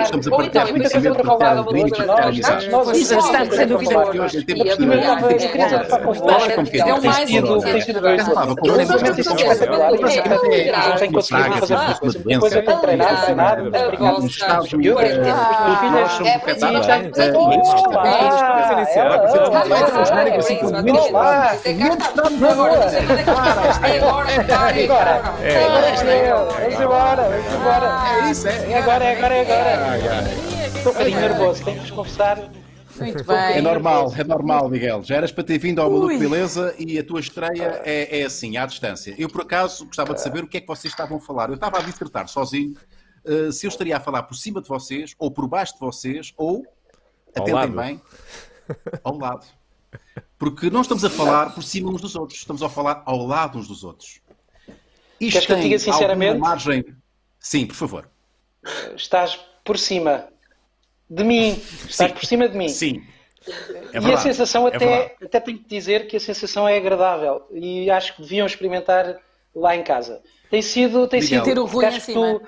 falar. estamos a partilhar então, para falar. Nós, nós, Isso está sem dúvida. hoje em tempos Eu de- também estava- eu de- queria de- estar com de- vocês, de- porque de- é de- de- de- tem sido de- de- e têm conseguido fazer as muita coisa. doenças, Depois eu tenho treinado, a treinado, vossa- obrigado. nos Estados E outra Unidos, coisa, todos filhas, nós somos é de- de- de-. Isso é estamos agora. Agora. É que. É agora, é agora, é Agora. É. Agora é eu. Vamos embora, vamos embora. É isso, é. É agora, é é agora. Estou um bocadinho nervoso, tenho que vos confessar. Muito É bem. normal, é normal, Miguel. Já eras para ter vindo ao Maluco Beleza e a tua estreia é, é assim, à distância. Eu, por acaso, gostava de saber o que é que vocês estavam a falar. Eu estava a dissertar sozinho eh, se eu estaria a falar por cima de vocês, ou por baixo de vocês, ou, atentem lado. bem, ao lado. Porque não estamos a falar por cima uns dos outros, estamos a falar ao lado uns dos outros. Isto Queres que eu diga sinceramente? margem... Sim, por favor. Estás por cima de mim. Estás Sim. por cima de mim. Sim. É e a sensação é até, verdade. até tenho que dizer que a sensação é agradável e acho que deviam experimentar lá em casa. Tem sido, tem Miguel, sido ter o ruim acho que acima. tu-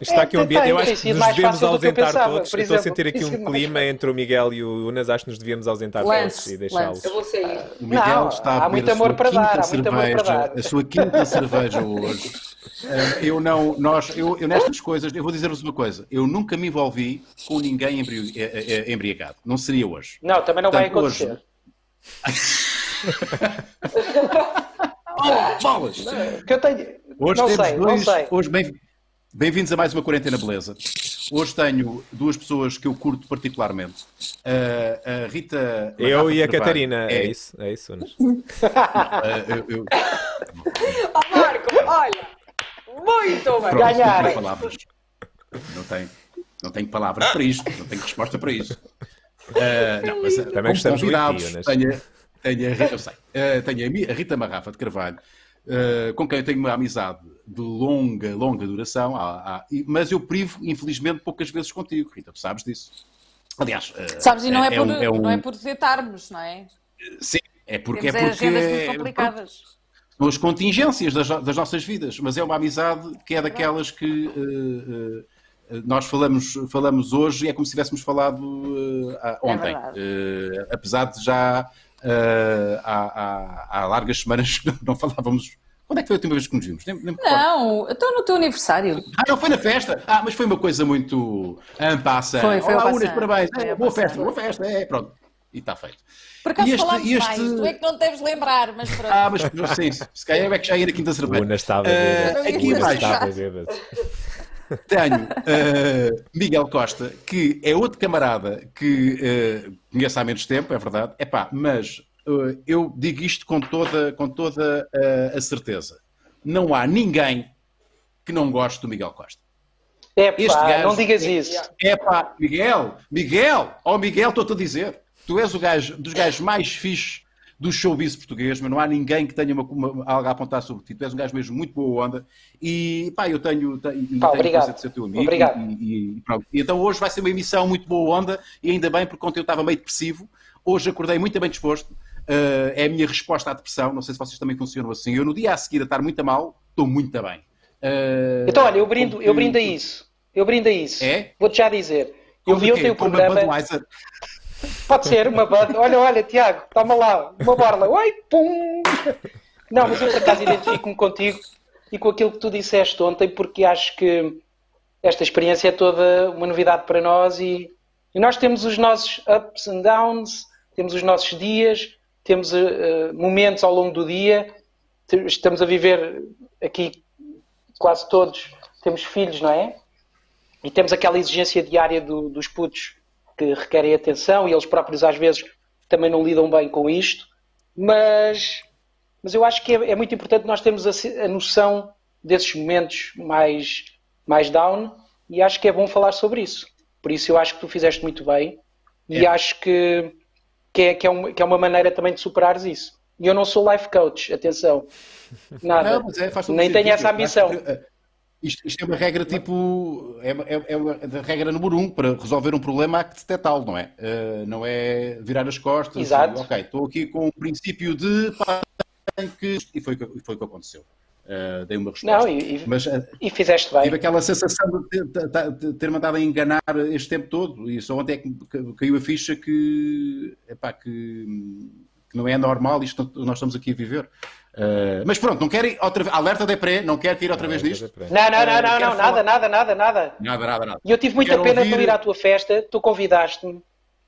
Está aqui um É, ambiente. Eu acho que nos mais devemos fácil do que eu ausentar pensava, todos. por Eu Estou a exemplo. sentir aqui um clima entre o Miguel e o Unas. Acho que nos devíamos ausentar todos e deixá-los. Eu vou sair. O Miguel Não, está a há beber muito a amor sua para quinta dar, há muito amor para cerveja, dar. a sua quinta cerveja hoje. Eh, Eu não, nós, eu, eu nestas coisas, eu vou dizer-vos uma coisa, eu nunca me envolvi com ninguém eh, eh, embriagado. Não seria hoje. Não, também não vai Portanto, hoje- acontecer. Oh, bolas! Porque eu tenho. Hoje não temos sei, dois. não sei. Hoje bem, bem-vindos a mais uma quarentena beleza. Hoje tenho duas pessoas que eu curto particularmente. A Rita. Eu Rafa e a Carvalho Catarina. É é- isso, é isso, Unas. eh, eu- eu- Ó Marco, olha. Muito bem. Pronto, Ganhar. Não tenho palavras. Não tenho, não tenho palavras para isto, não tenho resposta para isso. Ah, não, mas, ah, Também de convidados, Jonas. tenho, tenho, a Rita, eu sei, ah, tenho a Rita Marrafa de Carvalho, ah, com quem eu tenho uma amizade de longa, longa duração, há- há- mas eu privo, infelizmente, poucas vezes contigo, Rita, tu sabes disso. Aliás, Sabes, e não é, por, um- é um- não é por tentarmos, não é? Sim, é porque Temos é porque agendas muito complicadas. São as contingências das, das nossas vidas, mas é uma amizade que é daquelas que eh, eh, nós falamos, falamos hoje e é como se tivéssemos falado há- ontem. Eh, apesar de já há, há- há largas semanas que não, não falávamos. Quando é que foi a última vez que nos vimos? Nem, nem. Não, estou no teu aniversário. Ah, não foi na festa? Ah, mas foi uma coisa muito ampassa. Foi, foi Olá, Unas, parabéns. Foi É, boa passar. festa, boa festa. É, pronto. E está feito. Por acaso este- falámos este- mais, tu é que não deves lembrar, mas pronto. Ah, mas sim, se calhar é que já ia na quinta cerveja. Unas estava Eh, bêbado. aqui embaixo. Tenho eh, Miguel Costa, que é outro camarada que eh, conheço há menos tempo, é verdade. Epá, mas eh, eu digo isto com toda, com toda eh, a certeza. Não há ninguém que não goste do Miguel Costa. É Este pá, gajo- não digas isso. É pá, Miguel, Miguel, ó Miguel, estou-te a dizer. Tu és o gajo, dos gajos mais fixes do showbiz português, mas não há ninguém que tenha uma, uma- algo a apontar sobre ti. Tu és um gajo mesmo muito boa onda. E pá, eu tenho, tenho, Pá, tenho prazer de ser teu amigo. Obrigado. E, e- e então hoje vai ser uma emissão muito boa onda, e ainda bem, porque ontem eu estava meio depressivo. Hoje acordei muito bem disposto. Uh, é a minha resposta à depressão. Não sei se vocês também funcionam assim. Eu no dia a seguir a estar muito a mal, estou muito bem. Uh, Então, olha, eu brindo, eu brindo a isso. Eu brindo a isso. É? Vou-te já dizer. Eu Como vi quê? ontem o programa. Pode ser uma banda. Olha, olha, Tiago, toma lá, uma borla. Oi, pum! Não, mas eu por acaso identifico-me contigo e com aquilo que tu disseste ontem, porque acho que esta experiência é toda uma novidade para nós e, e nós temos os nossos ups and downs, temos os nossos dias, temos eh, momentos ao longo do dia, estamos a viver aqui quase todos, temos filhos, não é? E temos aquela exigência diária do- dos putos que requerem atenção e eles próprios às vezes também não lidam bem com isto, mas, mas eu acho que é, é muito importante nós termos a, a noção desses momentos mais, mais down e acho que é bom falar sobre isso. Por isso eu acho que tu fizeste muito bem e É. acho que, que, é, que, é uma, que é uma maneira também de superares isso. E eu não sou life coach, atenção. Nada. Não, mas é, Nem tenho essa ambição. Acho que, eh, Isto, isto é uma regra tipo. É, é, é uma regra número um. Para resolver um problema há que detectá-lo, não é? Eh, não é virar as costas. Exato. e, ok, estou aqui com o princípio de. pá, que- E foi, o que- foi o que aconteceu. Uh, dei uma resposta. Não, e, Mas uh, e fizeste bem. tive aquela sensação de ter, de- ter mandado a enganar este tempo todo e só ontem é que caiu a ficha que, epá, que, que não é normal isto que nós estamos aqui a viver. Uh, mas pronto, não quero ir outra vez. Alerta de pré, não quero ir outra vez nisto. Não, não, não, Eh, não, não, nada, nada, nada, nada. Nada, nada, nada. E eu tive muita Quero pena de ouvir- não ir à tua festa, tu convidaste-me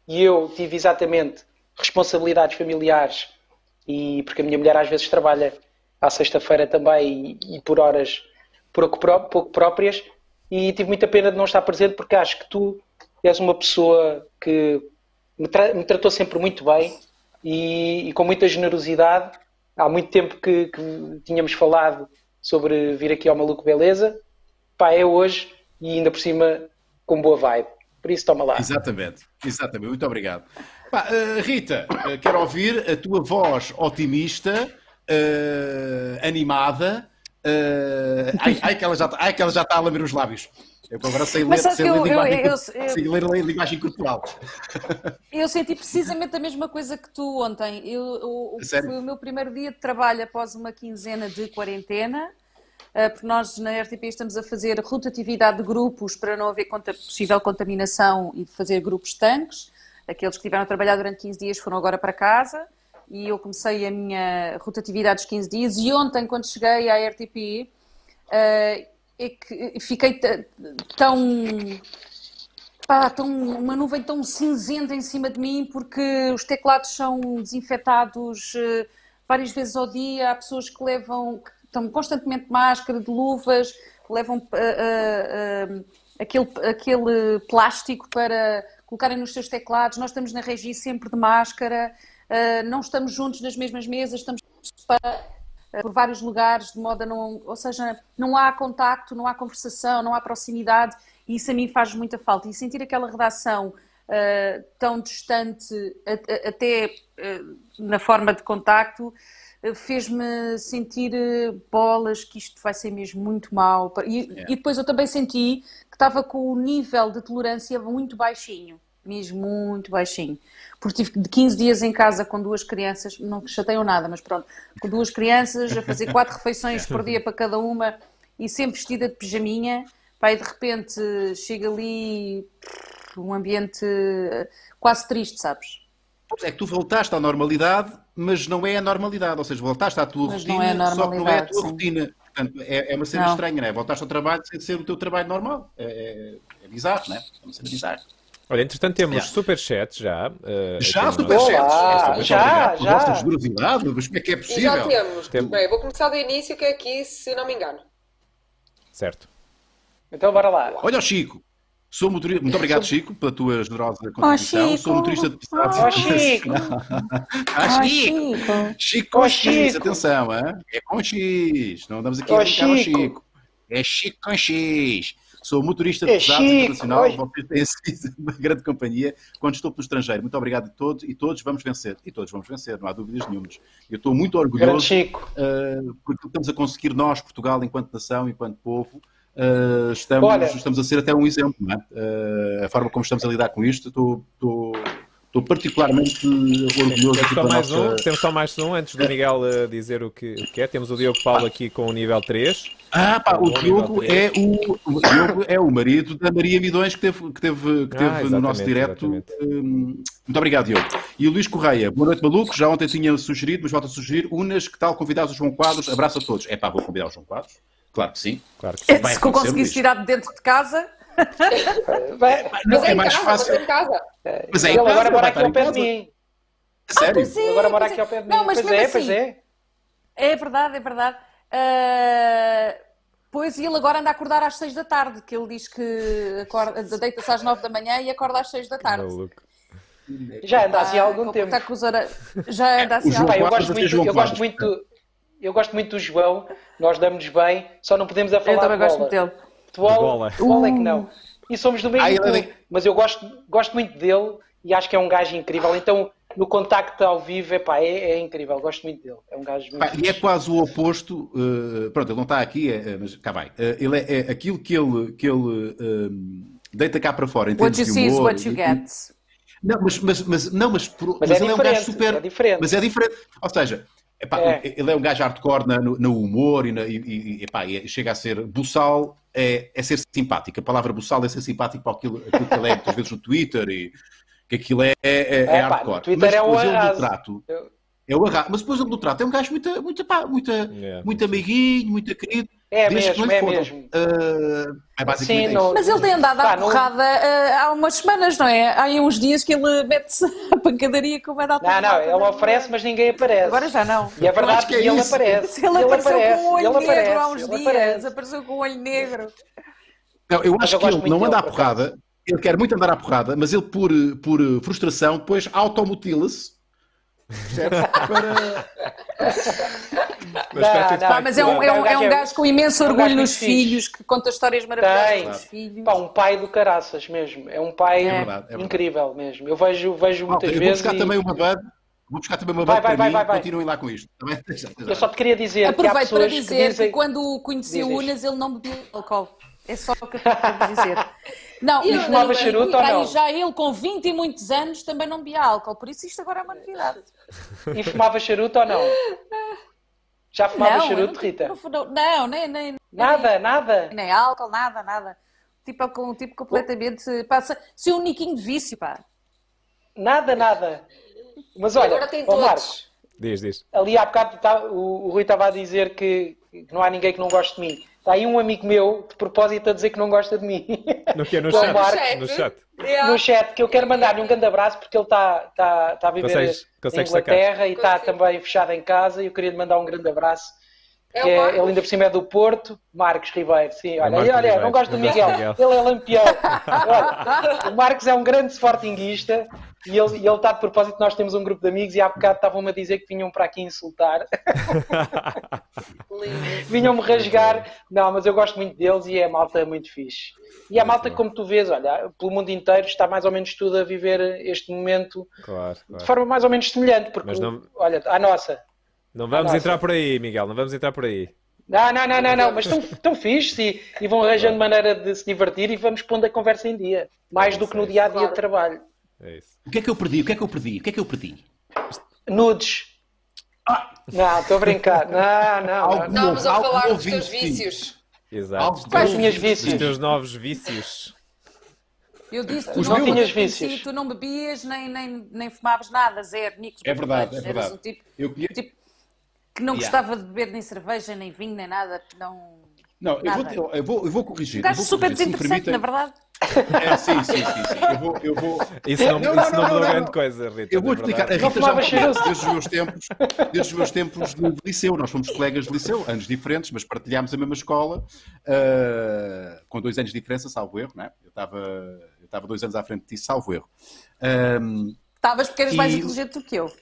e eu tive exatamente responsabilidades familiares e porque a minha mulher às vezes trabalha à sexta-feira também e, e por horas pouco, pouco próprias e tive muita pena de não estar presente porque acho que tu és uma pessoa que me, tra- me tratou sempre muito bem e, e com muita generosidade. Há muito tempo que, que tínhamos falado sobre vir aqui ao Maluco Beleza. Pá, é hoje e ainda por cima com boa vibe. Por isso, toma lá. Exatamente, exatamente. Muito obrigado. Pá, eh, Rita, eh, quero ouvir a tua voz otimista, eh, animada. ai, ai, que ela já, tá- ai, que ela já está a lamber os lábios. Eu agora sei ler, sei ler eu- linguagem, eu- eu- sei ler linguagem corporal. Eu senti precisamente a mesma coisa que tu ontem. Eu, o- foi o meu primeiro dia de trabalho após uma quinzena de quarentena, eh, porque nós na RTP estamos a fazer rotatividade de grupos para não haver conta- possível contaminação e fazer grupos tanques. Aqueles que tiveram a trabalhar durante 15 dias foram agora para casa e eu comecei a minha rotatividade dos 15 dias e ontem, quando cheguei à RTP, eh, é que fiquei tão pá, tão, uma nuvem tão cinzenta em cima de mim porque os teclados são desinfetados eh, várias vezes ao dia, há pessoas que levam, que estão constantemente de máscara, de luvas, levam eh, eh, eh, aquele, aquele plástico para colocarem nos seus teclados, nós estamos na regi sempre de máscara, não estamos juntos nas mesmas mesas, estamos eh, por vários lugares, de modo a não. Ou seja, não há contacto, não há conversação, não há proximidade, e isso a mim faz muita falta. E sentir aquela redação eh, tão distante, a- a- até eh, na forma de contacto, eh, fez-me sentir eh, bolas que isto vai ser mesmo muito mau. E, e depois eu também senti que estava com o nível de tolerância muito baixinho. Mesmo muito baixinho. Porque tive de 15 dias em casa com duas crianças, não me chateiam nada, mas pronto, com duas crianças, a fazer quatro refeições por dia para cada uma e sempre vestida de pijaminha. E de repente chega ali um ambiente eh, quase triste, sabes? É que tu voltaste à normalidade, mas não é a normalidade. Ou seja, voltaste à tua Mas rotina, é só que não é a tua sim. rotina. Portanto, é, é uma cena Não. estranha, não é? Voltaste ao trabalho sem ser o teu trabalho normal. É, é, é bizarro, não é? É uma cena bizarra. Olha, entretanto temos Yeah. superchat já. eh, Já, superchats. Olá, já, pela já. vossa generosidade, mas como é que é E possível? já temos. Tem- Bem, vou começar do início, que é aqui, se não me engano. Certo. Então, bora lá. Olha o Chico. Sou motorista... Muito obrigado, Chico, pela tua generosa contribuição. Chico. Sou motorista de pesados. Ó, Chico. Ah, Chico. Chico com Ó, X, Chico. atenção, hein? é com X. Não andamos aqui Ó, a brincar ao Chico. Chico. É Chico com X. Sou motorista de É pesados Chico, internacional. Vocês têm sido uma grande companhia quando estou pelo estrangeiro. Muito obrigado a todos e todos vamos vencer. E todos vamos vencer, não há dúvidas nenhumas. Eu estou muito orgulhoso Chico. uh, porque estamos a conseguir nós, Portugal, enquanto nação, enquanto povo, uh, estamos, Olha. estamos a ser até um exemplo, é? Uh, a forma como estamos a lidar com isto, estou, estou, estou particularmente orgulhoso Temos só, mais nossa... um, temos só mais um antes do Miguel eh, dizer o que, o que é. Temos o Diogo Paulo aqui com o nível 3. Ah, pá, o Bom Diogo é o, o Diogo é o marido da Maria Midões que teve, que teve, que Ah, teve no nosso direto. exatamente. Hum, Muito obrigado, Diogo. E o Luís Correia, boa noite, maluco. Já ontem tinha sugerido, mas volto a sugerir. Unas, que tal convidados o João Quadros? Abraço a todos. É pá, vou convidar o João Quadros? Claro que sim. Claro que sim. Vai Se eu conseguisse tirar de dentro de casa, Vai- Não, Mas é em mais casa, fácil. mas em casa. Mas é em casa, agora vai mora estar aqui ao pé de casa. mim. Sério? pois é. Ele agora mora pois aqui é. ao pé de mim. Não, mas pois é, pois assim, é. É verdade, é verdade. Ah, pois ele agora anda a acordar às 6 da tarde, que ele diz que acorda- deita-se às 9 da manhã e acorda às 6 da tarde. Já anda assim há Ah, algum tempo. Já anda assim há João Pá, eu gosto muito, eu gosto muito, eu gosto muito do João. Nós damos bem, só não podemos a Eu falar também de gosto muito dele. Futebol, bola. futebol é que não. E somos do mesmo clube, mas eu gosto, gosto muito dele e acho que é um gajo incrível. Então, no contacto ao vivo, epá, é, é incrível. Gosto muito dele. É um gajo muito Pá, e é quase o oposto. uh, pronto, ele não está aqui, é- é- mas cá vai. Uh, ele é, é aquilo que ele, que ele um, deita cá para fora em What you see is what you e- get. Não, mas, mas, mas, não, mas, por- Mas mas é ele é um gajo super. é diferente. Mas é diferente. Ou seja, Epá, É. Ele é um gajo hardcore na- no, no humor e, na- e- e- epá, chega a ser. Buçal é, é ser simpático. A palavra buçal é ser simpático para aquilo, aquilo que ele é muitas vezes no Twitter e que aquilo é, é, é É, hardcore. Twitter Mas é um depois ele trato. Eu- É o arraso. Mas depois ele no trato é um gajo muito, muito, pá, muito, Yeah. muito amiguinho, muito querido. É que mesmo, é mesmo. Ah, é basicamente Sim, não- Mas ele tem andado à porrada ah, há umas semanas, não é? Há aí uns dias que ele mete-se a pancadaria com o dar Não, não, ele oferece, mas ninguém aparece. Agora já não. E é verdade que que é ele isso. aparece. Ele, apareceu aparece, com o olho ele negro aparece, há uns ele dias, aparece. apareceu com o olho negro. Não, eu acho eu que ele não anda à por porrada, ele quer muito andar à porrada, mas ele, por, por frustração, depois automutila-se. Percebe? Para... Mas Não, espera, não, Pá, mas é um, é, um, é um gajo com imenso é um orgulho nos fixe. filhos, que conta histórias maravilhosas Tem. dos filhos. Pá, um pai do caraças mesmo. É um pai É verdade, é verdade. incrível mesmo. Eu vejo, vejo Malta, muitas eu vou vezes. buscar e- também uma bud. Vou buscar também uma Vai, bud vai, vai, mim. vai, vai. Continuem lá com isto. Eu só te queria dizer que há Aproveito pessoas para dizer que dizem... que quando conheceu Diz, o. Unas ele não bebia álcool. É só o que eu tenho para dizer. Não, E e fumava e- charuto e- ou aí não? já ele com 20 e muitos anos também não bebia álcool, por isso isto agora é uma novidade. E fumava charuto ou não? Já fumava não, charuto, eu Rita? não, não, não, nem, nem, Nada, nada. nem álcool, nada, nada. Tipo, é com um tipo completamente. Passa. Se um niquinho de vício, pá. Nada, nada. Mas olha, agora tem todos. Diz, diz. ali há bocado tá- o, o Rui estava a dizer que não há ninguém que não goste de mim. Está aí um amigo meu, de propósito, a dizer que não gosta de mim. No que No chat. Marco. No chat. Yeah. no chat, que eu quero mandar-lhe um grande abraço porque ele está tá, tá a viver Consegues- em consegues Inglaterra e está Consigo. também fechado em casa e eu queria lhe mandar um grande abraço. É é- ele ainda por cima é do Porto, Marcos Ribeiro, sim, olha, Marcos olha, Ribeiro, não gosto do Miguel, ele é lampião. Olha, o Marcos é um grande sportinguista e ele, e ele está de propósito, nós temos um grupo de amigos e há bocado estavam-me a dizer que vinham para aqui insultar, vinham-me rasgar, não, mas eu gosto muito deles e é a malta muito fixe. E a malta, como tu vês, olha, pelo mundo inteiro está mais ou menos tudo a viver este momento Claro, de claro. forma mais ou menos semelhante, porque, não- olha, a nossa. Não vamos Nossa. entrar por aí, Miguel. Não vamos entrar por aí. Não, não, não, não, não, mas estão, estão fixe e, e vão arranjando maneira de se divertir e vamos pondo a conversa em dia. Mais do que no dia a dia de trabalho. É isso. O que é que eu perdi? O que é que eu perdi? O que é que eu perdi? Nudes. Não, estou a brincar. Não, não. Algo. Estávamos a falar dos teus vícios. Exato. Algo Quais minhas Os vícios? teus novos vícios. Eu disse tu Os não, Tinhas vícios. tu não bebias nem, nem, nem fumavas nada, zero, nicos, É verdade, é Eras verdade. um tipo, Eu conheço- tipo que não Yeah. gostava de beber nem cerveja, nem vinho, nem nada. Não... Não, eu vou, Nada. eu, vou, eu vou corrigir. Um eu gajo vou super corrigir, desinteressante, na verdade. É, sim, sim, sim, sim. Eu vou, eu vou, Isso não, Não, não, isso não, não, mudou não, grande coisa, Rita. eu vou explicar. A Rita já me conhece desde os meus tempos, desde os meus tempos de liceu. Nós fomos colegas de liceu, anos diferentes, mas partilhámos a mesma escola, ah, com dois anos de diferença, salvo erro, não é? Eu estava, eu estava dois anos à frente de ti, salvo erro. Estavas porque eras mais E- inteligente do que eu.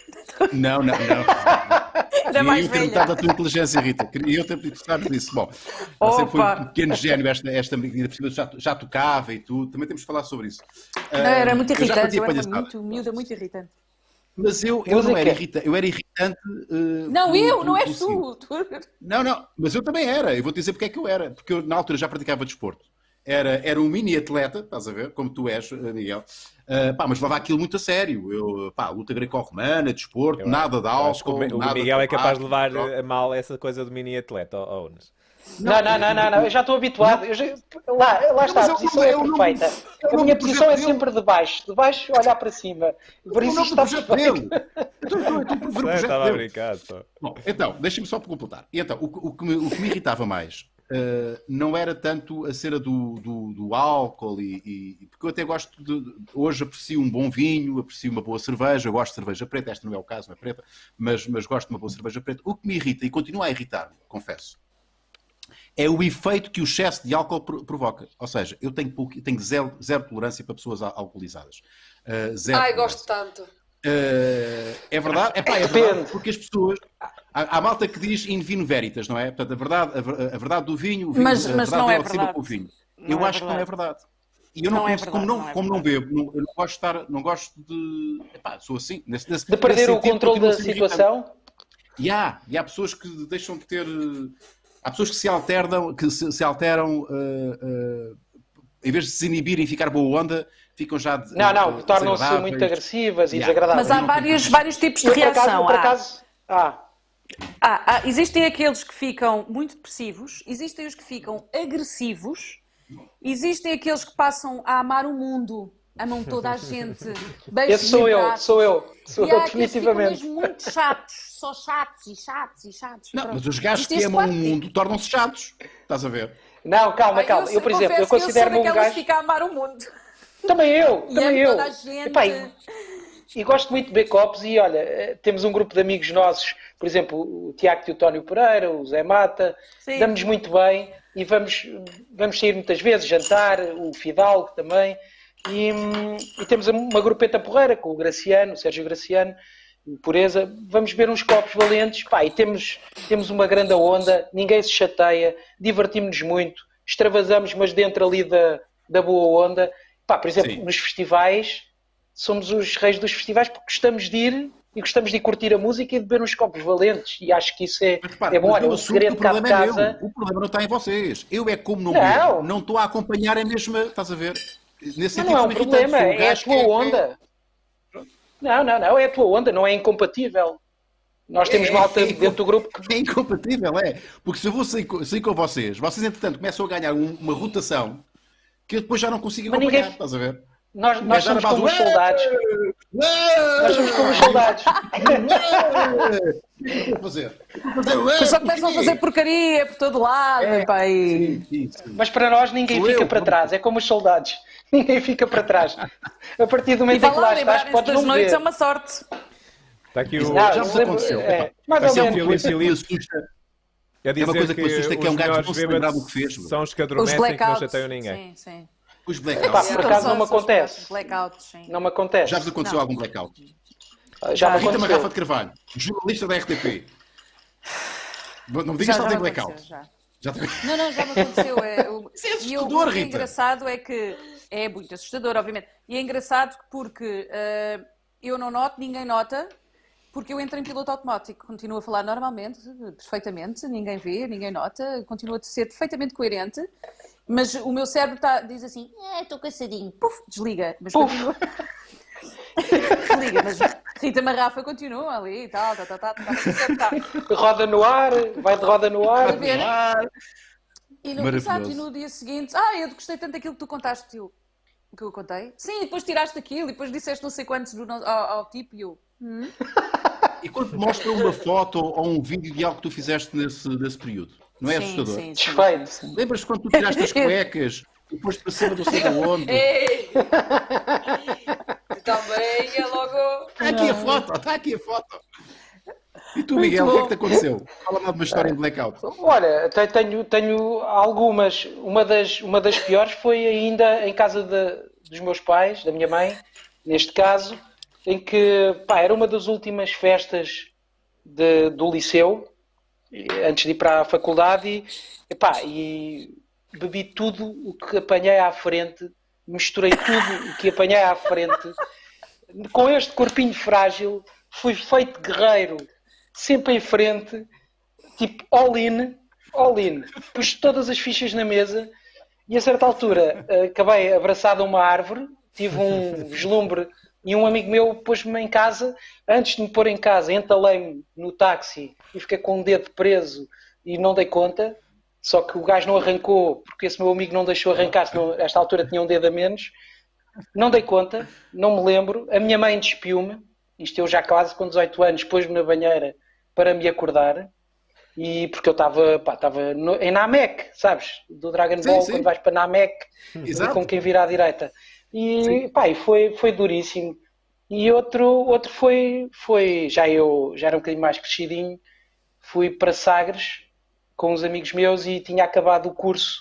não, não, não. Era Queria mais eu ter velha. notado a tua inteligência, Rita. Queria eu ter notado disso. Bom, você foi Opa. um pequeno gênio, esta, esta ainda por cima já, já tocava e tudo. Também temos de falar sobre isso. Não, era muito Ah, eu irritante, eu era palhaçada. muito miúda, muito irritante. Mas eu, eu não era irritante, eu era irritante. eh, Não, por- eu, por- não és tu. Não, não, mas eu também era. Eu vou te dizer porque é que eu era. Porque eu, na altura, já praticava desporto. Era, era um mini atleta, estás a ver? Como tu és, eh, Miguel. Ah, pá, mas levava aquilo muito a sério. Eu, pá, luta greco-romana, desporto, Eu nada de Eu acho que álcool. o o Miguel é capaz de levar a mal essa coisa do mini atleta, ó, ó, Unas. Não, não, não, não, não, eu já estou habituado. Eu já- Lá, lá está, mas a eu- posição eu é perfeita. eu A minha posição é sempre de baixo, de baixo olhar para cima. Por isso está projeto perfeito. dele. Então, por ver o Sei, projeto Estava a brincar. Bom, então, deixem-me só completar. Então, o, que- o que me, o que me irritava mais eh, não era tanto a cena do, do, do álcool, e, e- porque eu até gosto de. Hoje aprecio um bom vinho, aprecio uma boa cerveja, gosto de cerveja preta, esta não é o caso, não é preta, mas, mas gosto de uma boa cerveja preta. O que me irrita e continua a irritar-me, confesso, é o efeito que o excesso de álcool pro- provoca. Ou seja, eu tenho, pouco- tenho zero, zero tolerância para pessoas al- alcoolizadas. Eh, zero Ai, tolerância. gosto tanto. Uh, é verdade, é, pá, é verdade, porque as pessoas. Há, há malta que diz in vino veritas, não é? Portanto, a verdade, a, a verdade do vinho, o vinho Mas- a mas verdade não é verdade. com o vinho. Não eu é acho que não é verdade. E eu Não não, é consigo- como, verdade, não, não é como não verdade. bebo, não- eu não gosto de estar, não gosto de. Epá, sou assim. Nesse, nesse, De perder nesse o controle da a ser irritante. situação. E há, e há pessoas que deixam de ter. Há pessoas que se alteram, que se, se alteram, eh, eh, em vez de se inibirem e ficar boa onda, ficam já. de- Não, não, tornam-se muito agressivas e Yeah. desagradáveis. Mas há vários, vários tipos de Eu, por acaso, reação. eu, por há. acaso, ah, Ah, ah, existem aqueles que ficam muito depressivos, existem os que ficam agressivos, existem aqueles que passam a amar o mundo, amam toda a gente, beijos Esse sou eu, sou eu, sou E eu há aqueles que ficam definitivamente. mesmo muito chatos, só chatos e chatos e chatos. Não, Pronto. mas os gajos que é amam o mundo tornam-se chatos. Estás a ver? Não, calma, Ah, calma. Eu, por exemplo, eu considero-me eu um sou daquelas gajo. que fica a amar o mundo. Também eu, E também amo eu. toda a gente. Epá, e, e gosto muito de ver copos e olha, eh, temos um grupo de amigos nossos, por exemplo, o Tiago Teotónio Pereira, o Zé Mata, Sim. damos muito bem e vamos, vamos sair muitas vezes, jantar, o Fidalgo também, e, hum, e temos uma grupeta porreira com o Graciano, o Sérgio Graciano, o Pureza, vamos beber uns copos valentes, pá, e temos, temos uma grande onda, ninguém se chateia, divertimos-nos muito, extravasamos, mas dentro ali da, da boa onda, pá, por exemplo, Sim. nos festivais, somos os reis dos festivais porque gostamos de ir e gostamos de curtir a música e de beber uns copos valentes. E acho que isso é, Mas, repara, é bom. Olha, o segredo cá de é casa. meu. O problema não está em vocês. Eu é como não Não. bebo. Não estou a acompanhar a mesma. Estás a ver? Nesse Não, não é um problema, é a tua é- onda. Não, não, não, é a tua onda, não é incompatível. Nós temos É, malta é, dentro do grupo que. É incompatível, é. Porque se eu vou sair, sair com vocês, vocês entretanto começam a ganhar um- uma rotação que eu depois já não consigo Mas acompanhar. ninguém- Estás a ver? Nós, nós somos como os soldados. Nós somos como os soldados. O que vou fazer? Mas só começam a fazer porcaria por todo lado. É. epá, e- Sim, sim. Mas para nós ninguém Sou fica eu, para trás, é como os soldados. Ninguém fica para trás. A partir do momento em que lá, lá estás, podes não noites ver. é uma sorte. Está aqui o. Não, Já eu vos aconteceu. é, mais Vai ou menos. Coisa que me assusta. É dizer uma coisa que me assusta, que é um os gajo que não se lembrar bêbados do que fez. São os que Os adormecem que não blackouts. chateiam ninguém. Sim, sim. Os blackouts. por acaso não me acontece. Blackouts, sim. Não me acontece. Já vos aconteceu Não. algum blackout? Já me Rita aconteceu. Marrafa de Carvalho, jornalista da RTP. Não me digas que não já tem blackout. aconteceu, já. Já. Não, não, já me aconteceu. É, o- Isso é e o- assustador, o que é Rita. engraçado é que é muito assustador, obviamente. E é engraçado porque eh, eu não noto, ninguém nota, porque eu entro em piloto automático, continuo a falar normalmente, perfeitamente, ninguém vê, ninguém nota, continuo a ser perfeitamente coerente, mas o meu cérebro tá- diz assim: "Ah, estou cansadinho, puf, desliga, mas Puf. continua. desliga, mas Rita Marrafa continua ali e tal, tá, tá, tá, tá, tá, tá. Roda no ar, vai de roda no ar. A ver? E no, e no dia seguinte, ah, eu gostei tanto daquilo que tu contaste, eu, o que eu contei? Sim, depois tiraste aquilo, e depois disseste não sei quantos do no- ao, ao tipo, e eu, E quando te mostra uma foto ou um vídeo de algo que tu fizeste nesse, nesse período, não é sim, assustador? sim, sim. Lembras-te quando tu tiraste as cuecas e depois para cima do sei de onde? Ei! Também é logo. Está aqui a foto, está aqui a foto. E tu, Miguel, o que é que te aconteceu? Fala-me de uma história em blackout. Olha, te- tenho, tenho algumas. Uma das, uma das piores foi ainda em casa de- dos meus pais, da minha mãe, neste caso, em que pá, era uma das últimas festas de- do liceu, antes de ir para a faculdade, e, epá, e bebi tudo o que apanhei à frente, misturei tudo o que apanhei à frente. Com este corpinho frágil, fui feito guerreiro, sempre em frente, tipo all in, all in. Pus todas as fichas na mesa e a certa altura eh, acabei abraçado a uma árvore, tive um vislumbre e um amigo meu pôs-me em casa, antes de me pôr em casa, entalei-me no táxi e fiquei com o dedo preso e não dei conta. Só que o gajo não arrancou, porque esse meu amigo não deixou arrancar, senão esta altura tinha um dedo a menos. Não dei conta, não me lembro. A minha mãe despiu-me, isto eu já quase com 18 anos, pôs-me na banheira para me acordar. E porque eu estava, pá, estava no- em Namek, sabes? Do Dragon Sim, Ball, sim. quando vais para Namek, com quem vira à direita. E, pá, e foi, foi duríssimo. E outro, outro foi, foi, já eu, já era um bocadinho mais crescidinho, fui para Sagres com uns amigos meus e tinha acabado o curso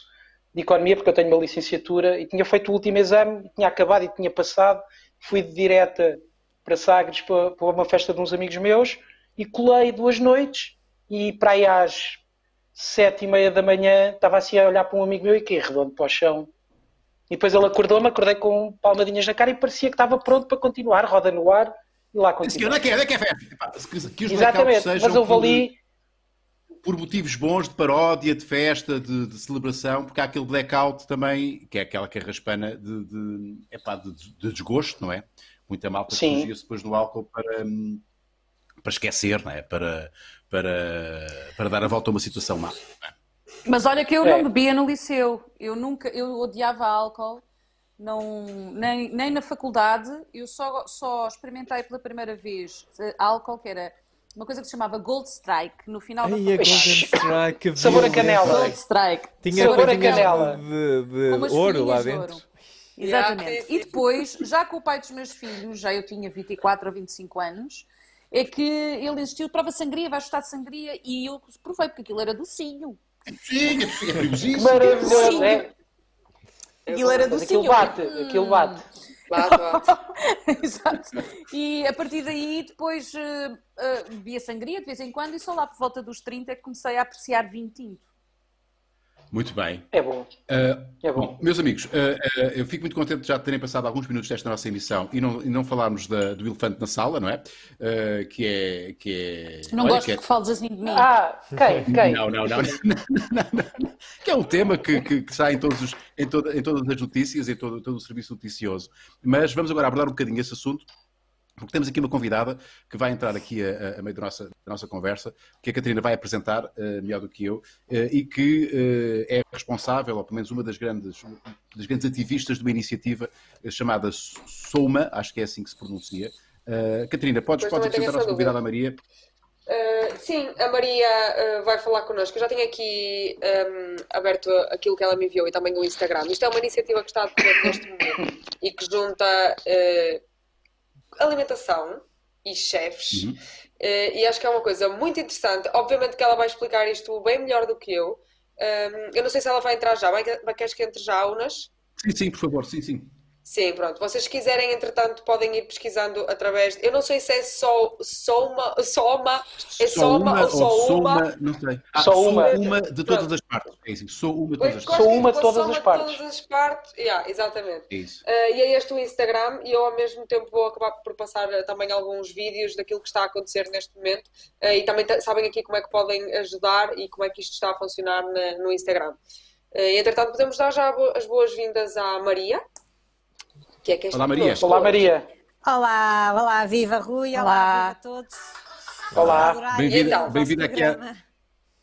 de Economia, porque eu tenho uma licenciatura, e tinha feito o último exame, tinha acabado e tinha passado. Fui de direta para Sagres para, para uma festa de uns amigos meus e colei duas noites e para aí às sete e meia da manhã estava assim a olhar para um amigo meu e que redondo para o chão. E depois ele acordou-me, acordei com palmadinhas na cara e parecia que estava pronto para continuar, roda no ar e lá Sim, continuar. onde é que é? É que é festa? Que, que os Exatamente, sejam mas houve por, ali, por motivos bons de paródia, de festa, de, de celebração, porque há aquele blackout também, que é aquela carraspana de, de, epá, de, de desgosto, não é? Muita malta que depois no álcool para, hum, para esquecer, não é? para, para, para dar a volta a uma situação má. É? Mas olha que eu É. não bebia no liceu. Eu nunca, eu odiava álcool. Não, nem, nem na faculdade. Eu só, só experimentei pela primeira vez eh, álcool, que era uma coisa que se chamava Gold Strike, no final da Ai, a Golden faculdade. Strike. Sabor a canela. Gold Strike. Tinha Sabor a canela. de, de ouro lá de dentro. ouro. Yeah, Exatamente. sim. E depois, já com o pai dos meus filhos, já eu tinha 24 ou 25 anos, é que ele insistiu, prova sangria, vais gostar de sangria, e eu provei, porque aquilo era docinho. Sim, é perigosíssimo. Maravilhoso, Sim. é? Aquilo era docinho. aquilo bate, Hum. aquilo bate. Bate, bate. Exato. E a partir daí, depois eh, eh, bebia sangria de vez em quando, e só lá por volta dos 30 é que comecei a apreciar vinho tinto. Muito bem. É bom. Uh, É bom. bom, meus amigos, uh, uh, eu fico muito contente de já terem passado alguns minutos desta nossa emissão e não, e não falarmos da- do elefante na sala, não é? Uh, que é. Que é Não olha, gosto que é- que fales assim de mim. Ah, quem? Quem? Não, não, não, não. Que é um tema que, que, que está em, todos os- em, toda- em todas as notícias, em todo, todo o serviço noticioso. Mas vamos agora abordar um bocadinho esse assunto, porque temos aqui uma convidada que vai entrar aqui a, a- meio da nossa, da nossa conversa, que a Catarina vai apresentar, eh, melhor do que eu, eh, e que eh, é responsável, ou pelo menos uma das grandes, das grandes ativistas de uma iniciativa chamada Soma, acho que é assim que se pronuncia. Catarina, podes, podes apresentar a nossa convidada, a Maria? Uh, sim, a Maria uh, vai falar connosco. Eu já tenho aqui um, aberto aquilo que ela me enviou e também o Instagram. Isto é uma iniciativa que está a decorrer neste momento e que junta uh, alimentação e chefes. Uhum. Uh, e acho que é uma coisa muito interessante. Obviamente que ela vai explicar isto bem melhor do que eu. Eu não sei se ela vai entrar já. Vai, queres que entre já, Unas? Sim, sim, por favor, sim, sim. Sim, pronto. Vocês quiserem, entretanto, podem ir pesquisando através. Eu não sei se é só soma, soma, é soma ou só uma. não sei. Ah, Só uma. uma de todas Pronto. as partes. É isso, sou uma de todas as partes. Sou uma de todas soma as partes. todas as partes. Yeah, exatamente. É isso. Uh, e é este o Instagram e eu ao mesmo tempo vou acabar por passar uh, também alguns vídeos daquilo que está a acontecer neste momento Uh, e também ta- sabem aqui como é que podem ajudar e como é que isto está a funcionar na- no Instagram. Uh, e entretanto podemos dar já bo- as boas-vindas à Maria, que é está Olá, Maria. Olá. Maria. Olá, olá, viva Rui, olá, Olá. viva a todos. Olá. Bem-vinda aqui a-.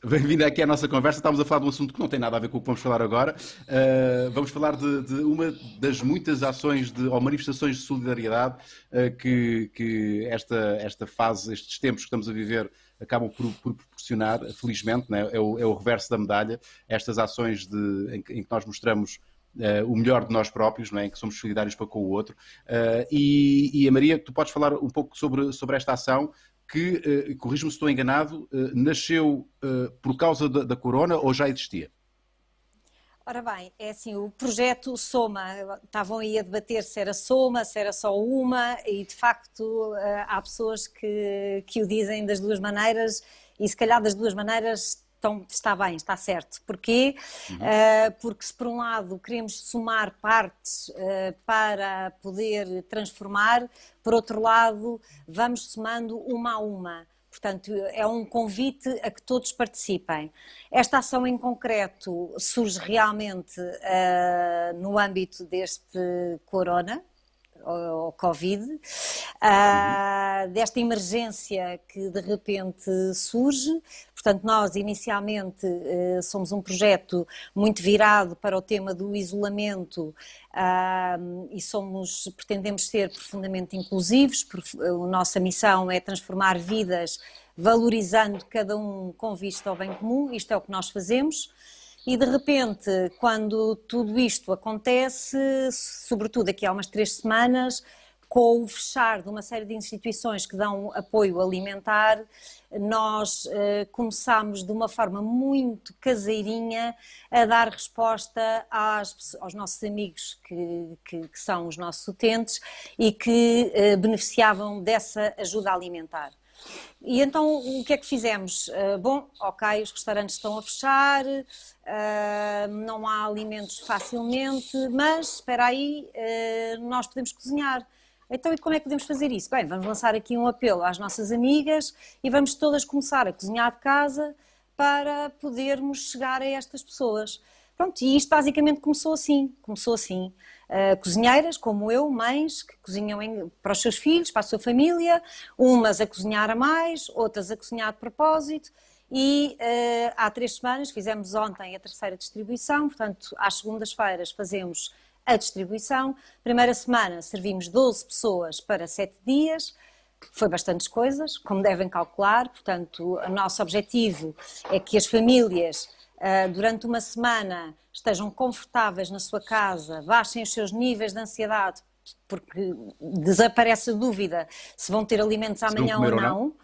Bem-vindo aqui à nossa conversa. Estamos a falar de um assunto que não tem nada a ver com o que vamos falar agora. Uh, vamos falar de, de uma das muitas ações de, ou manifestações de solidariedade uh, que, que esta, esta fase, estes tempos que estamos a viver, acabam por, por proporcionar, felizmente, né? é, o, é o reverso da medalha, estas ações de, em, que, em que nós mostramos uh, o melhor de nós próprios, não é? que somos solidários para com o outro. Uh, e, e a Maria, tu podes falar um pouco sobre, sobre esta ação que, eh, corrijo-me se estou enganado, eh, nasceu por causa da, da corona ou já existia? Ora bem, é assim, o projeto Soma, estavam aí a debater se era Soma, se era só uma, e de facto há pessoas que, que o dizem das duas maneiras, e se calhar das duas maneiras estão, está bem, está certo. Porquê? Eh, porque se por um lado queremos somar partes eh, para poder transformar, por outro lado vamos somando uma a uma. Portanto, é um convite a que todos participem. Esta ação em concreto surge realmente uh, no âmbito deste corona, ou Covid, uh, desta emergência que de repente surge. Portanto, nós inicialmente uh, somos um projeto muito virado para o tema do isolamento e somos, pretendemos ser profundamente inclusivos, a nossa missão é transformar vidas valorizando cada um com vista ao bem comum, isto é o que nós fazemos. E de repente, quando tudo isto acontece, sobretudo aqui há umas três semanas, com o fechar de uma série de instituições que dão apoio alimentar, nós eh, começamos de uma forma muito caseirinha a dar resposta às, aos nossos amigos que, que, que, são os nossos utentes e que eh, beneficiavam dessa ajuda alimentar. E então o que é que fizemos? Uh, bom, ok, os restaurantes estão a fechar, uh, não há alimentos facilmente, mas espera aí, uh, nós podemos cozinhar. Então, e como é que podemos fazer isso? Bem, vamos lançar aqui um apelo às nossas amigas e vamos todas começar a cozinhar de casa para podermos chegar a estas pessoas. Pronto, e isto basicamente começou assim, começou assim. uh, cozinheiras, como eu, mães, que cozinham em, para os seus filhos, para a sua família, umas a cozinhar a mais, outras a cozinhar de propósito. E uh, há três semanas, fizemos ontem a terceira distribuição, portanto, às segundas-feiras fazemos a distribuição. Primeira semana servimos 12 pessoas para 7 dias foi bastantes coisas, como devem calcular. Portanto, o nosso objetivo é que as famílias, ah, durante uma semana, estejam confortáveis na sua casa, baixem os seus níveis de ansiedade, porque desaparece a dúvida se vão ter alimentos amanhã ou não. Ou não.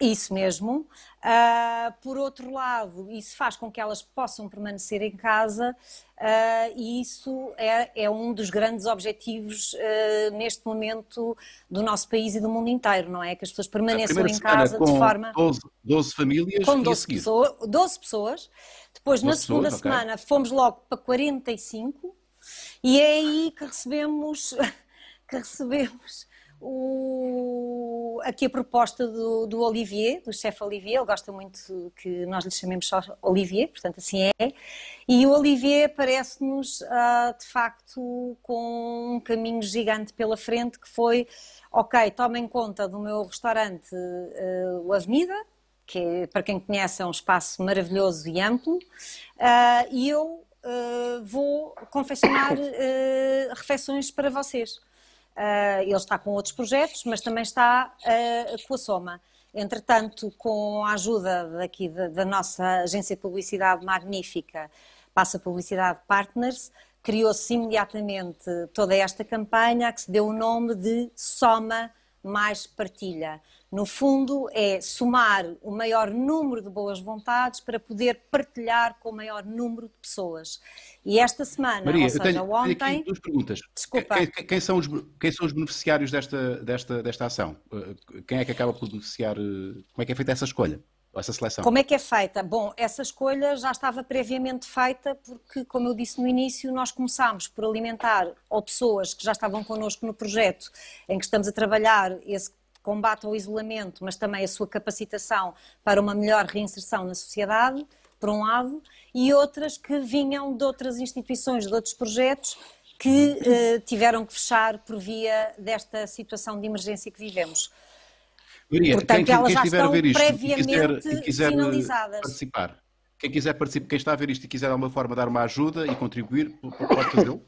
Isso mesmo. Uh, por outro lado, isso faz com que elas possam permanecer em casa uh, e isso é, é, um dos grandes objetivos uh, neste momento do nosso país e do mundo inteiro, não é? Que as pessoas permaneçam em casa de forma. 12, 12 famílias com 12, pessoa, 12 pessoas. Depois, 12 na segunda pessoas, semana, okay. fomos logo para 45 e é aí que recebemos. que recebemos o, aqui a proposta do, do, Olivier, do chefe Olivier, ele gosta muito que nós lhe chamemos só Olivier, portanto assim é, e o Olivier parece-nos uh, de facto com um caminho gigante pela frente que foi, ok, tomem conta do meu restaurante uh, o Avenida, que é, para quem conhece é um espaço maravilhoso e amplo, uh, e eu vou confeccionar refeições para vocês. Uh, ele está com outros projetos, mas também está uh, com a Soma. Entretanto, com a ajuda daqui da, da nossa agência de publicidade magnífica, Passa Publicidade Partners, criou-se imediatamente toda esta campanha que se deu o nome de Soma mais Partilha. No fundo, é somar o maior número de boas vontades para poder partilhar com o maior número de pessoas. E esta semana, Maria, ou seja, tenho, ontem. Tenho duas perguntas. Desculpa. Quem, quem, são os, quem são os beneficiários desta, desta, desta ação? Eh, quem é que acaba por beneficiar? Eh, como é que é feita essa escolha? Essa seleção? Como é que é feita? Bom, essa escolha já estava previamente feita porque, como eu disse no início, nós começámos por alimentar ou pessoas que já estavam connosco no projeto em que estamos a trabalhar esse combate ao isolamento, mas também a sua capacitação para uma melhor reinserção na sociedade, por um lado, e outras que vinham de outras instituições, de outros projetos que eh, tiveram que fechar por via desta situação de emergência que vivemos. Maria, Portanto, quem, elas quem já estão isto previamente quiser, quiser finalizadas. participar, quem quiser participar, quem está a ver isto e quiser de alguma forma dar uma ajuda e contribuir, pode fazê-lo?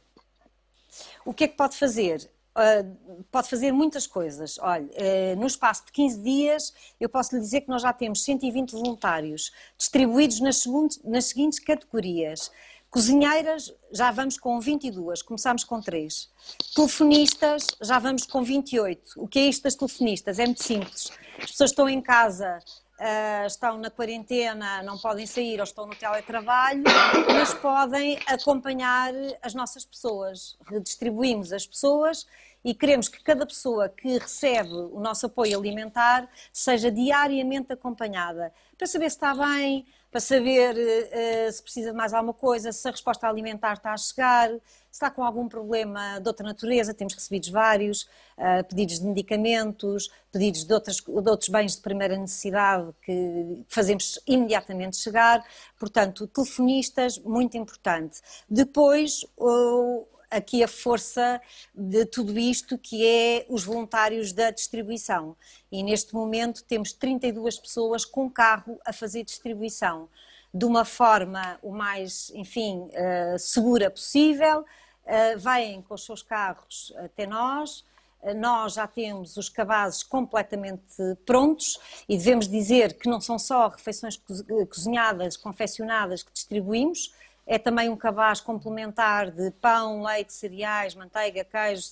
O que é que pode fazer? Uh, pode fazer muitas coisas. Olha, uh, no espaço de 15 dias, eu posso lhe dizer que nós já temos 120 voluntários distribuídos nas, nas seguintes categorias. Cozinheiras, já vamos com 22, começámos com 3. Telefonistas, já vamos com 28. O que é isto das telefonistas? É muito simples. As pessoas estão em casa, uh, estão na quarentena, não podem sair ou estão no teletrabalho, mas podem acompanhar as nossas pessoas. Redistribuímos as pessoas e queremos que cada pessoa que recebe o nosso apoio alimentar seja diariamente acompanhada para saber se está bem, para saber uh, se precisa de mais alguma coisa, se a resposta alimentar está a chegar, se está com algum problema de outra natureza, temos recebido vários, uh, pedidos de medicamentos, pedidos de, outras, de outros bens de primeira necessidade que fazemos imediatamente chegar, portanto, telefonistas, muito importante. Depois, uh, aqui a força de tudo isto que é os voluntários da distribuição. E neste momento temos 32 pessoas com carro a fazer distribuição de uma forma o mais, enfim, uh, segura possível. Uh, vêm com os seus carros até nós. Uh, nós já temos os cabazes completamente prontos e devemos dizer que não são só refeições cozinhadas, confeccionadas que distribuímos, é também um cabaz complementar de pão, leite, cereais, manteiga, queijo,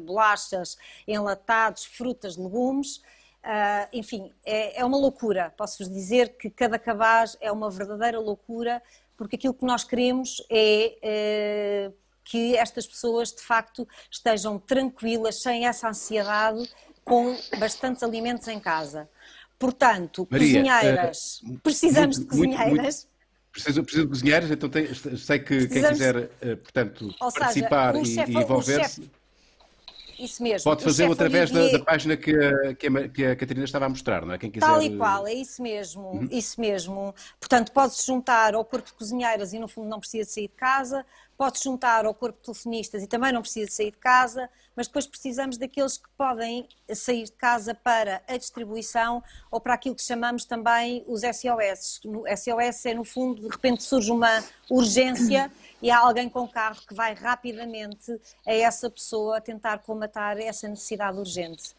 bolachas, enlatados, frutas, legumes. Uh, enfim, é, é, uma loucura. Posso-vos dizer que cada cabaz é uma verdadeira loucura, porque aquilo que nós queremos é, é que estas pessoas de facto estejam tranquilas, sem essa ansiedade, com bastantes alimentos em casa. Portanto, Maria, cozinheiras, uh, precisamos muito, de cozinheiras. Muito, muito Preciso, preciso de cozinheiros, então tem, sei que Precisamos... quem quiser, uh, portanto, Ou participar seja, e, e envolver-se. Isso mesmo. Pode fazê-lo através da, Olivier- da página que a, que, a, que a Catarina estava a mostrar, não é? Quem quiser. Tal e qual, é isso mesmo, isso mesmo. Portanto, pode-se juntar ao corpo de cozinheiras e no fundo não precisa de sair de casa, pode-se juntar ao corpo de telefonistas e também não precisa de sair de casa, mas depois precisamos daqueles que podem sair de casa para a distribuição ou para aquilo que chamamos também os SOS. No SOS é no fundo, de repente surge uma urgência e há alguém com carro que vai rapidamente a essa pessoa tentar comatar essa necessidade urgente.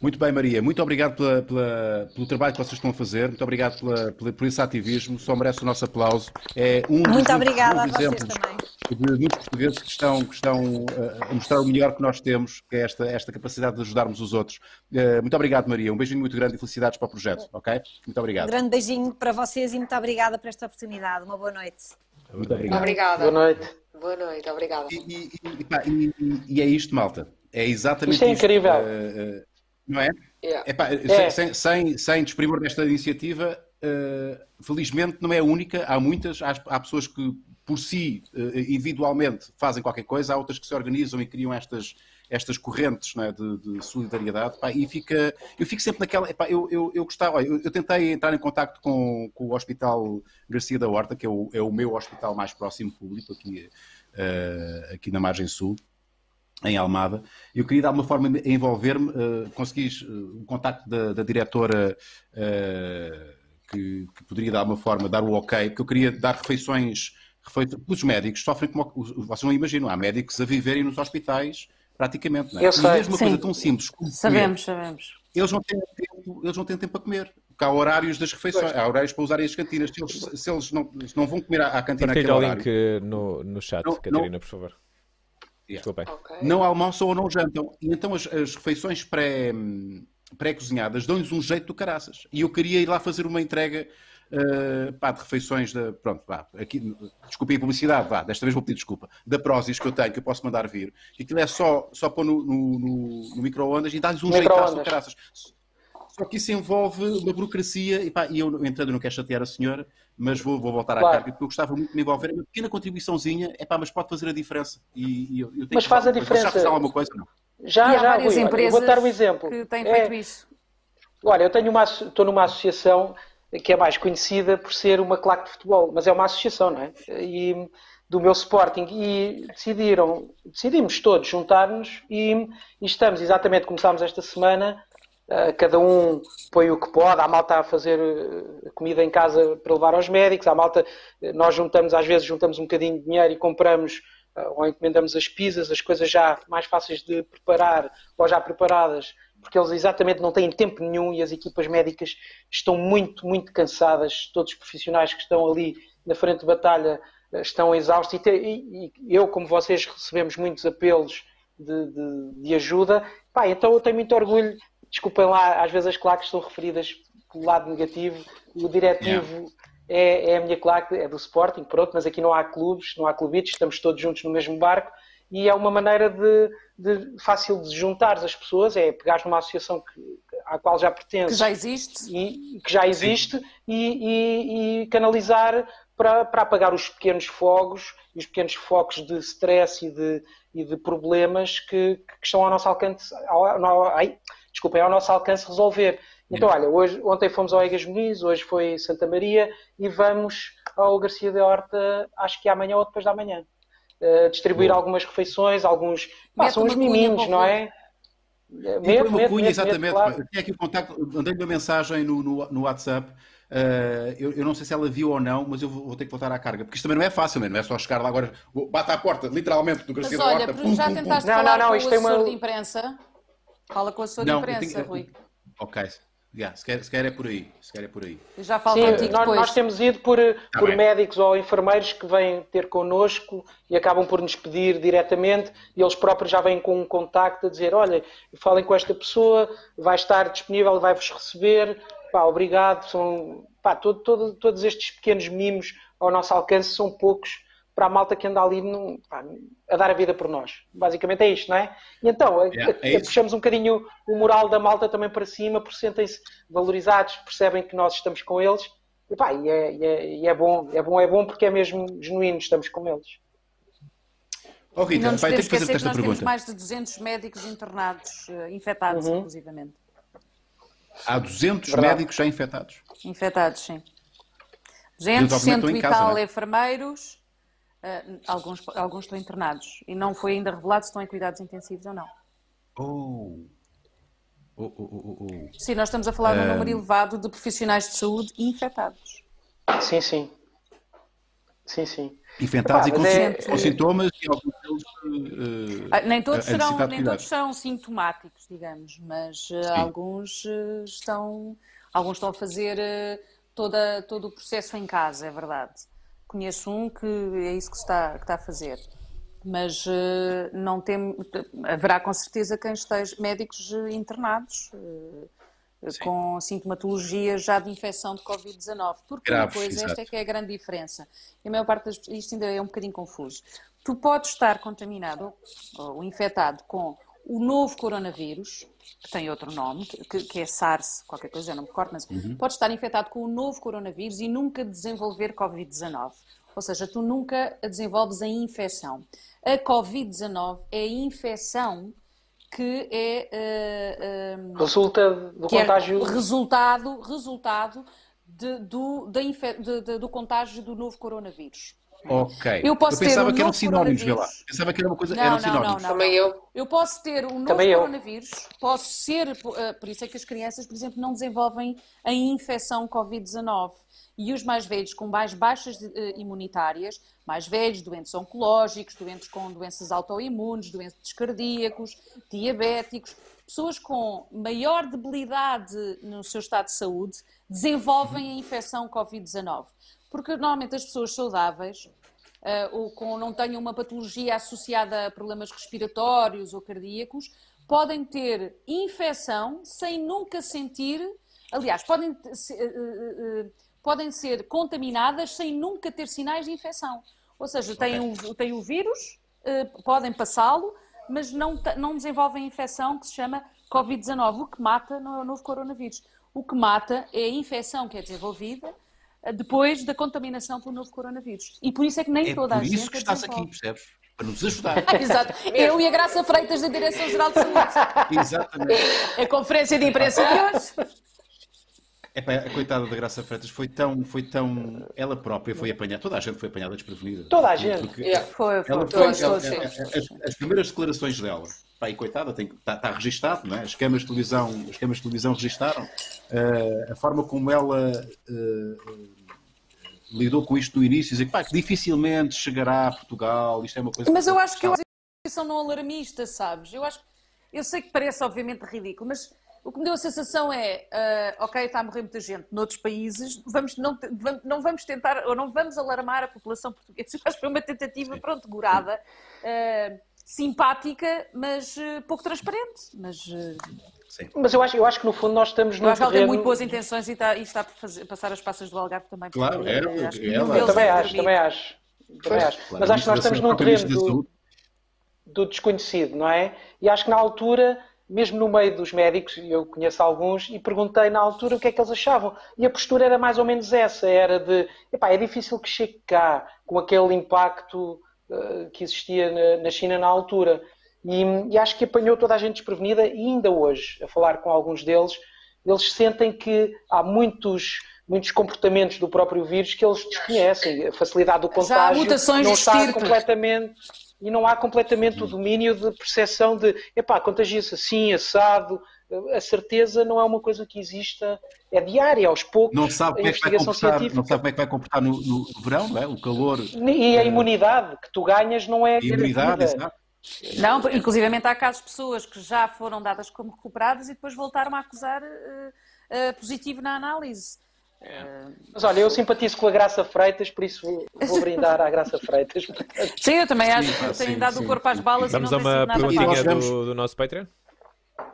Muito bem, Maria. Muito obrigado pela- pela- pelo trabalho que vocês estão a fazer. Muito obrigado pela- pela- por esse ativismo. Só merece o nosso aplauso. É um dos Muito muitos obrigada a bons vocês exemplos também. de muitos portugueses que estão, que estão uh, a mostrar o melhor que nós temos, que é esta, esta capacidade de ajudarmos os outros. Uh, muito obrigado, Maria. Um beijinho muito grande e felicidades para o projeto, ok? Muito Um obrigado. grande beijinho para vocês e muito obrigada por esta oportunidade. Uma boa noite. Muito obrigado. Obrigada. Boa noite. Boa noite, obrigada. E, e- e- pá, e- e- é isto, malta. É exatamente Isto é incrível. Uh, uh, não é? Yeah. Epá, É. Sem, sem, sem desprimor desta iniciativa, eh, felizmente não é a única. Há muitas, há, há pessoas que por si, individualmente, fazem qualquer coisa, há outras que se organizam e criam estas, estas correntes é, de, de solidariedade. Pá, e fica, eu fico sempre naquela. epá, eu, eu, eu gostava, eu, eu tentei entrar em contato com, com o Hospital Garcia da Horta, que é o, é o meu hospital mais próximo público aqui, eh, aqui na margem sul em Almada. Eu queria de alguma forma envolver-me, uh, uh, o contacto da, da diretora uh, que, que, poderia de alguma forma dar o ok, porque eu queria dar refeições, refeições os médicos sofrem como vocês não imaginam, há médicos a viverem nos hospitais praticamente, não é? Eu sei. E mesmo uma Sim. coisa tão simples como Sabemos, comer, sabemos. eles não têm tempo, eles não têm tempo para comer. Porque há horários das refeições, há horários para usarem as cantinas. Se eles, se eles não, se não vão comer à, à cantina Partilha o link eh, no, no chat, Não, Catarina, por favor. Yeah. Desculpem. Ok. não almoçam ou não jantam. E então as, as refeições pré, pré-cozinhadas dão-lhes um jeito do caraças. E eu queria ir lá fazer uma entrega uh, pá, de refeições da. Pronto, vá, aqui, desculpem a publicidade, vá, desta vez vou pedir desculpa. Da Prozis que eu tenho, que eu posso mandar vir. Que aquilo é só, só pôr no, no, no, no micro-ondas e dá-lhes um jeitaço Micro-ondas. caraças. Só que isso envolve uma burocracia, e, pá, e eu entrando não quero chatear a senhora, mas vou, vou voltar à Claro. carga, porque eu gostava muito de me envolver. Uma pequena contribuiçãozinha, é pá, mas pode fazer a diferença. E, e eu, eu tenho Mas que- faz a vocês diferença. Já alguma coisa? Não. Já, e há já, várias Rui, empresas vou dar um exemplo. que têm É, feito isso. Olha, eu tenho uma, estou numa associação que é mais conhecida por ser uma claque de futebol, mas é uma associação, não é? E do meu Sporting e decidiram, decidimos todos juntar-nos e, e estamos exatamente, começámos esta semana, eh, cada um põe o que pode, há malta a fazer eh, comida em casa para levar aos médicos, há malta, eh, nós juntamos, às vezes juntamos um bocadinho de dinheiro e compramos ou encomendamos as pizzas, as coisas já mais fáceis de preparar ou já preparadas, porque eles exatamente não têm tempo nenhum e as equipas médicas estão muito, muito cansadas, todos os profissionais que estão ali na frente de batalha eh, estão exaustos. E, te- e- e eu, como vocês, recebemos muitos apelos de, de- de ajuda, Pá, então eu tenho muito orgulho, desculpem lá, às vezes as claques são referidas pelo lado negativo, o diretivo é, é a minha claque, é do Sporting, pronto, mas aqui não há clubes, não há clubitos, estamos todos juntos no mesmo barco e é uma maneira de, de fácil de juntar as pessoas, é pegar numa associação que, à qual já Que pertence já existe. e que já existe e, e- e canalizar para, para apagar os pequenos fogos e os pequenos focos de stress e de, e de problemas que, que estão ao nosso alcance, ao, ao- ai, desculpem, ao nosso alcance resolver. Então, olha, hoje, ontem fomos ao Egas Muniz, hoje foi Santa Maria e vamos ao Garcia de Horta, acho que amanhã ou depois da manhã. Uh, distribuir algumas refeições, alguns. Pá, Mete são uns miminhos, não é? Tem uma cunha, exatamente. Tinha aqui o contacto, mandei-lhe uma mensagem no, no, no WhatsApp. Uh, eu, eu não sei se ela viu ou não, mas eu vou, vou ter que voltar à carga, porque isto também não é fácil, não é só chegar lá agora, bate à porta, literalmente, do Mas Garcia da olha, Horta. porque já tentaste Não, falar não, não, com isto o tem uma- assessor de imprensa? Fala com o assessor de Não, imprensa, tenho- Rui. Ok, yeah, se, quer, se quer é por aí, se quer é por aí. Já falo Sim, nós, nós temos ido por, por bem. médicos ou enfermeiros que vêm ter connosco e acabam por nos pedir diretamente e eles próprios já vêm com um contacto a dizer, olha, falem com esta pessoa, vai estar disponível, vai-vos receber, pá, obrigado. São, pá, todo- todo- todos estes pequenos mimos ao nosso alcance são poucos para a malta que anda ali num- pá, a dar a vida por nós. Basicamente é isto, não é? E então, a- Yeah, a- é isso. puxamos um bocadinho o moral da malta também para cima, porque sentem-se valorizados, percebem que nós estamos com eles. E, pá, e, é, e é- e é bom, é bom, é bom porque é mesmo genuíno, estamos com eles. Oh, Rita, não nos vai podemos que fazer esquecer que nós temos pergunta. mais de 200 médicos internados, eh, infectados, Uhum. inclusivamente. Há 200 Verdade. médicos já infectados. Infectados, sim. Eles 200, obviamente 100 estão em e tal é? enfermeiros, eh, alguns, alguns estão internados. E não foi ainda revelado se estão em cuidados intensivos ou não. Oh. Oh, oh, oh, oh, oh. Sim, nós estamos a falar de um Ehm. número elevado de profissionais de saúde infectados. Sim, sim. Sim, sim. Infectados Epá, e com, é- com sintomas e alguns deles. Ah, Nem todos, serão, nem todos serão sintomáticos, digamos, mas eh, alguns estão, alguns estão a fazer toda, todo o processo em casa, é verdade. Conheço um que é isso que está, que está a fazer. Mas eh, não tem, haverá com certeza quem esteja, médicos eh, internados eh, com sintomatologia já de infecção de Covid-19. Porque uma Graves, coisa, esta exato. é que é a grande diferença. E a maior parte das isto ainda é um bocadinho confuso. Tu podes estar contaminado ou infectado com o novo coronavírus, que tem outro nome, que, que é SARS, qualquer coisa, eu não me recordo, mas Uhum. podes estar infectado com o novo coronavírus e nunca desenvolver Covid-19. Ou seja, tu nunca desenvolves a infecção. A Covid-19 é a infecção que é, eh, eh, Resulta do é contágio. resultado, resultado de- do, de- de- do contágio do novo coronavírus. Ok. Eu posso ter pensava um que eram novo sinónimos, vê lá. coronavírus. Pensava que era uma coisa. Não, eram não, sinónimos. não, não. Também eu. Eu posso ter um novo Também eu. coronavírus, posso ser, eh, por isso é que as crianças, por exemplo, não desenvolvem a infecção Covid-19. E os mais velhos com mais baixas eh, imunitárias, mais velhos, doentes oncológicos, doentes com doenças autoimunes, doentes cardíacos, diabéticos, pessoas com maior debilidade no seu estado de saúde, desenvolvem a infecção Covid-19. Porque normalmente as pessoas saudáveis eh, ou com não tenham uma patologia associada a problemas respiratórios ou cardíacos, podem ter infecção sem nunca sentir, aliás, podem, eh, eh, podem ser contaminadas sem nunca ter sinais de infecção. Ou seja, têm, o, têm o vírus, podem passá-lo, mas não, não desenvolvem infecção que se chama Covid-19. O que mata não é o novo coronavírus. O que mata é a infecção que é desenvolvida depois da contaminação pelo novo coronavírus. E por isso é que nem É toda a por gente isso que estás desenvolve. aqui, percebes? Para nos ajudar. Exato. Eu e a Graça Freitas da Direção-Geral de Saúde. Exatamente. A conferência de imprensa de hoje. Epá, a coitada da Graça Freitas foi tão, foi tão. Ela própria foi apanhada. Toda a gente foi apanhada desprevenida. Toda a gente. Porque Yeah. Foi, foi. Ela foi, ela- as, as primeiras declarações dela, pá, e coitada, tem, está, está registado, não é? As câmaras de televisão, as câmaras de televisão registaram eh, a forma como ela eh, lidou com isto no início, dizer pá, que dificilmente chegará a Portugal, isto é uma coisa. Mas eu acho que é uma posição não alarmista, sabes? Eu acho eu sei que parece obviamente ridículo, mas o que me deu a sensação é, ah, ok, está a morrer muita gente noutros países, vamos, não, não vamos tentar, ou não vamos alarmar a população portuguesa. Que foi uma tentativa, pronto, gorada, ah, simpática, mas ah, pouco transparente. Mas Sim. Mas eu acho, eu acho que no fundo nós estamos no acho que ela tem terreno... muito boas intenções e está, e está a fazer- passar as passas do Algarve também. Claro, é, Eu acho deles Também é acho, também acho. Também acho. Claro, Mas acho que nós estamos num terreno do, do desconhecido, não é? E acho que na altura, mesmo no meio dos médicos, e eu conheço alguns, e perguntei na altura o que é que eles achavam. E a postura era mais ou menos essa, era de, epá, é difícil que chegue cá com aquele impacto eh, que existia na, na China na altura. E, e acho que apanhou toda a gente desprevenida e ainda hoje, a falar com alguns deles, eles sentem que há muitos muitos comportamentos do próprio vírus que eles desconhecem. A facilidade do Já há contágio mutações não está completamente e não há completamente o domínio de percepção de epá, contagia-se assim, assado. A certeza não é uma coisa que exista, é diária, aos poucos. Não sabe a como é que vai investigação comportar, científica. não sabe como é que vai comportar no, no verão, não é? O calor, E a imunidade que tu ganhas não é a imunidade, exato. Não, inclusivamente há casos de pessoas que já foram dadas como recuperadas e depois voltaram a acusar eh, eh, positivo na análise. Mas olha, eu simpatizo com a Graça Freitas, por isso vou, vou brindar à Graça Freitas. Sim, eu também acho que têm sim, dado sim. o corpo às balas Vamos e a não tem uma perguntinha vamos- do, do nosso Patreon?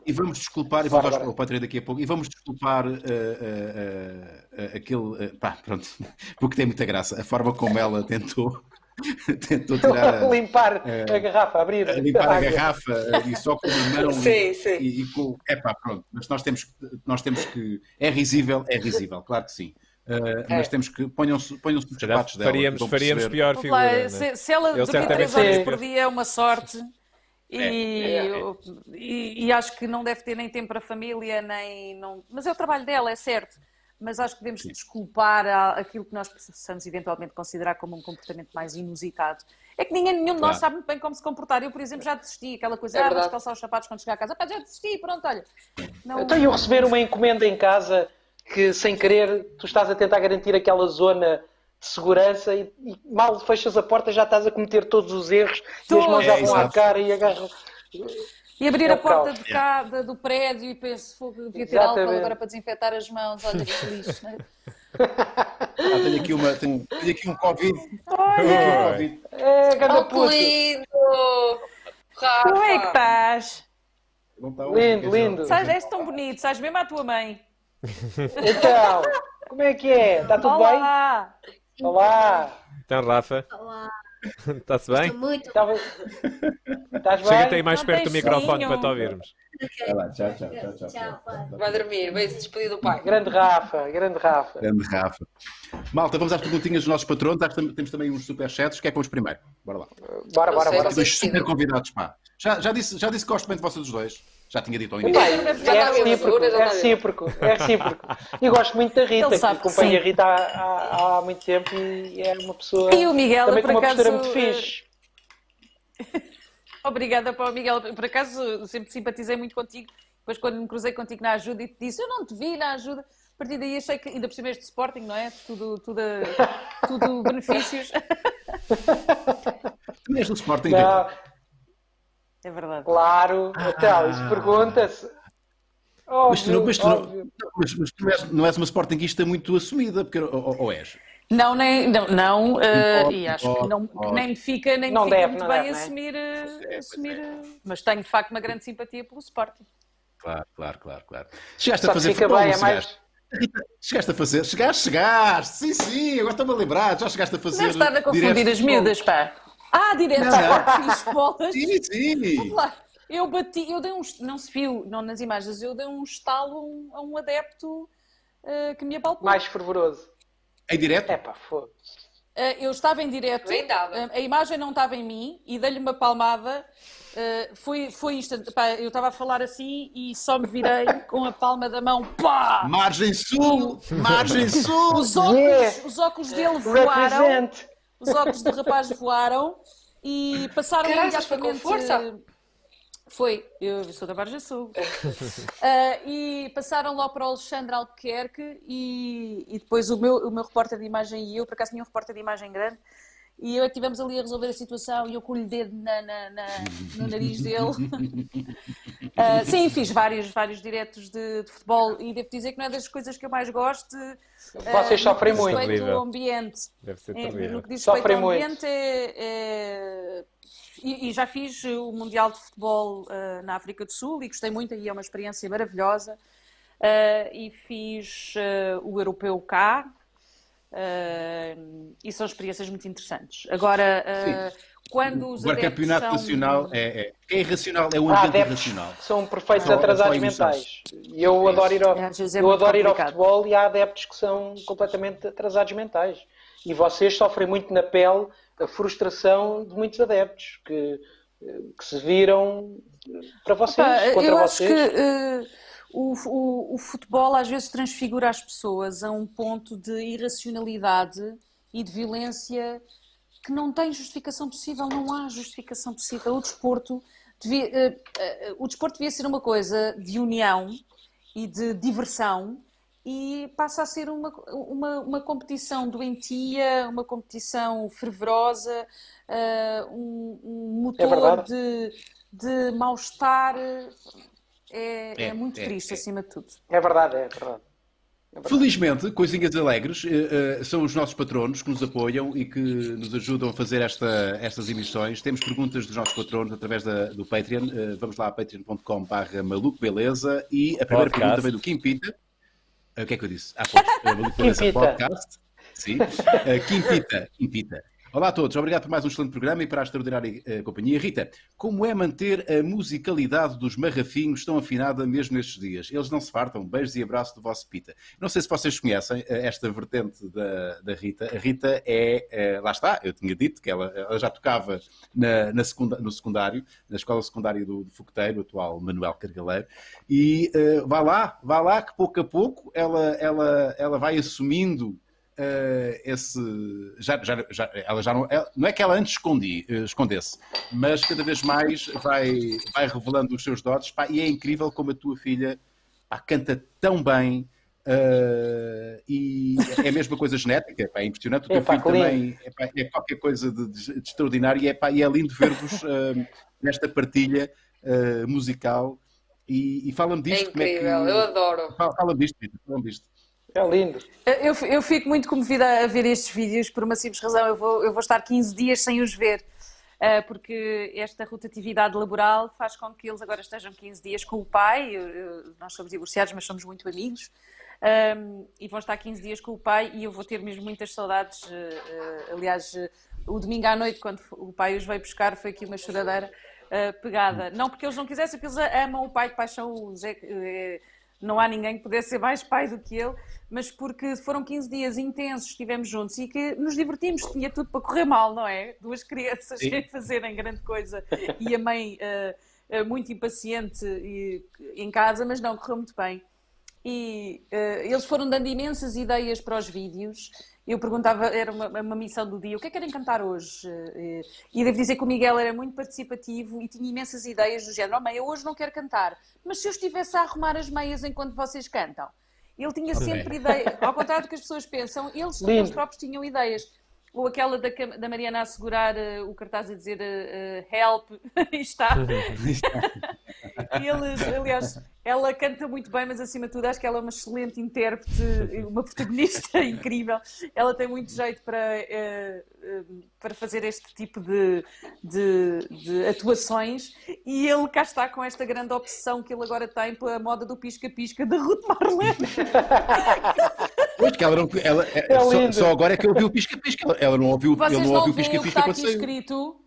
E vamos desculpar, e dar bora. ao Patreon daqui a pouco, e vamos desculpar eh, eh, eh, aquele. eh, pá, pronto, porque tem muita graça. A forma como ela tentou, tentou tirar a, limpar a garrafa, abrir a limpar a água. garrafa e só com a mão. Sim, sim. E, e com. É pá, pronto. Mas nós temos, que- nós temos que. É risível, é risível, claro que sim. Uh, mas temos que ponham-se ponham os sapatos dela. faríamos, faríamos pior figura. lá, né? se, se ela dormir certamente 3 horas por dia é uma sorte. E, É, é, é. e- e acho que não deve ter nem tempo para a família, nem. Não... Mas é o trabalho dela, é certo. Mas acho que devemos desculpar a- aquilo que nós possamos eventualmente considerar como um comportamento mais inusitado. É que ninguém, nenhum de nós sabe muito bem como se comportar. Eu, por exemplo, já desisti. Aquela coisa, É ah, vamos calçar os sapatos quando chegar a casa. Pá, já desisti, pronto, olha. Não... Então eu receber uma encomenda em casa que sem querer tu estás a tentar garantir aquela zona de segurança e, e mal fechas a porta já estás a cometer todos os erros e as mãos já É, vão à exato. cara e agarram. E abrir É a porta caos. de cá, do prédio e penso, fogo, devia ter álcool agora para desinfetar as mãos. Olha que lixo. né? Ah, tenho aqui uma, tenho, tenho aqui um Covid. Tenho aqui um Oi. Covid. É, ganda Oh, que lindo! Rafa! Como é que estás? Não está hoje, Lindo, lindo. Sais, és tão bonito, sais mesmo à tua mãe. Então, como é que é? Está tudo Olá! bem? Olá! Então, Rafa, Olá, está-se bem? estou muito. Estava- Estás bem? Chega-te aí mais Não perto do microfone para te ouvirmos. Vai lá, tchau, tchau, tchau, tchau. Tchau, pai. Vai dormir, vai-se despedir do pai. Grande Rafa, grande Rafa. Grande Rafa. Malta, vamos às perguntinhas dos nossos tam- temos também uns superchats. Quer que vamos primeiro? Bora lá. Bora, bora, bora. Dois super convidados, pá. Já, já, disse, já disse que gosto bem de vocês dos dois. Já tinha dito ao início. é recíproco, é recíproco, é recíproco. E gosto muito da Rita, que acompanha a. Rita há, há- há muito tempo e é uma pessoa E o Miguel, também por com uma acaso, postura muito eh, fixe. Obrigada para o Miguel. Por acaso, sempre simpatizei muito contigo. Depois, quando me cruzei contigo na ajuda e te disse, eu não te vi na ajuda. A partir daí achei que, ainda por cima este Sporting, não é? Tudo, tudo, tudo benefícios. Tu és do Sporting, Rita? Não, É verdade. claro, então, isso pergunta-se. Mas tu, não, mas tu, não, mas, mas tu não és, não és uma Sportingista muito assumida, porque, ou, ou- és? Não, nem, não, não eh, Pode, e acho que, não, pode. nem me fica, nem me Não fica deve, muito não bem deve, não é? assumir, eh, é, assumir pois eh, mas tenho de facto uma grande simpatia pelo Sporting. Claro, claro, claro, claro. Chegaste Só a fazer fica futebol, bem, não é mais. chegaste? A fazer? Chegaste, chegaste! Sim, sim, agora estou-me a lembrar. Já chegaste a fazer. Deve estar a confundir as miúdas, pá. Ah, direto Não. fiz bolas. Sim, sim. Vamos lá. Eu bati, eu dei um, não se viu, não nas imagens, eu dei um estalo a um, a um adepto eh, que me apalpou. Mais fervoroso. Em direto? É pá, foda Eh, eu estava em direto, eh, a imagem não estava em mim e dei-lhe uma palmada. foi, foi instant, pá, eu estava a falar assim e só me virei com a palma da mão. Pá! Margem Sul! Margem Sul! Os óculos, Yeah. os óculos dele voaram, Represent. Os óculos do rapaz voaram e passaram Caraças, foi com imediatamente. força? Foi, eu sou da Barja Sul. Ah, e passaram lá para o Alexandre Albuquerque e, e depois o meu, o meu repórter de imagem e eu, por acaso tinha um repórter de imagem grande, e eu é que estivemos ali a resolver a situação e eu com o dedo na, na- na- no nariz dele. Ah, sim, fiz vários, vários diretos de, de futebol e devo dizer que não é das coisas que eu mais gosto. ah, Vocês sofrem que diz muito. ao ambiente. Deve ser É, terrível. no que diz Sofrem respeito ao muito. ambiente, é, é- E, e já fiz o Mundial de Futebol ah, na África do Sul e gostei muito, aí é uma experiência maravilhosa. Ah, e fiz ah, o Europeu cá. Ah, e são experiências muito interessantes. Agora, ah, quando os Agora, campeonato são- nacional é, é. É irracional, é o Há ambiente irracional. são perfeitos é atrasados mentais. E eu É adoro ir ao, É, é eu adoro ir ao futebol e há adeptos que são completamente atrasados mentais. E vocês sofrem muito na pele a frustração de muitos adeptos que, que se viram para vocês, contra eu acho vocês. que eh, o, o- o futebol às vezes transfigura as pessoas a um ponto de irracionalidade e de violência que não tem justificação possível, não há justificação possível. O desporto devia, eh, eh, o desporto devia ser uma coisa de união e de diversão e passa a ser uma, uma, uma competição doentia, uma competição fervorosa, eh, um, um É motor verdade. de, de mal-estar. É, é É, muito é, triste, é. acima de tudo. É verdade, é verdade. Felizmente, Coisinhas Alegres eh, eh, são os nossos patronos que nos apoiam e que nos ajudam a fazer esta, estas emissões. Temos perguntas dos nossos patronos através da- do Patreon. Eh, vamos lá a patreon.com.br malucobeleza e a primeira Podcast. pergunta vem do Kim Pita. O que é que eu disse? Ah, pois, Maluco Beleza Kim Pita. Podcast. Sim. Kim Pita. Kim Pita. Olá a todos, obrigado por mais um excelente programa e para a extraordinária uh, companhia. Rita, como é manter a musicalidade dos marrafinhos tão afinada mesmo nestes dias? Eles não se fartam. Beijos e abraço do vosso Pita. Não sei se vocês conhecem uh, esta vertente da, da, Rita. A Rita é, uh, lá está, eu tinha dito que ela, ela já tocava na, na secunda, no secundário, na escola secundária do, do Fogueteiro, atual Manuel Cargaleiro, e vá lá, vá lá que pouco a pouco ela, ela, ela vai assumindo uh, esse. Já, já, já, ela já não. Ela, não é que ela antes escondi, uh, escondesse, mas cada vez mais vai, vai revelando os seus dotes. Pá, e é incrível como a tua filha pá, canta tão bem. Uh, e é a mesma coisa genética, pá, é impressionante. O teu é, filho também é, pá, é, qualquer coisa de, de, de extraordinário e é, pá, e é lindo ver-vos nesta partilha musical. E, e fala-me disto. É incrível, é que... eu adoro. Fala-me disto, fala disto. É lindo. Eu, eu fico muito comovida a ver estes vídeos por uma simples razão. Eu vou, eu vou estar 15 dias sem os ver, uh, porque esta rotatividade laboral faz com que eles agora estejam 15 dias com o pai. Nós somos divorciados, mas somos muito amigos. Ah, e vão estar 15 dias com o pai e eu vou ter mesmo muitas saudades. Uh, uh, aliás, o domingo à noite, quando o pai os veio buscar, foi aqui uma choradeira pegada. Não porque eles não quisessem, porque eles amam o pai de paixão. O Zé, não há ninguém que pudesse ser mais pai do que ele, mas porque foram 15 dias intensos, estivemos juntos e que nos divertimos, tinha tudo para correr mal, não é? Duas crianças Sim. sem fazerem grande coisa e a mãe uh, muito impaciente em casa, mas não, correu muito bem. E uh, eles foram dando imensas ideias para os vídeos eu perguntava, era uma, uma, missão do dia, o que é que querem cantar hoje? Eh, e devo dizer que o Miguel era muito participativo e tinha imensas ideias do género, oh mãe, eu hoje não quero cantar, mas se eu estivesse a arrumar as meias enquanto vocês cantam? Ele tinha sempre ideias, ao contrário do que as pessoas pensam, eles, eles próprios tinham ideias. Ou aquela da, da Mariana a segurar uh, o cartaz a dizer uh, help, e está. eles, aliás, ela canta muito bem, mas acima de tudo acho que ela é uma excelente intérprete, uma protagonista incrível. Ela tem muito jeito para, uh, para fazer este tipo de, de, de, atuações e ele cá está com esta grande obsessão que ele agora tem pela moda do pisca-pisca da Ruth Marlene. Pois que ela não. Ela, é, só, só, agora é que eu ouvi o pisca-pisca. Ela não ouviu, Vocês ele não ouviu o pisca-pisca quando saiu. Escrito,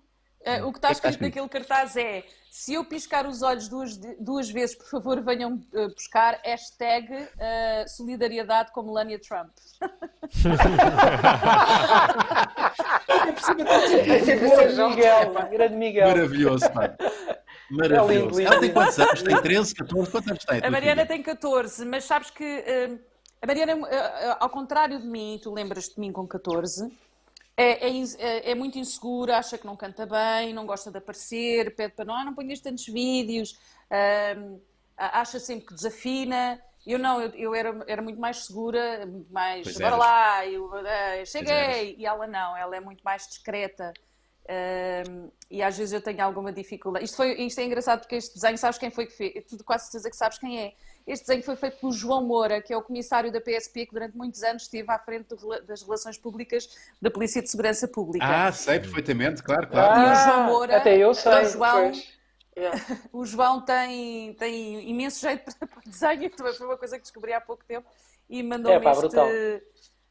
uh, o que está escrito naquele cartaz é se eu piscar os olhos duas, duas vezes, por favor, venham uh, buscar hashtag uh, solidariedade com Melania Trump. grande Miguel, grande Miguel. Maravilhoso, pai. Maravilhoso. É. Ela tem quantos anos? Tem 13, 14? Quantos anos tem? A, a Mariana filha? tem 14, mas sabes que uh, a Mariana, uh, ao contrário de mim, tu lembras de mim com 14, é, é, é, é, muito insegura, acha que não canta bem, não gosta de aparecer, pede para não, ah, não ponhas tantos vídeos, acha sempre que desafina. Eu não, eu, eu era, era muito mais segura, muito mais, pois bora lá, eu uh, cheguei, e ela não, ela é muito mais discreta. E às vezes eu tenho alguma dificuldade. Isto, foi, isto é engraçado porque este desenho, sabes quem foi que fez? Tu quase certeza que sabes quem é. Este desenho foi feito pelo João Moura, que é o comissário da PSP, que durante muitos anos esteve à frente das relações públicas da Polícia de Segurança Pública. Ah, sei perfeitamente, claro, claro. Ah, e o João Moura, até eu sei. O João, o João tem, tem imenso jeito para desenho, também foi uma coisa que descobri há pouco tempo, e mandou-me é, este,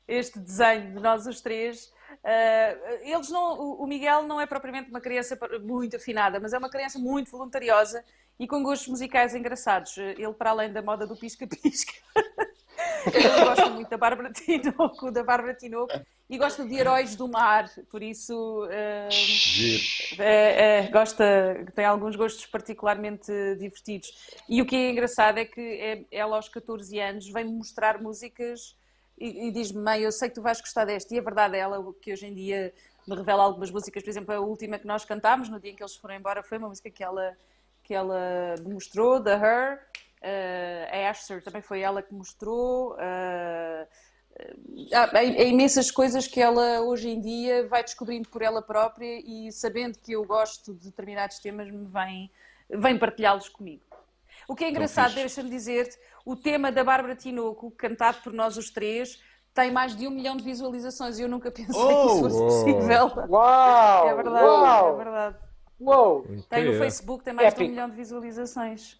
este desenho de nós os três. Uh, eles não, o Miguel não é propriamente uma criança muito afinada, mas é uma criança muito voluntariosa e com gostos musicais engraçados. Ele, para além da moda do pisca-pisca, gosta muito da Bárbara Tinoco, da Bárbara Tinoco e gosta de heróis do mar, por isso uh, é, é, gosta, tem alguns gostos particularmente divertidos. E o que é engraçado é que é, ela aos 14 anos vem-me mostrar músicas e, e diz-me, mãe, eu sei que tu vais gostar desta, e a verdade é ela que hoje em dia me revela algumas músicas, por exemplo, a última que nós cantámos no dia em que eles foram embora foi uma música que ela que ela mostrou, da Her. Uh, a Asher também foi ela que mostrou. Uh, há, imensas coisas que ela hoje em dia vai descobrindo por ela própria e sabendo que eu gosto de determinados temas me vem, vem partilhá-los comigo. O que é engraçado, deixa-me dizer-te, o tema da Bárbara Tinoco, cantado por nós os três, tem mais de um milhão de visualizações e eu nunca pensei oh, que isso fosse possível. Uau! É verdade, uau, é verdade. Uou! Tem no Facebook, tem mais de um milhão de visualizações.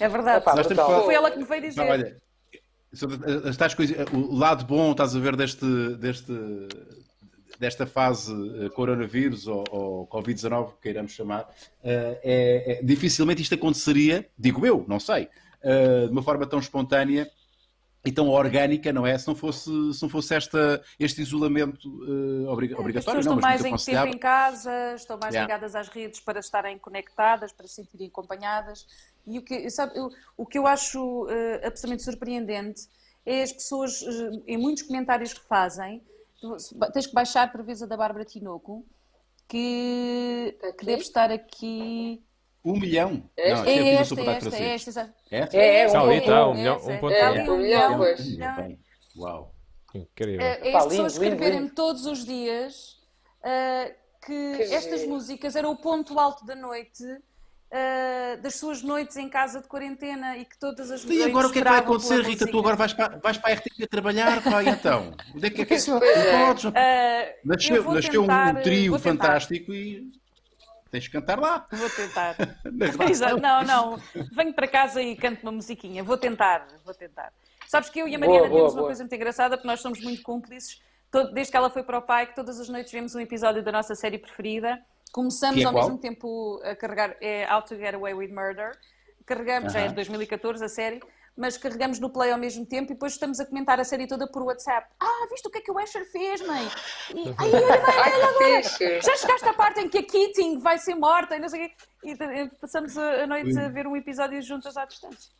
É verdade. Epá, Foi ela que me veio dizer. Não, olha, o lado bom, estás a ver, deste, deste desta fase uh, coronavírus ou, ou Covid-19, queiramos chamar, uh, é, é, dificilmente isto aconteceria, digo eu, não sei, uh, de uma forma tão espontânea e tão orgânica, não é? Se não fosse, se não fosse esta, este isolamento uh, obrigatório. As pessoas não, estão mais em tempo em casa, estão mais yeah. ligadas às redes para estarem conectadas, para se sentirem acompanhadas. E o que, sabe, eu, o que eu acho uh, absolutamente surpreendente é as pessoas, uh, em muitos comentários que fazem, tens que baixar para ver a da Bárbara Tinoco, que, que deve estar aqui um milhão. É não, é esta, é esta, é esta. É, é, está ali, está, um milhão, um ponto é, um milhão, pois. Uau. Incrível. É, é as pessoas escreverem todos os dias uh, que, que estas músicas eram o ponto alto da noite Uh, das suas noites em casa de quarentena e que todas as E agora o que é que vai acontecer, Rita? Tu agora vais para, vais para a RTP trabalhar, pá, e então? Onde é que é que é? Podes, uh, nasceu nasceu tentar, um trio fantástico e tens de cantar lá. Vou tentar. não, não. Venho para casa e canto uma musiquinha. Vou tentar, vou tentar. Sabes que eu e a Mariana boa, temos boa, uma boa. coisa muito engraçada, porque nós somos muito cúmplices. Desde que ela foi para o pai, que todas as noites vemos um episódio da nossa série preferida. Começamos é ao qual? mesmo tempo a carregar é How to Get Away with Murder. Carregamos, uh -huh. já é de 2014 a série mas carregamos no play ao mesmo tempo e depois estamos a comentar a série toda por WhatsApp. Ah, viste o que é que o Asher fez, mãe? E, ai, olha, vai, olha agora. Já chegaste à parte em que a Keating vai ser morta e não sei o quê. E passamos a noite a ver um episódio juntas à distância.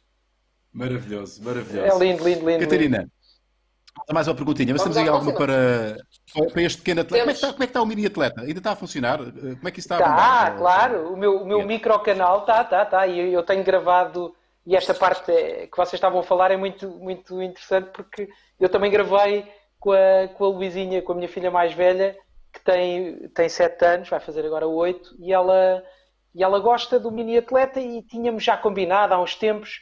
Maravilhoso, maravilhoso. É lindo, lindo, lindo. Catarina, lindo. Mais uma perguntinha. Mas temos aí alguma para, para este pequeno atleta? Como é, está, como é, que está, o mini atleta? Ainda está a funcionar? Como é que isso está a Está, claro. O meu, o meu micro canal está, está, está. E eu tenho gravado e esta parte que vocês estavam a falar é muito, muito interessante porque eu também gravei com a, com a Luizinha, com a minha filha mais velha, que tem, tem 7 anos, vai fazer agora 8, e ela, e ela gosta do mini atleta e tínhamos já combinado há uns tempos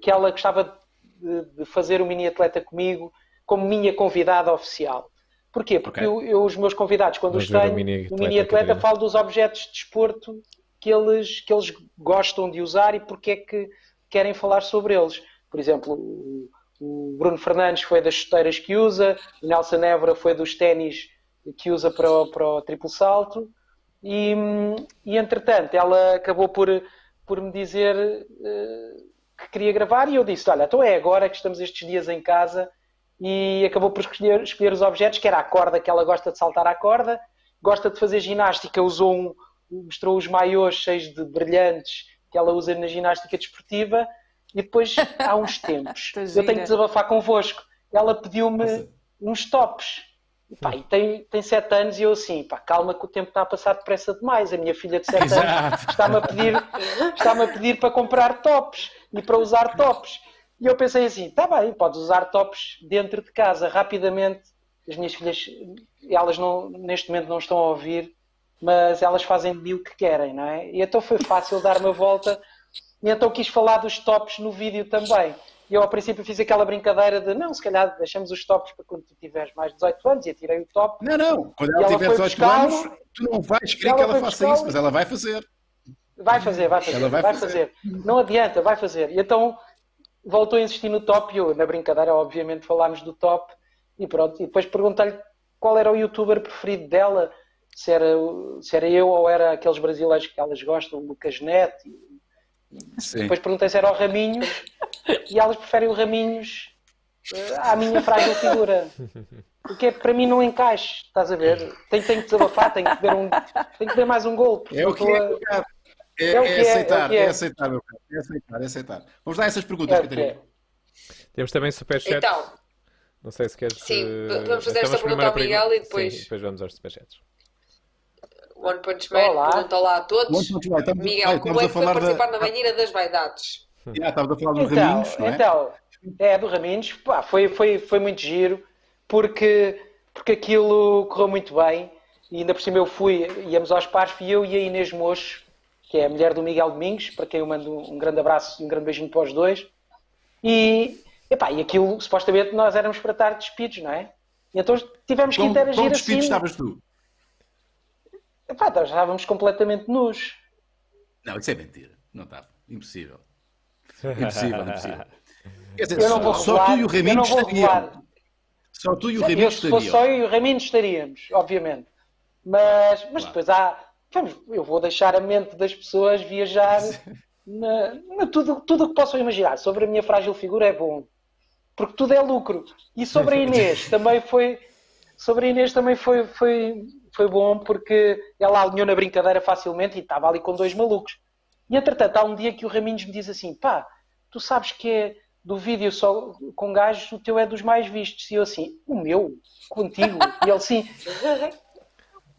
que ela gostava de, de fazer o mini atleta comigo como minha convidada oficial. Porquê? Porque okay. eu, eu, os meus convidados, quando Vamos os tenho, o mini atleta, o mini -atleta falo dos objetos de desporto que eles, que eles gostam de usar e porque é que querem falar sobre eles. Por exemplo, o Bruno Fernandes foi das chuteiras que usa, o Nelson Évora foi dos ténis que usa para o, para o triplo salto. E, e, entretanto, ela acabou por, por me dizer uh, que queria gravar e eu disse: Olha, então é agora que estamos estes dias em casa. E acabou por escolher, escolher os objetos, que era a corda, que ela gosta de saltar à corda, gosta de fazer ginástica, usou um, mostrou os maiôs cheios de brilhantes que ela usa na ginástica desportiva e depois há uns tempos eu tenho que desabafar convosco. Ela pediu-me uns tops. E, pá, e tem, tem sete anos e eu assim, pá, calma que o tempo está a passar depressa demais. A minha filha de sete anos está-me a, pedir, está a pedir para comprar tops e para usar tops. E eu pensei assim, está bem, podes usar tops dentro de casa rapidamente. As minhas filhas, elas não, neste momento não estão a ouvir, mas elas fazem de mim o que querem, não é? E então foi fácil dar uma volta e então quis falar dos tops no vídeo também. E eu ao princípio fiz aquela brincadeira de não, se calhar deixamos os tops para quando tu tiveres mais de 18 anos e atirei o top. Não, não, quando ela, ela tiver 18 anos, tu não vais querer que ela faça isso, mas ela vai fazer. Vai fazer, vai fazer, vai, vai fazer. fazer. Não adianta, vai fazer. E então voltou a insistir no top e eu, na brincadeira, obviamente, falámos do top e pronto. E depois perguntei-lhe qual era o youtuber preferido dela se era, se era eu ou era aqueles brasileiros que elas gostam, o Lucas Neto. E, depois perguntei se era o Raminhos e elas preferem o Raminhos uh, à minha frágil figura. Porque é, para mim não encaixa, estás a ver? Tenho, tenho que desabafar, tenho que ver, um, tenho que mais um gol. É o que é, a... é, é, é, aceitar, é, é, aceitar, meu caro. É aceitar, é aceitar. Vamos dar essas perguntas, é Catarina. Temos também superchat. Então, não sei se queres. Sim, vamos fazer esta pergunta ao Miguel e depois. Sim, depois vamos aos superchats. One Punch Man, olá. pergunta olá a todos. One Man, estamos, Miguel, como é que foi participar da... na banheira das vaidades? Yeah, estava a falar do então, Raminhos, não é? Então, é, do Raminhos, pá, foi, foi, foi muito giro, porque, porque aquilo correu muito bem, e ainda por cima eu fui, íamos aos pares, fui eu e a Inês Mocho, que é a mulher do Miguel Domingos, para quem eu mando um grande abraço e um grande beijinho para os dois, e, epá, e aquilo, supostamente, nós éramos para estar despidos, não é? E então tivemos que interagir como assim. despidos estavas tu? Epá, nós estávamos completamente nus. Não, isso é mentira. Não estava. Impossível. Impossível, impossível. Quer dizer, eu não vou só, revelar, tu e o Raminhos estariam. Só tu e o Ramiro se fosse estariam. só eu e o Raminho estaríamos, obviamente. Mas, mas Claro. depois há. Vamos, eu vou deixar a mente das pessoas viajar na, na tudo tudo o que possam imaginar. Sobre a minha frágil figura é bom. Porque tudo é lucro. E sobre a Inês também foi. Sobre a Inês também foi, foi, foi bom porque ela alinhou na brincadeira facilmente e estava ali com dois malucos. E entretanto, há um dia que o Raminhos me diz assim: pá, tu sabes que é do vídeo só com gajos, o teu é dos mais vistos. E eu assim: o meu? Contigo? E ele sim.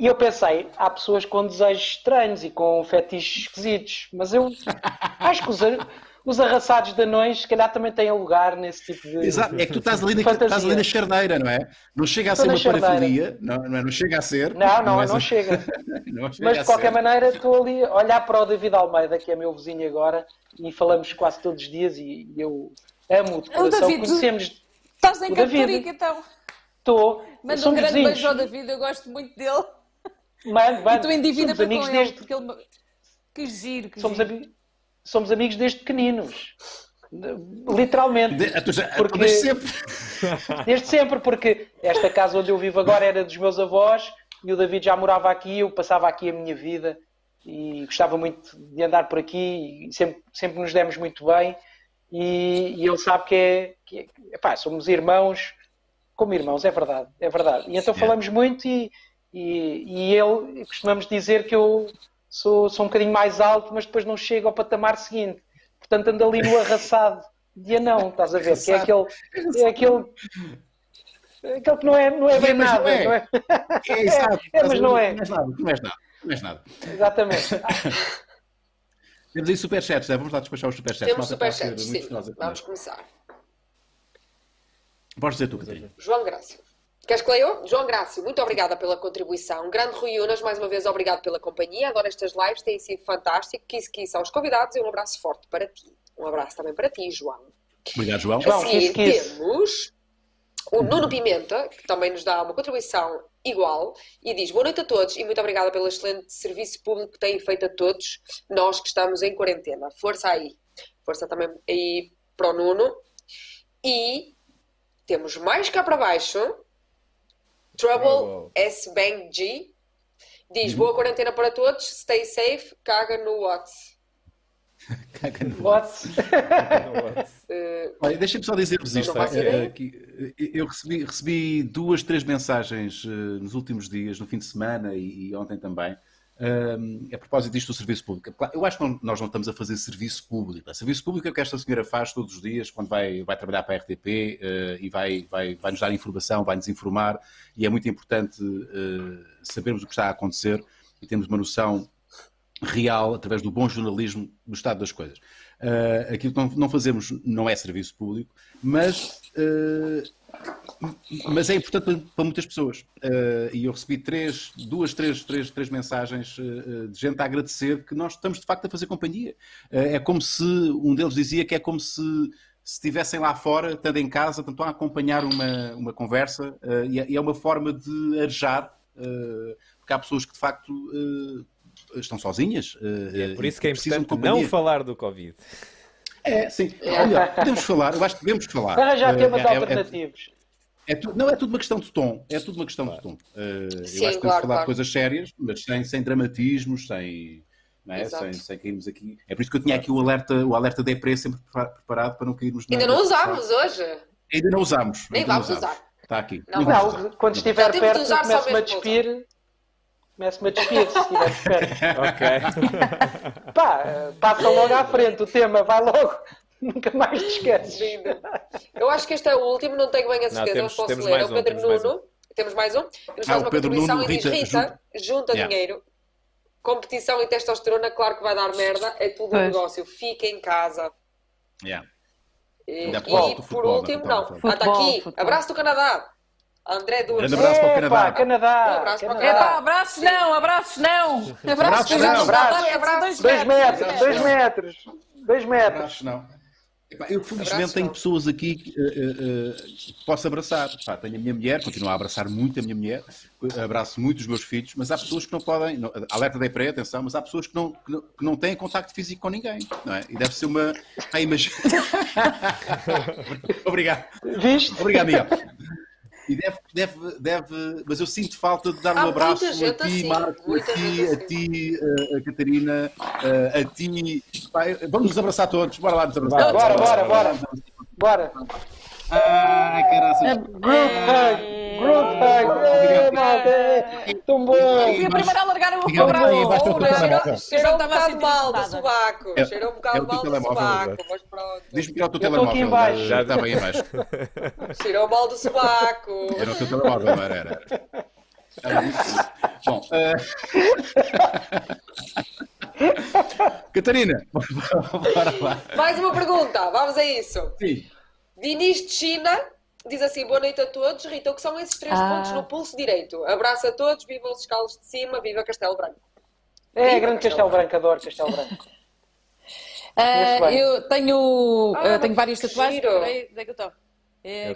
E eu pensei, há pessoas com desejos estranhos e com fetiches esquisitos, mas eu acho que os, os arrasados de anões, se calhar, também têm lugar nesse tipo de. Exato, é que tu estás ali, na, estás ali na charneira, não é? Não chega a ser uma charneira. parafilia, não, não, é? não chega a ser. Não, não, não a- chega. não chega Mas de qualquer ser. maneira, estou ali a olhar para o David Almeida, que é meu vizinho agora, e falamos quase todos os dias. E eu amo de O coração. David, Conhecemos. Estás em O. Caparica, então. Estou. Manda um grande vizinhos. beijo ao David, eu gosto muito dele. Mando, E mando. tu em dívida Somos para amigos com ele, desde porque ele... me- Que giro, que somos, giro. ami- somos amigos desde pequeninos. Literalmente. De- já- Porque- desde sempre. Desde sempre, porque esta casa onde eu vivo agora era dos meus avós e o David já morava aqui, eu passava aqui a minha vida e gostava muito de andar por aqui e sempre, sempre nos demos muito bem e, e ele sabe que é, que é epá, somos irmãos como irmãos, é verdade, é verdade. E então Yeah. falamos muito e, e, e ele costumamos dizer que eu sou, sou um bocadinho mais alto, mas depois não chego ao patamar seguinte. Portanto, ando ali no arraçado de anão, estás a ver? Que é aquele, é aquele, é aquele que não é, não é bem mas não nada, é. não é? É, exato. é, mas não é. Não és nada, não és nada. Não és nada. Exatamente. Temos aí superchats, né? vamos lá despachar os superchats. Temos Malta, superchats, sim. Vamos começar. Podes dizer tu, Catarina. João Grácio. Queres que leia? eu? João Grácio, muito obrigada pela contribuição. Grande Rui Unas, mais uma vez, obrigado pela companhia. Adoro estas lives, têm sido fantástico. Quis que aos convidados e um abraço forte para ti. Um abraço também para ti, João. Obrigado, João. João. A seguir kiss, kiss. temos o Nuno Pimenta, que também nos dá uma contribuição igual, e diz boa noite a todos e muito obrigada pelo excelente serviço público que têm feito a todos nós que estamos em quarentena. Força aí. Força também aí para o Nuno. E temos mais cá para baixo, Trouble Trouble. S Bang G. Diz boa quarentena para todos, stay safe, caga no Whats. Caga no- What? Uh, Olha, deixa-me só dizer-vos isto. eh, eh, eu recebi, recebi duas, três mensagens eh, nos últimos dias, no fim de semana e, e ontem também, ehm, a propósito disto do serviço público. Eu acho que não- nós não estamos a fazer serviço público. Serviço público é o que esta senhora faz todos os dias quando vai, vai trabalhar para a RTP eh, e vai, vai, vai nos dar informação, vai nos informar e é muito importante eh, sabermos o que está a acontecer e termos uma noção real, através do bom jornalismo, do estado das coisas. Uh, aquilo que não, não fazemos não é serviço público, mas, uh, mas é importante para, para muitas pessoas. Uh, e eu recebi três, duas, três, três, três mensagens uh, de gente a agradecer que nós estamos de facto a fazer companhia. Uh, é como se um deles dizia que é como se se estivessem lá fora, estando em casa, estão a acompanhar uma, uma conversa e, é, e é uma forma de arejar, porque há pessoas que de facto estão sozinhas. é por isso que é importante não falar do Covid. É, sim. Olha, podemos falar, eu acho que devemos falar. Arranjar Eh, temas é- é- alternativos. é tu- não é tudo uma questão de tom, é tudo uma questão de tom. Eh, Sim, eu acho que podemos claro, falar claro. de coisas sérias, mas sem, sem dramatismos, sem, não é? Sem, sem cairmos aqui. É por isso que eu tinha aqui o alerta, o alerta deprê sempre prepar- preparado para não cairmos na- ainda não usámos hoje. Ainda não usámos. Nem não vamos usar. Está aqui. Não vamos usar. Não, quando estiver temos perto, começo-me a despir. Começo-me a despir se estiver perto. Ok. Pá, passa logo à frente o tema, vai logo. Nunca mais te esqueces. Eu acho que este é o último, não tenho bem a certeza, temos- mas posso temos ler. mais É o um, Pedro temos mais Nuno. Temos mais um. Nos Ah, faz uma Pedro contribuição Nuno, e diz: Rita, Rita, junta Yeah. dinheiro. Competição e testosterona, claro que vai dar merda. É tudo um negócio. Fica em casa. Yeah. E, e futebol, por futebol, último, não, não. futebol. Ah, está Futebol, aqui. futebol. Abraço do Canadá. André Duas. Grande abraço para o Canadá. Canadá. Um abraço para o Canadá. Epá, abraços não, abraços não. Abraços Abraços não. Abraços, Abraços. Dois metros, dois metros. Dois metros. Abraços, não. Eu felizmente tenho pessoas aqui que, eh, que posso abraçar. Pá, tenho a minha mulher, continuo a abraçar muito a minha mulher, abraço muito os meus filhos, mas há pessoas que não podem, não, alerta da EPRE, atenção, mas há pessoas que não, que não, que não têm contacto físico com ninguém, não é? E deve ser uma. Ah, imagina. Obrigado. Viste? Obrigado, Miguel. E deve, deve, deve, mas eu sinto falta de dar Há um abraço a ti, assim, Marco, a ti, a ti, eh, a Catarina, eh, a ti. Vamos nos abraçar todos, bora lá nos abraçar. Bora, bora, bora. Bora. Ai, caraças. Group hug. Group hug. É, é. Tão bom. Fui a primeira a largar o Fica abraço. ali, basta o teu não, telemóvel. Cheirou um bocado mal do sobaco. É- Cheirou um é bocado mal do exato. Mas pronto. Diz-me que é o teu Eu estou aqui telemóvel. em baixo. Já está bem em baixo. Cheirou mal do sobaco. Era o teu telemóvel, era? era. Bom. Bom, eh, Catarina, bora lá. Mais uma pergunta. Vamos a isso. Sim. Dinis de China diz assim: boa noite a todos. Rita, o que são esses três Ah. pontos no pulso direito? Abraço a todos, vivam os escalos de cima, viva Castelo Branco. É, grande Castelo Branco, adoro Castelo Branco. Bem. eu tenho, Ah, ah, tenho várias tatuagens. onde é que eu estou? É,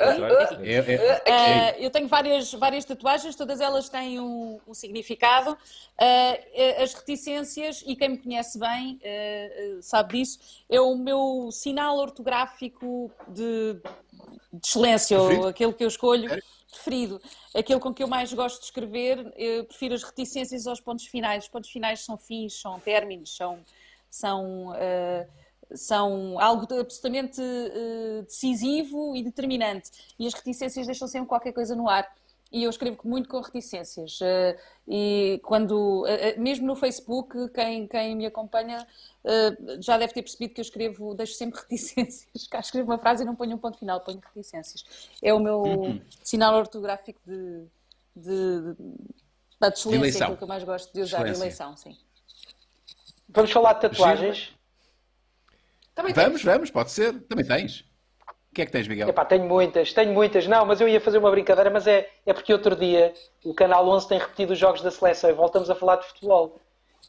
É. É, é, eu tenho várias, várias tatuagens, todas elas têm um, um significado. Eh, as reticências, e quem me conhece bem eh, sabe disso, é o meu sinal ortográfico de, de excelência, ou aquele que eu escolho preferido. Aquele com que eu mais gosto de escrever, eu prefiro as reticências aos pontos finais. Os pontos finais são fins, são términos, são. são ah, são algo absolutamente eh, decisivo e determinante. E as reticências deixam sempre qualquer coisa no ar. E eu escrevo muito com reticências. Eh, e quando, eh, mesmo no Facebook, quem, quem me acompanha já deve ter percebido que eu escrevo, deixo sempre reticências. Cá escrevo uma frase e não ponho um ponto final, ponho reticências. É o meu sinal ortográfico de, de, de, de excelência, eleição. aquilo que eu mais gosto de usar, de eleição, sim. Vamos falar de tatuagens. Também. Vamos, vamos, pode ser. Também tens. O que é que tens, Miguel? Epá, tenho muitas, tenho muitas. Não, mas eu ia fazer uma brincadeira, mas é, é porque outro dia o Canal 11 tem repetido os jogos da seleção e voltamos a falar de futebol.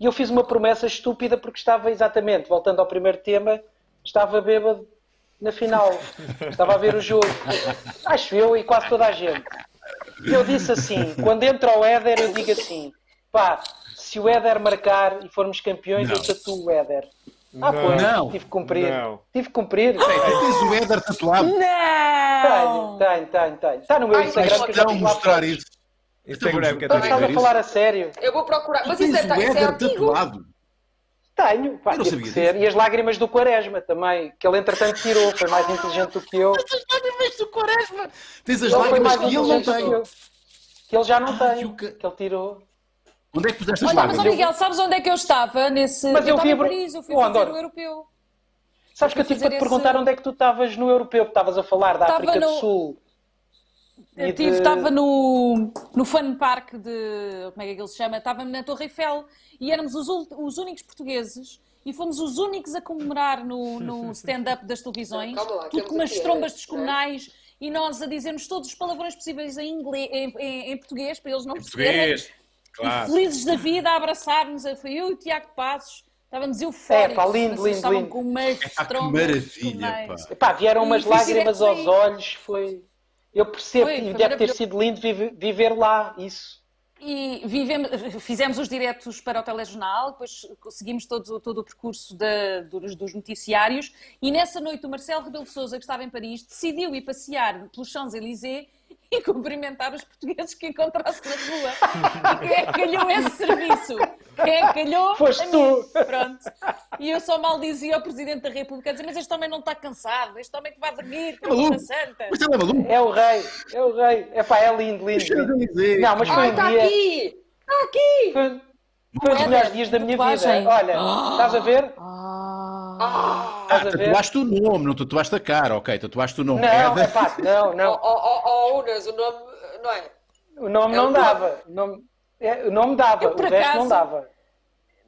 E eu fiz uma promessa estúpida porque estava exatamente, voltando ao primeiro tema, estava bêbado na final. Estava a ver o jogo. Acho eu e quase toda a gente. E eu disse assim, quando entra o Éder, eu digo assim, pá, se o Éder marcar e formos campeões, Não. eu tatuo o Éder. Ah, Não. pois, Não. tive que cumprir. Não. Tive que cumprir. Ei, tu tens o Éder tatuado. Não! Tenho, tenho, tenho, tenho. Está no meu Ai, Instagram que Então tive lá mostrar isso. Instagram, Estás Catarina. a falar a sério? Eu vou procurar. Mas isso é, o isso é antigo. tatuado. Tenho, pá, Eu não sabia que ser. E as lágrimas do Quaresma também, que ele entretanto tirou, foi mais inteligente do que eu. Tens as lágrimas do Quaresma. Tens as Ele lágrimas que ele não que tem. Que ele já não tem, que- que ele tirou. Onde é que puseste as Olha, mas? Miguel, sabes onde é que eu estava nesse. Mas eu estava vi em a- Paris, eu fui Onde, fazer o europeu. Sabes que eu Fui tive para te perguntar esse- onde é que tu estavas no europeu, que estavas a falar da Estava África do no- Sul. Eu tive, de- estava no, no Fun Park de. Como é que ele se chama? Estava na Torre Eiffel e éramos os, os únicos portugueses e fomos os únicos a comemorar no, no stand-up das televisões, lá, tudo com umas aqui, trombas é, descomunais e nós a dizermos todos os palavrões possíveis em, inglês, em, em- em português para eles não perceberem. E Claro. felizes da vida a abraçar-nos. Foi eu e o Tiago Passos. Estávamos eufóricos. É, pá, lindo, Vocês lindo, estavam lindo. com umas Epá, que trombas maravilha, pá. Epá, vieram E umas fiz lágrimas aos aí. olhos, foi... Eu percebo, Foi, e foi deve ter sido lindo viver, lá, isso. E vivemos, fizemos os diretos para o telejornal, depois seguimos todo, todo o percurso da- dos, dos noticiários e nessa noite o Marcelo Rebelo de Sousa, que estava em Paris, decidiu ir passear pelos Champs-Élysées e cumprimentar os portugueses que encontrasse na rua. E quem é que calhou esse serviço? Quem é que calhou? Foste A mim. tu. Pronto. E eu só mal dizia ao Presidente da República, dizer, mas este homem não está cansado, este homem que vai dormir, que é Maluco. uma santa. Mas ele é maluco. É o rei, é o rei. Epá, é lindo, lindo. Lindo. dizer. Não, mas foi Ai, um está dia... aqui! Está aqui! Foi, foi um dos melhores dias da minha vida. Olha, estás a ver? Ah. Ah, Estás a ver? Tatuaste o nome, não tatuaste a cara, ok? Tatuaste o nome. Não, é pá, não, oh, não. oh, oh, oh, Unas, o nome, não é? O nome É não o dava. O nome, é, o nome dava, Eu, o por resto não dava.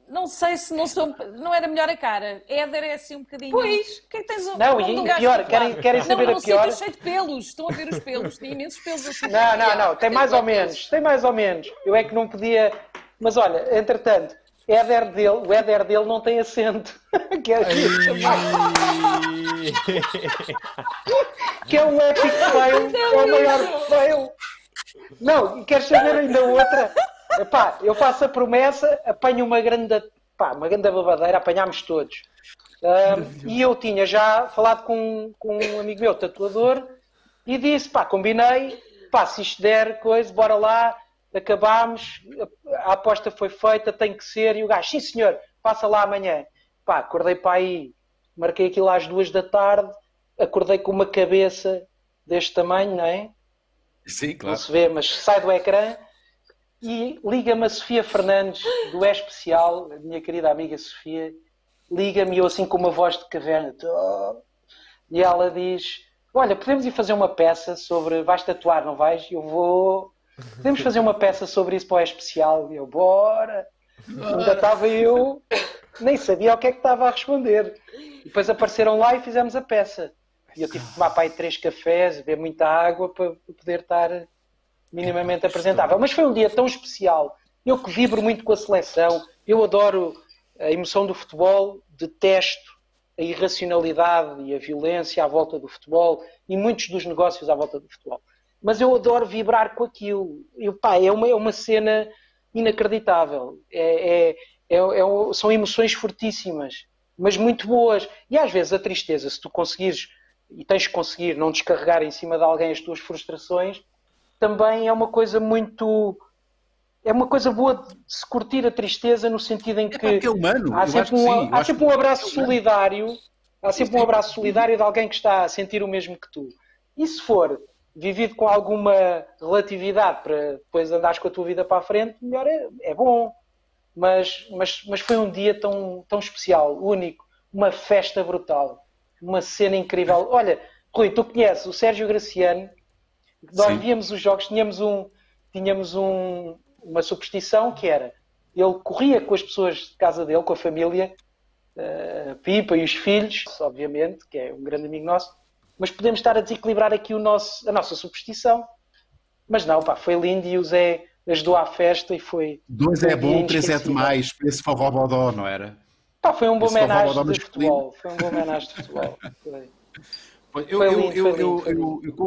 Não sei se não sou. Não era melhor a cara. Éder é assim um bocadinho. Pois. O que é que tens o Não, o nome e- um e pior, tatuado? querem- querem saber não, a não, pior? Não, cheio de pelos. Estão a ver os pelos. Tem imensos pelos assim. Não, não, não, tem mais ou menos, tem mais ou menos. Eu é que não podia. Mas olha, entretanto, Éder dele, o Éder dele não tem acento. que, é, que é um epic fail, é o maior fail. Não, e queres saber ainda outra? Epá, eu faço a promessa, apanho uma grande, pá, uma grande babadeira, apanhámos todos. Ahm, e eu tinha já falado com, com um amigo meu, tatuador, e disse, pá, combinei, pá, se isto der coisa, bora lá, acabámos, a, aposta foi feita, tem que ser, e o gajo, sim senhor, passa lá amanhã. Pá, acordei para aí, marquei aquilo às duas da tarde, acordei com uma cabeça deste tamanho, não é? Sim, Não claro. se vê, mas sai do ecrã e liga-me a Sofia Fernandes do É Especial, a minha querida amiga Sofia, liga-me eu assim com uma voz de caverna e ela diz: Olha, podemos ir fazer uma peça sobre. Vais tatuar, não vais? Eu vou. Podemos fazer uma peça sobre isso para o É Especial? E eu, bora! Ainda estava eu, nem sabia o que é que estava a responder. E depois apareceram lá e fizemos a peça. E eu tive que tomar para aí três cafés, beber muita água para para poder estar minimamente apresentável. Mas foi um dia tão especial. Eu que vibro muito com a seleção, eu adoro a emoção do futebol, detesto a irracionalidade e a violência à volta do futebol e muitos dos negócios à volta do futebol. Mas eu adoro vibrar com aquilo. Eu, pá, é, uma, é uma cena inacreditável. É, é- é- é- são emoções fortíssimas, mas muito boas. E às vezes a tristeza, se tu conseguires, e tens que conseguir não descarregar em cima de alguém as tuas frustrações, também é uma coisa muito. É uma coisa boa de se curtir a tristeza no sentido em É que é humano. há sempre que um, sim. há sempre um que abraço solidário, há sempre um abraço solidário de alguém que está a sentir o mesmo que tu. E se for vivido com alguma relatividade para depois andares com a tua vida para a frente, melhor é, é bom. Mas, mas, mas foi um dia tão, tão especial, único, uma festa brutal, uma cena incrível. Olha, Rui, tu conheces o Sérgio Graciano, nós Sim. víamos os jogos, tínhamos, um, tínhamos um, uma superstição que era ele corria com as pessoas de casa dele, com a família, eh, a Pipa e os filhos, obviamente, que é um grande amigo nosso, mas podemos estar a desequilibrar aqui o nosso, a nossa superstição. Mas não, pá, foi lindo e o Zé ajudou à festa e foi. Dois foi é bom, três é demais. para Esse Vovó não era? Pá, foi um bom foi homenagem de masculino. futebol. Foi um bom homenagem de futebol. Foi. Eu, Foi eu, eu,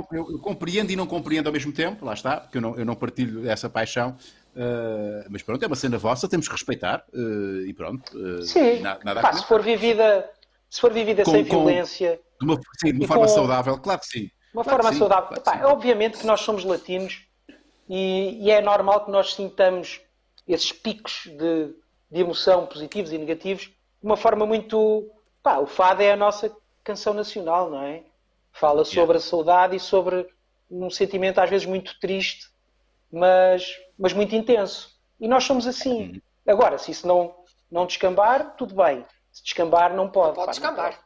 foi foi compreendo e não compreendo ao mesmo tempo, lá está, porque eu não, eu não partilho essa paixão. eh, mas pronto, é uma cena vossa, temos que respeitar eh, e pronto. eh, Sim, na- nada se for vivida, se for vivida Com- sem com- violência, De uma, sim, de uma forma com- saudável, claro que sim. Uma Claro forma sim, saudável. claro Epá, obviamente que nós somos latinos e, e é normal que nós sintamos esses picos de, de emoção positivos e negativos de uma forma muito. Pá, o fado é a nossa canção nacional, não é? Fala sobre a saudade e sobre um sentimento às vezes muito triste, mas, mas muito intenso. E nós somos assim. Agora, se isso não, não descambar, tudo bem. Se descambar, não pode. Pode pá, descambar.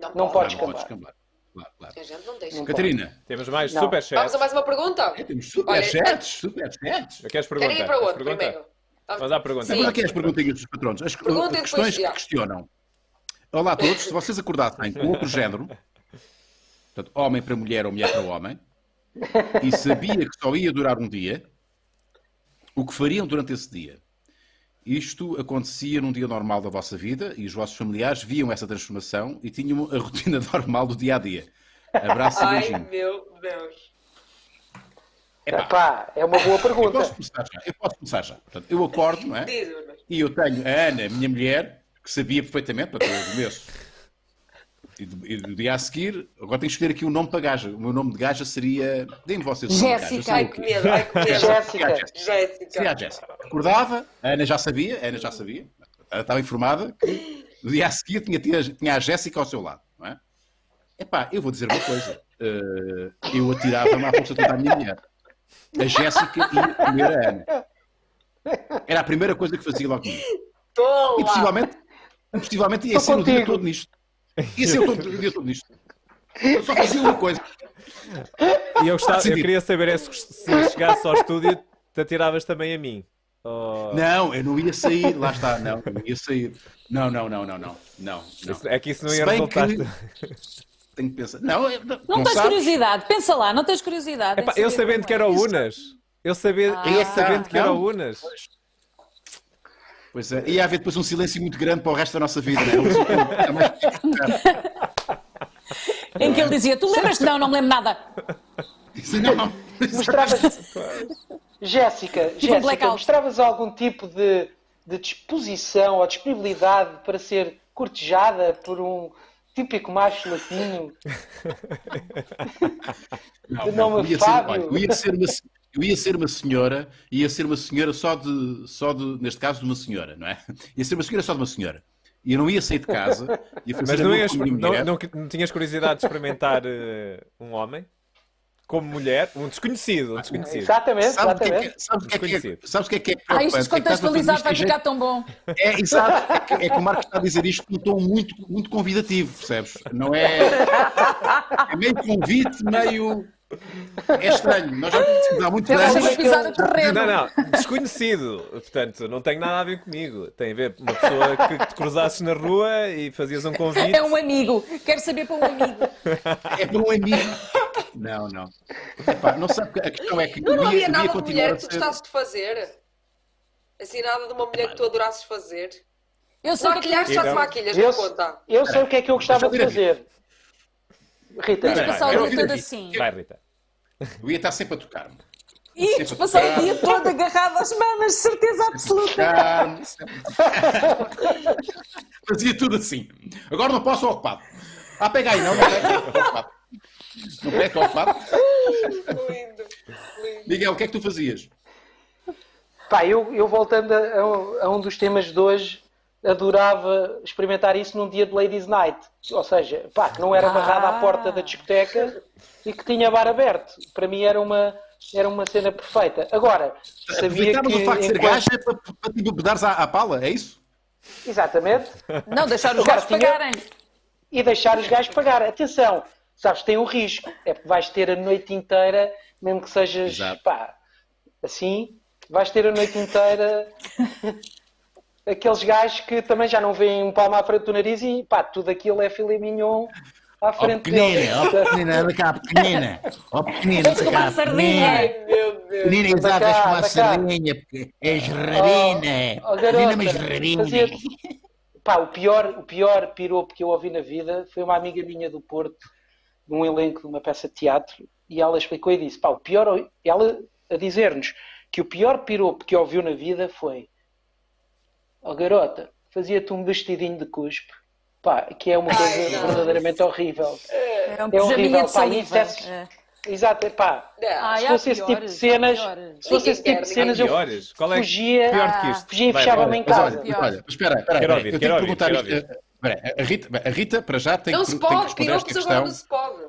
Não Claro, pode não descambar. descambar. Claro, claro. A gente não deixa. Não Catarina, Temos mais Não. superchats. Vamos a mais uma pergunta? é, temos Olha, superchats, superchats. Queres perguntar? Querem ir para Queres outro perguntar? primeiro? Vamos à pergunta. Sim. Vamos aqui as perguntinhas dos patronos. As Perguntem questões que questionam. Olá a todos, se vocês acordassem com outro género, portanto, homem para mulher ou mulher para homem, e sabia que só ia durar um dia, o que fariam durante esse dia? Isto acontecia num dia normal da vossa vida e os vossos familiares viam essa transformação e tinham a rotina normal do dia a dia. Abraço e Ai, beijinho. meu Deus. Epá, Epá, é uma boa eu pergunta. posso começar já. Eu posso começar já. Portanto, eu acordo, não é? E eu tenho a Ana, minha mulher, que sabia perfeitamente, portanto, eu começo. E do, e dia a seguir, agora tenho que escolher aqui um nome para gaja. O meu nome de gaja seria. Deem-me vocês o nome de gaja. Jéssica. Ai, o que medo, ai, que medo. Jéssica. Jéssica. Seria a Jéssica. Acordava, a Ana já sabia, a Ana já sabia, ela estava informada que no dia a seguir tinha, tinha, tinha a Jéssica ao seu lado. Não é? Epá, eu vou dizer uma coisa. eh, eu atirava-me à força toda a minha mulher. A Jéssica ia comer a Ana. Era a primeira coisa que fazia logo comigo. E possivelmente, possivelmente ia Estou ser o dia contigo. todo nisto. Ia ser o, todo- o dia todo nisto. Eu só fazia uma coisa. E eu, gostava, eu queria saber é se, se chegasse ao estúdio, te atiravas também a mim. Oh, Não, eu não ia sair. Lá está, não, eu não ia sair. Não, não, não, não, não. Não, isso- É que isso não ia resultar. que- Tenho que pensar. Não, eu- não, Não, tens sabes? curiosidade, pensa lá, não tens curiosidade. Epá, eu sabendo que é. era o Unas. Eu, sabia, Ah. eu Ah, sabendo que era o Unas. Pois é, ia haver depois um silêncio muito grande para o resto da nossa vida. Não é? É mais- Em que ele dizia, tu lembras-te? Não, não me lembro nada. Não, não. Mostravas. Jéssica, Jéssica, mostravas algum tipo de, de disposição ou disponibilidade para ser cortejada por um, típico macho latino. Não, De não, nome eu ia ser, Fábio. olha, eu ia ser uma, eu ia ser uma senhora, ia ser uma senhora só de, só de, neste caso, de uma senhora, não é? Ia ser uma senhora só de uma senhora. E eu não ia sair de casa, ia fazer Mas não, ias, não, não, não tinhas curiosidade de experimentar eh, um homem? Como mulher? Um desconhecido, um desconhecido. Exatamente, Sabe o que é que exatamente. é- sabes o que é que é- Desconhecido. sabes o que é que é Ah, isto? É descontextualizado isto vai ficar tão bom. É, exato. É que, é que o Marcos está a dizer isto num tom muito, muito convidativo, percebes? Não é. É meio convite, meio. É estranho. Nós já conhecemos há muitos Eu Estamos sei anos. a pisar o terreno. Não, não, desconhecido. Portanto, não tem nada a ver comigo. Tem a ver com uma pessoa que te cruzasses na rua e fazias um convite. É um amigo. Quero saber para um amigo. É para um amigo. Não, não. Epá, não sei, a questão é que Não, não ia, havia nada de mulher que tu ser. gostasses de fazer. Assim, nada de uma mulher que tu adorasses fazer. Eu sei o que é que Maquilhar, é já te Eu- maquilhas, Eu, não conta. eu sei o que é que eu gostava de fazer. Rita, passar o assim. Vai, Rita. Eu ia estar sempre a tocar-me. A passar o dia todo agarrado às mamas, de certeza absoluta. Fazia tudo assim. Agora não posso, ocupado. Ah, pega aí, não, não. Estou ocupado. Não estou ocupado. Lindo, lindo. Miguel, o que é que tu fazias? Pá, eu, eu voltando a- a um dos temas de hoje, adorava experimentar isso num dia de Ladies Night. Ou seja, pá, que não era amarrado à porta da discoteca e que tinha bar aberto. Para mim era uma, era uma cena perfeita. Agora, sabia que. o facto de ser enquanto- gaja para, para te bebedares à, à pala, é isso? Exatamente. Não, deixar os gajos tinha- pagarem. E deixar os gajos pagar. Atenção, sabes, tem um risco. É porque vais ter a noite inteira, mesmo que sejas, Exato. pá, assim, vais ter a noite inteira aqueles gajos que também já não veem um palmo à frente do nariz e pá, tudo aquilo é filé mignon à frente pequenina, ó deles. pequenina, anda cá, pequenina. Ó pequenina, de anda cá, sardinha. pequenina. Ai, meu Deus. Pequenina, exato, és como a sardinha, porque és rarina. Oh, oh, Pequenina, garota, mas rarina. fazia- Pá, o pior, o pior piropo que eu ouvi na vida foi uma amiga minha do Porto, num elenco de uma peça de teatro, e ela explicou e disse: pá, o pior, ela a dizer-nos que o pior piropo que ouviu na vida foi: Ó garota, fazia-te um vestidinho de cuspe, pá, que é uma coisa Ai, verdadeiramente horrível. É um É horrível, pá, isso é- É. Exato, é pá. Ai, Se fosse esse tipo de cenas, se fosse esse tipo de cenas, eu é fugia, pior que isto? fugia e fechava-me em casa. olha, mas olha, mas espera, espera, ouvir, eu quero tenho que perguntar isto. eh, a Rita, a Rita, para já, tem Não que, se tem que pode, responder esta questão. não se pode.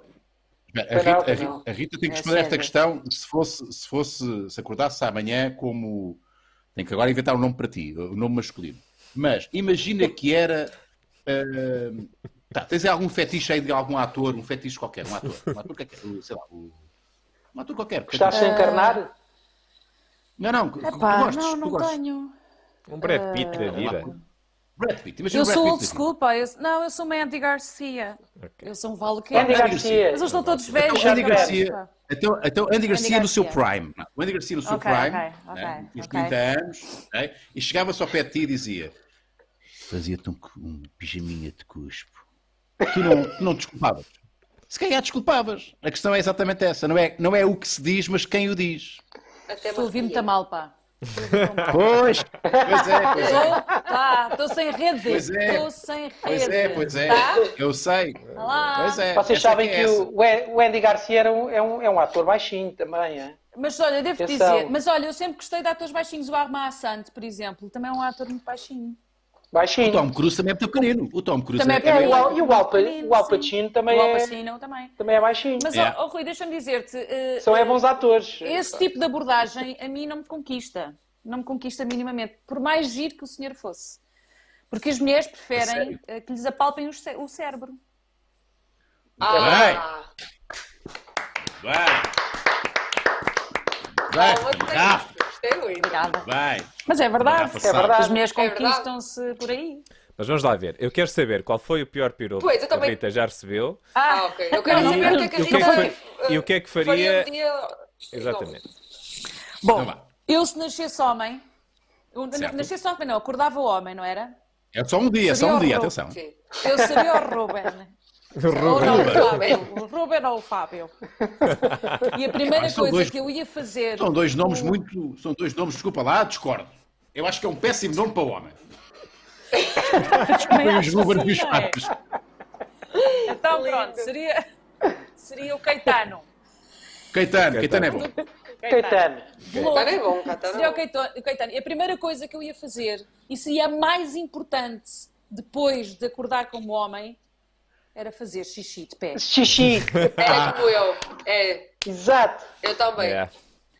A Rita, não, a Rita- não. a Rita tem que É responder esta questão se fosse, se fosse, se acordasse amanhã como. Tem que agora inventar um nome para ti, o nome masculino. Mas imagina que era. ah, tá, tens algum fetiche aí de algum ator, um fetiche qualquer, um ator, um ator qualquer, sei lá, o- um ator qualquer. Gostaste de encarnar? Não, não, que tu Epá, gostes, não, tu não gostes. tenho. Um Brad Pitt da vida. Brad Pitt, imagina Eu sou Pitt old school, pá. Eu- não, eu sou uma Andy Garcia. Eu sou um Vale Andy Quer. Garcia. Mas eles estão todos velhos. Então, Andy já Garcia, então, então Andy Garcia no seu prime. não, O Andy Garcia no seu Ok, prime, ok, ok, né, uns ok. 30 anos, né, e chegava-se ao pé de ti e dizia: Fazia-te um, um pijaminha de cuspo. Tu não, tu não desculpavas. Se calhar desculpavas. A questão é exatamente essa. Não é, não é o que se diz, mas quem o diz. Até Estou arrepia. mal, pá. Pois, pois é, pois é. Estou, tá, sem rede. Pois é. Estou sem rede. Pois é, pois é. Tá? Eu sei. lá. Pois é. Vocês essa sabem é que o o Andy Garcia era um- é, um, é um ator baixinho também, é? Mas olha, devo Atenção. dizer, mas olha, eu sempre gostei de atores baixinhos. O Arma Assante, por exemplo, também é um ator muito baixinho. O Baixinho. Tom Cruise também é pequenino. O Tom Cruise Também é é, É, pequenino. o e o Al, Pa- Pequenino, o Al sim. Pacino também, o Al é, Pacino também. também é baixinho. Mas, ó, ó, Rui, deixa-me dizer-te, eh, São é bons atores. esse tipo de abordagem a mim não me conquista. Não me conquista minimamente. Por mais giro que o senhor fosse. Porque as mulheres preferem eh, que lhes apalpem o cé- o cérebro. Ah. Vai, calma, tem Obrigada. vai. Mas é verdade. É verdade. As mulheres É conquistam-se por aí. Mas vamos lá ver. Eu quero saber qual foi o pior piropo Pois, eu que a também- Rita já recebeu. Ah, ok. Eu quero saber o que é que a o é Rita fa- e o que é que faria- faria. Exatamente. Bom, Então eu se nascesse homem, Certo. nascesse homem não, acordava homem, não era? É só um dia, só um Seria dia, atenção. Sim. Eu seria o Ruben. Ou Ruben. não, o Fábio. O Ruben ou o Fábio. E a primeira coisa dois- que eu ia fazer. São dois nomes muito. São dois nomes, desculpa lá, discordo. Eu acho que é um péssimo nome para o homem. Foi os Ruben e os não é? Fábios. então lindo. pronto, seria, seria o Caetano. Caetano, Caetano é bom. Caetano. Caetano é bom, Caetano Seria é o bom. Caetano, o Caetano. E a primeira coisa que eu ia fazer, e seria a mais importante depois de acordar como homem, era fazer xixi de pé. Xixi. Era como eu. É, Exato. eu também. Yeah.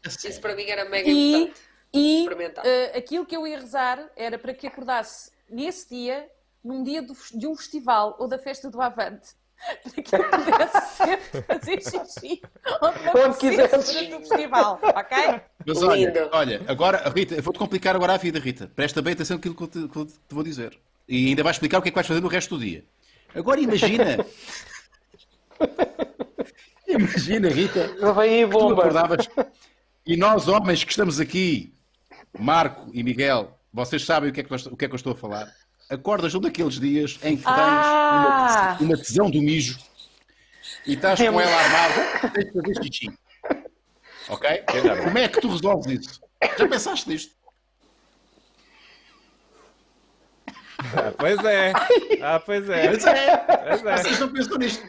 Isso para mim era mega E, importante. e eh, aquilo que eu ia rezar era para que acordasse nesse dia, num dia do- de um festival ou da festa do Avante. Para que eu pudesse sempre fazer xixi onde quisesse. durante o festival, ok? Mas olha, olha, agora, Rita, eu vou-te complicar agora a vida, Rita. Presta bem atenção naquilo que eu te, que eu te vou dizer. E ainda vais explicar o que é que vais fazer no resto do dia. Agora imagina. imagina, Rita. Vem aí, Tu bomba. acordavas. E nós, homens que estamos aqui, Marco e Miguel, vocês sabem o que é que, nós- o que, é que eu estou a falar. Acordas um daqueles dias em que tens Ah! uma, uma tesão do mijo e estás com ela armada, tens de fazer xixi. Ok? Como é que tu resolves isso? Já pensaste nisto? Ah, pois é. Ah, pois é. Pois é. Pois é. Vocês não pensam nisto.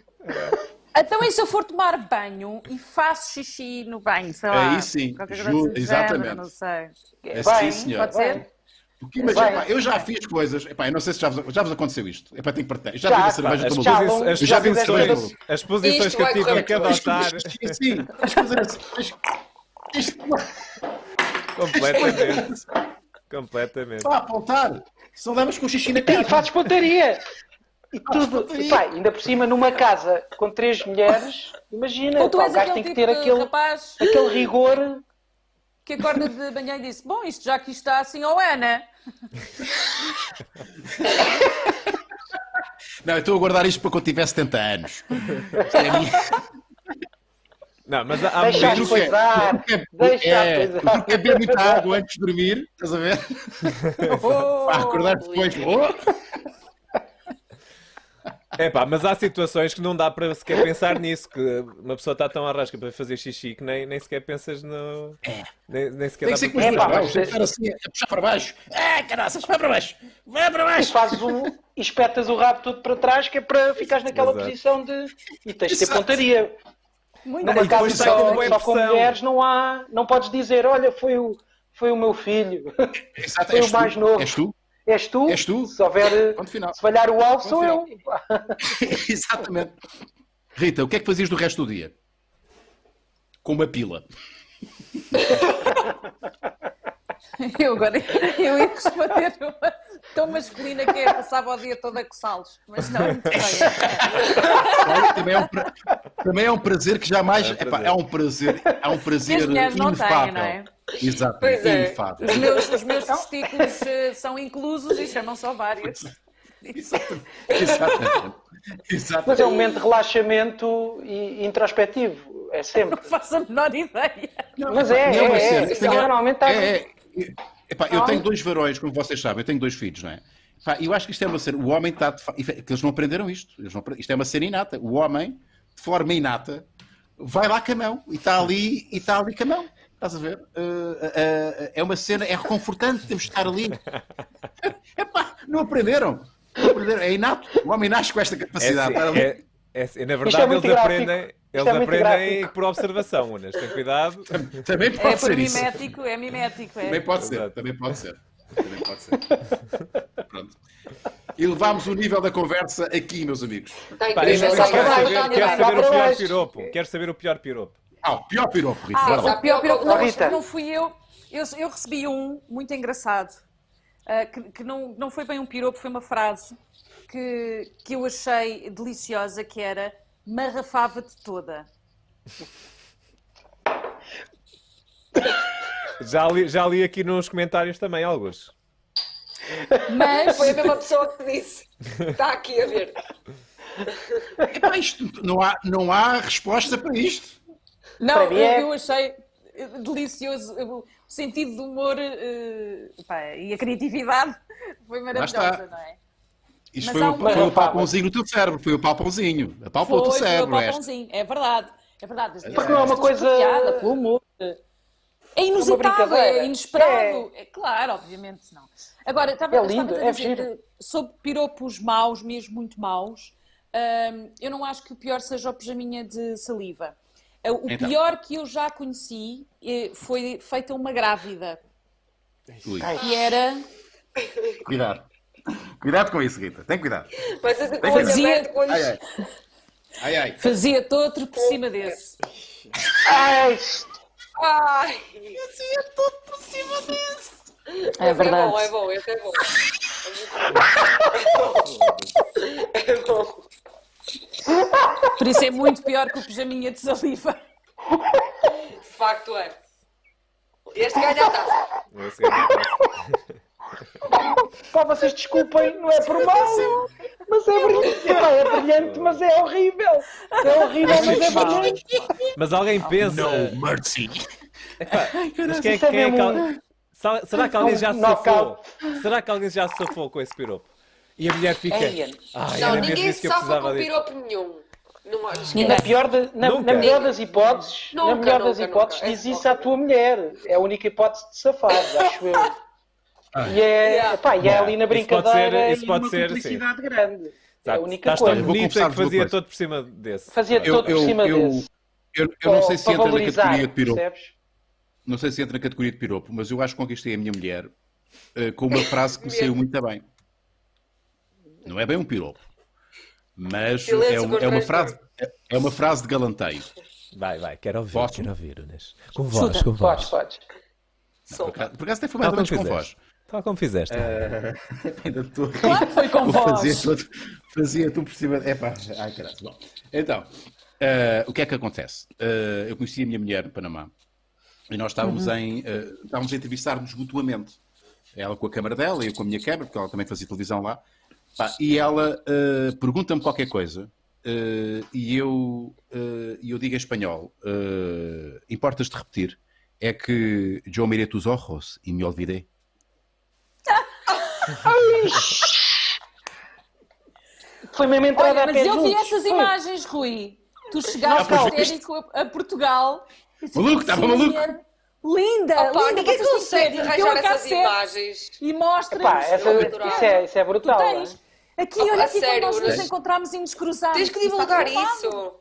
Então, e se eu for tomar banho e faço xixi no banho, sei lá? Aí sim, qualquer ju- coisa do exatamente. género, não sei. É Bem, sim, senhor. Pode ser? Porque imagina, Bem. pá, eu já fiz coisas, epá, eu não sei se já vos, já vos aconteceu isto. Epá, tenho que partilhar. Já, Já, bebi a cerveja As, Já, vão- as já fizeste posições, as posições Isto que eu tive que adotar. Sim, tens que- Completamente. Completamente. Só a apontar. Só levas com xixi na E cara. fazes pontaria. E tudo. pontaria. E pá, ainda por cima, numa casa com três mulheres, imagina, pá, o gajo tem que tipo ter aquele, rapaz aquele rigor. que acorda de manhã e disse: Bom, isto já aqui está assim, ou Ana. Não, eu estou a guardar isto para quando tiver 70 anos. Isto é a minha- Não, mas há, Deixa tu quer- Deixa é, coisar. quer beber muita água antes de dormir, estás a ver? Oh, Para acordar depois. Oh! É pá, mas há situações que não dá para sequer pensar nisso, que uma pessoa está tão arrasca para fazer xixi que nem, nem sequer pensas no. Nem, nem sequer Tem dá que ser para com É, pá, mas- assim a puxar para baixo. Ah, caraças, vai para baixo. Vai para E baixo. fazes um. E espetas o rabo todo para trás, que é para ficares naquela Exato. posição de. E tens de ter pontaria. Muito depois sai só, com só com mulheres não há. Não podes dizer, olha, foi o, foi o meu filho. Exato, Foi o mais tu, novo. És tu? És tu? És tu? Se houver. Se falhar o alvo, sou final. eu. Exatamente. Rita, o que é que fazias do resto do dia? Com uma pila. Eu agora eu ia responder uma tão masculina que é passava o dia todo a coçá-los, mas não, muito bem. Olha, também, é um pra- também é um prazer que jamais. É um epá, prazer. É um prazer. É um prazer não têm, inefável. não é? Exato, Pois é. inefável. Os meus, os meus testículos eh, são inclusos e chamam-se ovários. Exatamente. Exatamente. Exatamente. Mas é um momento de relaxamento e introspectivo. É sempre. Não faço a menor ideia. Mas é, Não, é, é. Isso tenho- normalmente está. é, é, é, epá, eu tenho dois varões, como vocês sabem, eu tenho dois filhos, não é? Epá, eu acho que isto é uma cena. O homem está. De, que eles não aprenderam isto. Eles não isto é uma cena inata. O homem, de forma inata, vai lá com a mão e está ali, e está ali com a mão. Estás a ver? Uh, uh, uh, é uma cena, é reconfortante, temos de estar ali. Epá, não aprenderam. Não aprenderam. É inato. O homem nasce com esta É, capacidade. ali. é- é assim, na é verdade, eles gráfico. aprendem, eles é aprendem gráfico. por observação, Unas. Tem cuidado. Também pode É por ser isso. mimético, é mimético. É. Também pode ser, Exato. também pode ser. Também pode ser. Pronto. E levámos o nível da conversa aqui, meus amigos. Está incrível. quero saber, quero saber o pior piropo. Quero saber o pior piropo. Ah, o pior piropo, Rita. Ah, o pior, pior, não, Rita. não fui eu. eu. Eu recebi um muito engraçado, ah, que, que não, não foi bem um piropo, foi uma frase que, que eu achei deliciosa, que era marrafava-te toda. Já li, já li aqui nos comentários também alguns. Mas Foi a mesma pessoa que disse. Está aqui a ver. Epá, isto, não, há, não há resposta para isto. não, Para eu, é- eu achei delicioso o sentido do humor eh, pá, e a criatividade foi maravilhosa, não é? Isto Mas foi, uma- foi o palpãozinho do teu cérebro. Foi o palpãozinho. Apalpou o teu Foi, foi o cérebro. esta. papãozinho, é verdade, é verdade. Porque não é uma coisa- piada, pelo humor. É inusitado, brincadeira. é inesperado. É. claro, obviamente não. Agora, estava, É estava lindo, a é dizer que sobre piropos maus, mesmo muito maus, Ahm, eu não acho que o pior seja o pijaminha de saliva. Ah, O Então. pior que eu já conheci eh, foi feita uma grávida, Ui, que era cuidado. Cuidado com isso, Rita. Tem cuidado. Mas assim, com Tem fazia- aberto, com o olho Ai, ai. Ai, ai. fazia outro por cima desse. Ai, Ai! É Mas verdade. É bom, é bom, esse é bom. É bom. Por isso é muito pior que o pijaminha de saliva. De facto é. Este ganha a taça. Esse é muito pá, vocês desculpem, não é por mal, mas é brilhante. É brilhante, mas é horrível. É horrível, mas é brilhante. Mas alguém pensa. mercy. Mas quem, é- é quem é que Será que alguém já se safou? Será que alguém já se safou com esse piropo? E a mulher fica. Ai, Não, ninguém se safa com piropo nenhum. Não acho Na, pior de- na- na melhor das hipóteses, Nunca, na melhor das nunca, hipóteses, nunca. diz isso à tua mulher. É a única hipótese de safar, acho eu. E é, Yeah. pá, e é ali na Isso pode brincadeira ser- isso e pode uma ser, cumplicidade grande. É a Exato. única Estás coisa. tão bonita confessar-vos que fazia coisa. todo por cima desse. Fazia Eu, todo por eu, cima eu, desse. eu, eu não sei se entra na categoria de piropo. percebes? Não sei se entra na categoria de piropo, mas eu acho que conquistei a minha mulher eh, com uma frase que me saiu muito bem. Não é bem um piropo, mas Silêncio é, um- é uma frase, é- é uma frase de galanteio. Vai, vai, quero ouvir, Posso? quero ouvir, Inês. Com voz, Chuta. com voz. Podes, podes. Por Som. acaso por acaso até foi mais ou menos com voz. Tal como fizeste. Ainda estou aqui. Claro que foi com Eu fazia tudo, fazia tudo por cima. É pá, ai caralho. Bom, então, eh, o que é que acontece? Eh, eu conheci a minha mulher no Panamá e nós estávamos, em, eh, estávamos a entrevistar-nos mutuamente. Ela com a câmara dela e eu com a minha câmara, porque ela também fazia televisão lá. Pá, e ela pergunta-me qualquer coisa e eu, eu digo em espanhol: Importas de repetir? É que eu mirei tus ojos e me olvidei. Foi mesmo entrada Olha, a mas pé eu vi juntos. essas imagens, Rui. Tu chegaste viste. histérico a, a Portugal. e disse, Maluco, estava maluco. Linda, Opa, linda, ninguém consegue que ver. arranjar essas imagens. E mostra essa, isso, é, isso é brutal. tens. hein? Aqui, Opa, olha aqui sério, quando nós nos mas- encontramos e nos cruzamos. Tens que está divulgar isso.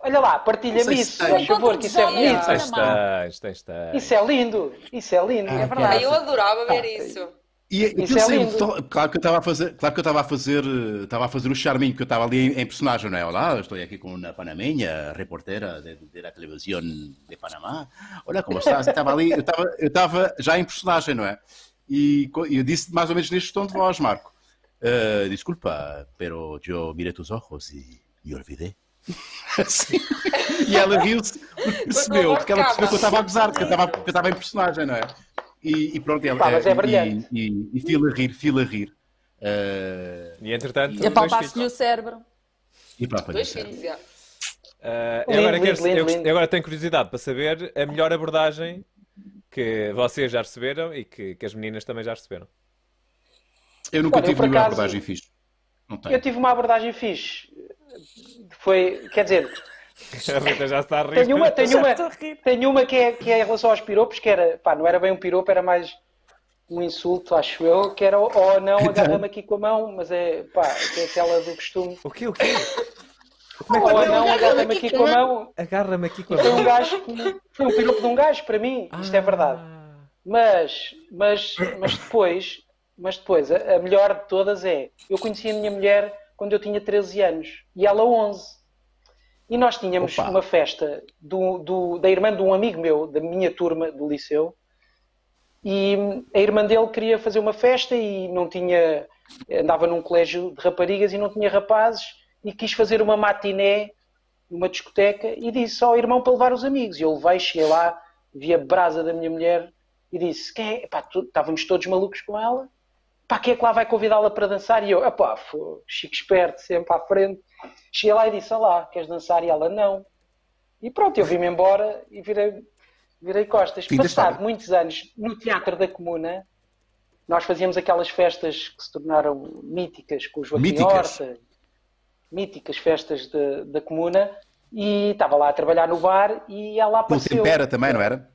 Olha lá, partilha-me isso, se por favor, que isso é bonito. Tens, tens, tens, tens. Isso é lindo, isso é lindo. É Ah, verdade. Eu adorava ver isso. E aquilo é saiu lindo. to- claro que eu estava a fazer, claro que eu estava a fazer, eh, estava a fazer o charminho que eu estava ali em, em personagem, não é? Olá, estou aqui com uma panameña, reportera de, de la televisão de Panamá. Olha como estás? Eu Estava ali, eu estava, eu estava já em personagem, não é? E e eu disse mais ou menos neste tom de voz, Marco. Eh, desculpa, pero yo miré tus ojos y me olvidé. Assim. E ela riu-se porque percebeu, porque ela percebeu que eu estava a gozar, que eu estava, que eu estava em personagem, não é? E, e pronto, ela, Pá, mas é e- brilhante. E, e, fila a rir, fila a rir. Eh, E entretanto, E dois apalpasse-lhe filhos. o cérebro. e pronto, Dois olha, filhos, já. E Lindo, agora, quero- lindo, eu lindo. agora tenho curiosidade para saber a melhor abordagem que vocês já receberam e que, que as meninas também já receberam. Eu nunca Olha, tive por nenhuma acaso- abordagem fixe. Não tenho. Eu tive uma abordagem fixe. Foi, quer dizer, A Rita já está a rir. tenho uma, tenho uma, tenho uma que, é, que é em relação aos piropos, que era, pá, não era bem um piropo, era mais um insulto, acho eu, que era, ou não, agarra-me aqui com a mão, mas é, pá, que é aquela do costume. O quê, o quê? Ou não, agarra-me aqui com a mão. Agarra-me aqui com a Foi um mão. gajo, que- foi um piropo de um gajo, para mim, isto é verdade. Ah. Mas, mas, mas depois, mas depois, a, a melhor de todas é, eu conheci a minha mulher quando eu tinha 13 anos e ela 11. E nós tínhamos Opa. uma festa do, do- da irmã de um amigo meu, da minha turma do liceu, e a irmã dele queria fazer uma festa e não tinha, andava num colégio de raparigas e não tinha rapazes e quis fazer uma matiné numa discoteca e disse ao irmão para levar os amigos. E eu levei, cheguei lá, vi a brasa da minha mulher e disse: quem é? Epá, tu- estávamos todos malucos com ela. Pá, quem é que lá vai convidá-la para dançar? E eu, epá, fô, chico esperto, sempre à frente. Cheguei lá e disse: Olá, queres dançar? E ela, não. E pronto, eu vim-me embora e virei, virei costas. Fim Passado muitos anos, no Teatro da Comuna, nós fazíamos aquelas festas que se tornaram míticas com o Joaquim Míticas. Horta, míticas festas de- da Comuna, e estava lá a trabalhar no bar e ela Com o apareceu Tempera também, não era?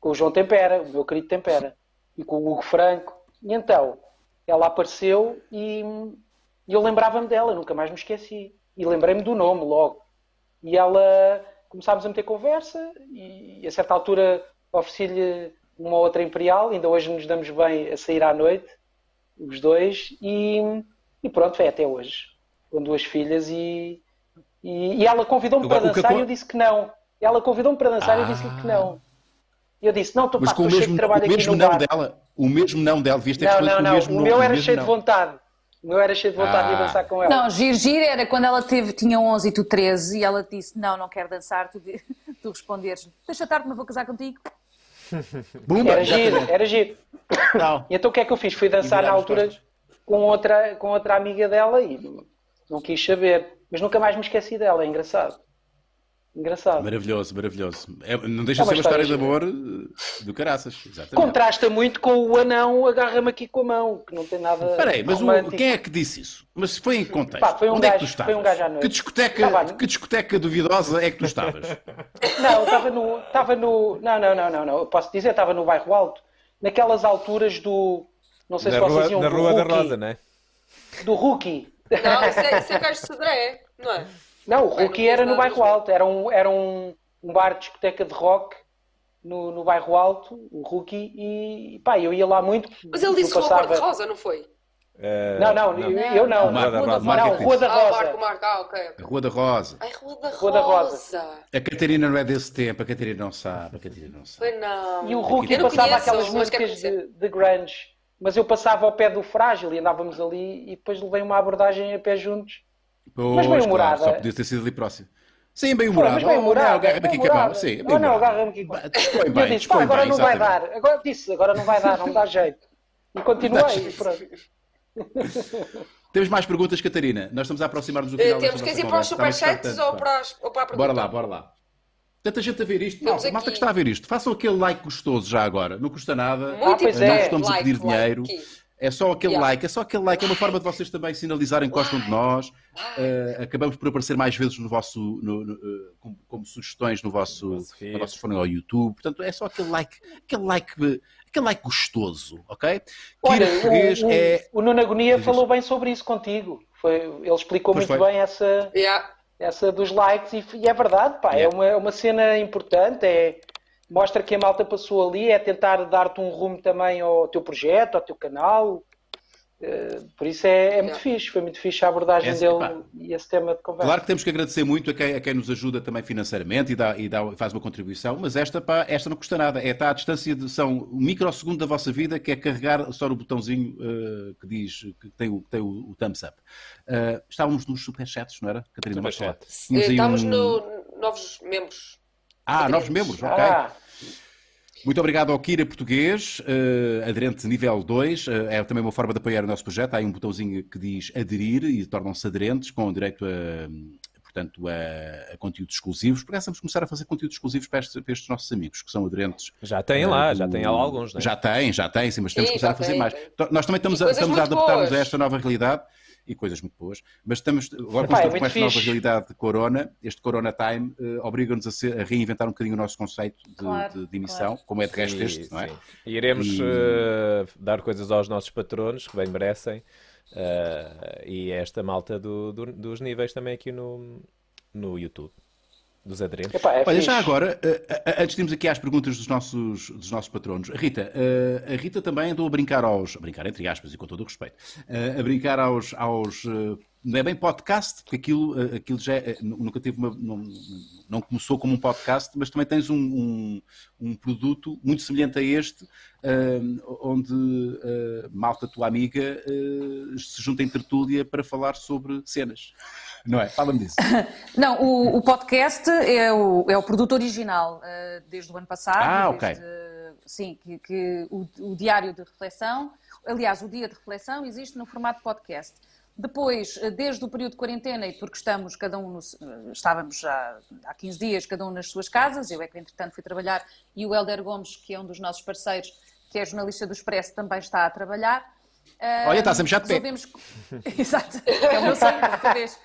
com o João Tempera, o meu querido Tempera, e com o Hugo Franco. E então, ela apareceu e, e eu lembrava-me dela, nunca mais me esqueci. e lembrei-me do nome logo. E ela começámos a meter conversa e a certa altura ofereci-lhe uma outra Imperial, ainda hoje nos damos bem a sair à noite, os dois, e, e pronto, é até hoje, com duas filhas e, e, e ela convidou-me para que dançar e eu disse que não. Ela convidou-me para dançar e eu disse-lhe que não. E eu disse, não, estou cheio de trabalho o aqui mesmo no não bar. dela, o mesmo não dela, devias ter Não, respondido não, não. o mesmo O não, meu era cheio de vontade. O meu era cheio de vontade de Ah. dançar com ela. Não, giro, giro era quando ela teve, tinha 11 e tu 13 e ela disse, não, não quero dançar, tu, tu responderes, deixa estar que não vou casar contigo. Bumba, Era giro, era giro. Não. E então o que é que eu fiz? Fui dançar na altura costas. com outra, com outra amiga dela e não, não quis saber. Mas nunca mais me esqueci dela, é engraçado. Engraçado. Maravilhoso, maravilhoso. É, não deixa É de uma ser uma história de história amor eh, do caraças. Exatamente. Contrasta muito com o anão agarra-me aqui com a mão, que não tem nada Espera aí, mas o- quem é que disse isso? Mas foi em contexto. Pá, foi um Onde é que tu gajo- estavas? foi um gajo à noite. Que discoteca, Estava- que discoteca duvidosa é que tu estavas? Não, estava no, estava no. Não, não, não, não, não. Eu posso dizer, estava no bairro alto. Naquelas alturas do. Não sei Na se vocês rua, iam na do rua da Rosa, não é? Do Rookie. Não, isso é, isso é Cais de Cedré, não é? Não, o Rookie não era no bairro alto. Era um, era um, um bar de discoteca de rock no, no bairro alto, o Rookie, e pá, eu ia lá muito. Mas ele disse Rua passava- Cor-de-Rosa, não foi? Eh, Não, não, eu, eu não. Rua da Rosa, Não. Rua da Ah, Rosa. Marco, Marco, ah, ok. A Rua da Rosa. Ai, Rua da Rua da Rosa. Rosa. A Catarina não é desse tempo, a Catarina não sabe, a Catarina não sabe. Foi não. E o Rookie Eu não passava conheço, aquelas músicas de, de grunge. Mas eu passava ao pé do frágil e andávamos ali e depois levei uma abordagem a pé juntos. Pois, bem humorada. Claro, só podia ter sido ali próximo. Sim, bem Pô, humorado. mas bem Oh, humorada. não, agarra-me aqui a humorada. Sim, bem Oh, não, humorado. agarra-me aqui com a mão. Dispõe E eu bem, disse, pá, agora bem, não vai dar. Agora disse, agora não vai dar, não dá jeito. E continuei. pronto. Temos mais perguntas, Catarina. Nós estamos a aproximar-nos do Eh, final Temos desta que ir para os superchats ou para, as, ou para a pergunta? Bora lá, bora lá. Tanta gente a ver isto. Não, Temos a malta aqui- que está a ver isto, façam aquele like gostoso já agora. Não custa nada. Muito Ah, pois não é. estamos a like, pedir like dinheiro. aqui. É só aquele Yeah. like, é só aquele like, é uma forma de vocês também sinalizarem que gostam de nós. Uh, acabamos por aparecer mais vezes no vosso, no- no, uh, como, como sugestões no vosso, quando vocês forem ao YouTube. Portanto, é só aquele like, aquele like, aquele like gostoso, ok? Olha, o, o, é. o Nuno Agonia falou bem sobre isso contigo. Foi, ele explicou Pois muito foi. bem essa, Yeah. essa dos likes e, e é verdade, pá, é Yeah. uma, é uma cena importante, é, mostra que a malta passou ali, é tentar dar-te um rumo também ao teu projeto, ao teu canal. Eh, por isso é, é muito Yeah. fixe, foi muito fixe a abordagem É, dele pá. e esse tema de conversa. Claro que temos que agradecer muito a quem, a quem nos ajuda também financeiramente e, dá, e dá- faz uma contribuição, mas esta, pá, esta não custa nada. É está à distância de são um microsegundo da vossa vida que é carregar só no botãozinho eh, que diz que tem o, que tem o, o thumbs up. Eh, estávamos nos superchats, não era? Catarina. Superchat. Estamos um- no novos membros. Ah, novos membros, ok. Ah, Muito obrigado ao Kira Português, eh, aderente nível 2. eh, é também uma forma de apoiar o nosso projeto. Há aí um botãozinho que diz aderir e tornam-se aderentes com direito a, portanto, a, a conteúdos exclusivos. Por acaso vamos começar a fazer conteúdos exclusivos para estes, para estes nossos amigos que são aderentes. Já têm eh, lá, do- já têm alguns, não é? Já têm, já têm, sim, mas temos que começar a fazer têm, mais. Nós também estamos, a, estamos a adaptar-nos a esta nova realidade e coisas muito boas, mas estamos agora Epá, é com, esta nova realidade de Corona, este Corona Time eh, obriga-nos a, a reinventar um bocadinho o nosso conceito de, Claro, de- de emissão, como é de resto Sim, este, não é? sim. E iremos E- eh, dar coisas aos nossos patronos, que bem merecem, eh, e esta malta do- do- dos níveis também aqui no, no YouTube, dos aderentes. epá, é Olha, fixe. já agora, eh, eh, antes de irmos aqui às perguntas dos nossos, dos nossos patronos, a Rita, eh, a Rita também andou a brincar aos, a brincar entre aspas e com todo o respeito, eh, a brincar aos, aos eh, não é bem podcast, porque aquilo, eh, aquilo já é- nunca teve uma, não, não começou como um podcast, mas também tens um, um, um produto muito semelhante a este, eh, onde eh, malta, tua amiga, eh, se junta em tertúlia para falar sobre cenas. Não é? Fala-me disso. Não, o, o podcast é o, é o produto original eh, desde o ano passado. Ah, ok. desde- sim, que, que o, o diário de reflexão, aliás, o dia de reflexão existe no formato podcast. Depois, eh, desde o período de quarentena, e porque estamos cada um, no, eh, estávamos já há 15 dias, cada um nas suas casas, eu é que entretanto fui trabalhar, e o Helder Gomes, que é um dos nossos parceiros, que é jornalista do Expresso, também está a trabalhar. Olha, está sempre já de pé. Exato, é o meu sonho, outra vez.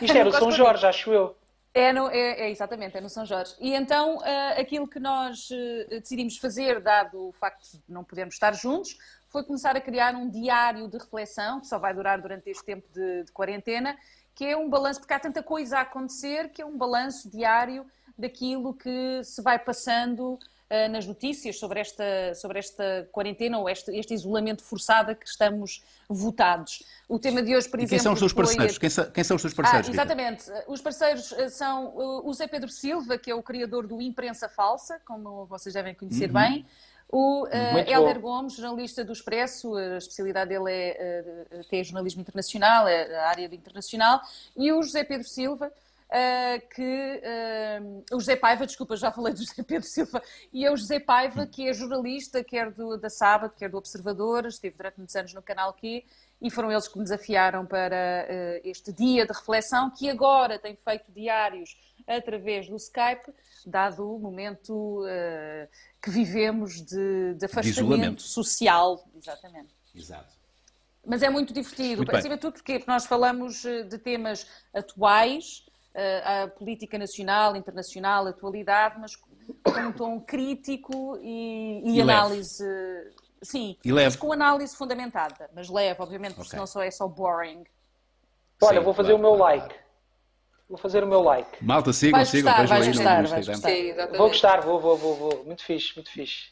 Isto era o No São Jorge, acho eu. é, no- é- é exatamente, é no São Jorge. E então eh, aquilo que nós eh, decidimos fazer, dado o facto de não podermos estar juntos, foi começar a criar um diário de reflexão, que só vai durar durante este tempo de, de quarentena, que é um balanço, porque há tanta coisa a acontecer, que é um balanço diário daquilo que se vai passando uh, nas notícias sobre esta, sobre esta quarentena ou este, este isolamento forçado a que estamos votados. O tema de hoje, por e exemplo. Quem são os seus parceiros? Foi... Quem, são, quem, são os seus parceiros? Ah, exatamente. Rita? Os parceiros são o Zé Pedro Silva, que é o criador do Imprensa Falsa, como vocês devem conhecer uhum. bem. O uh, Helder Gomes, jornalista do Expresso, a especialidade dele é uh, até jornalismo internacional, é a área do internacional, e o José Pedro Silva, uh, que uh, o José Paiva, desculpa, já falei do José Pedro Silva, e é o José Paiva, que é jornalista, quer do, da Sábado, quer do Observador, esteve durante muitos anos no canal Q, e foram eles que me desafiaram para uh, este dia de reflexão, que agora tem feito diários através do Skype, dado o momento uh, que vivemos de, de afastamento de social. Exatamente. Exato. Mas é muito divertido, muito acima de tudo porque nós falamos de temas atuais, uh, a política nacional, internacional, atualidade, mas com um tom crítico e, e, e análise. Leve. Sim, e mas com análise fundamentada, mas leve, obviamente, porque okay. senão só é só boring. Olha, Sim, vou fazer claro, o meu claro. like. Vou fazer o meu like. Malta, sigam, vais sigam, gostar, vejam aí no Instagram. Vou gostar, vou, vou, vou, vou. Muito fixe, muito fixe.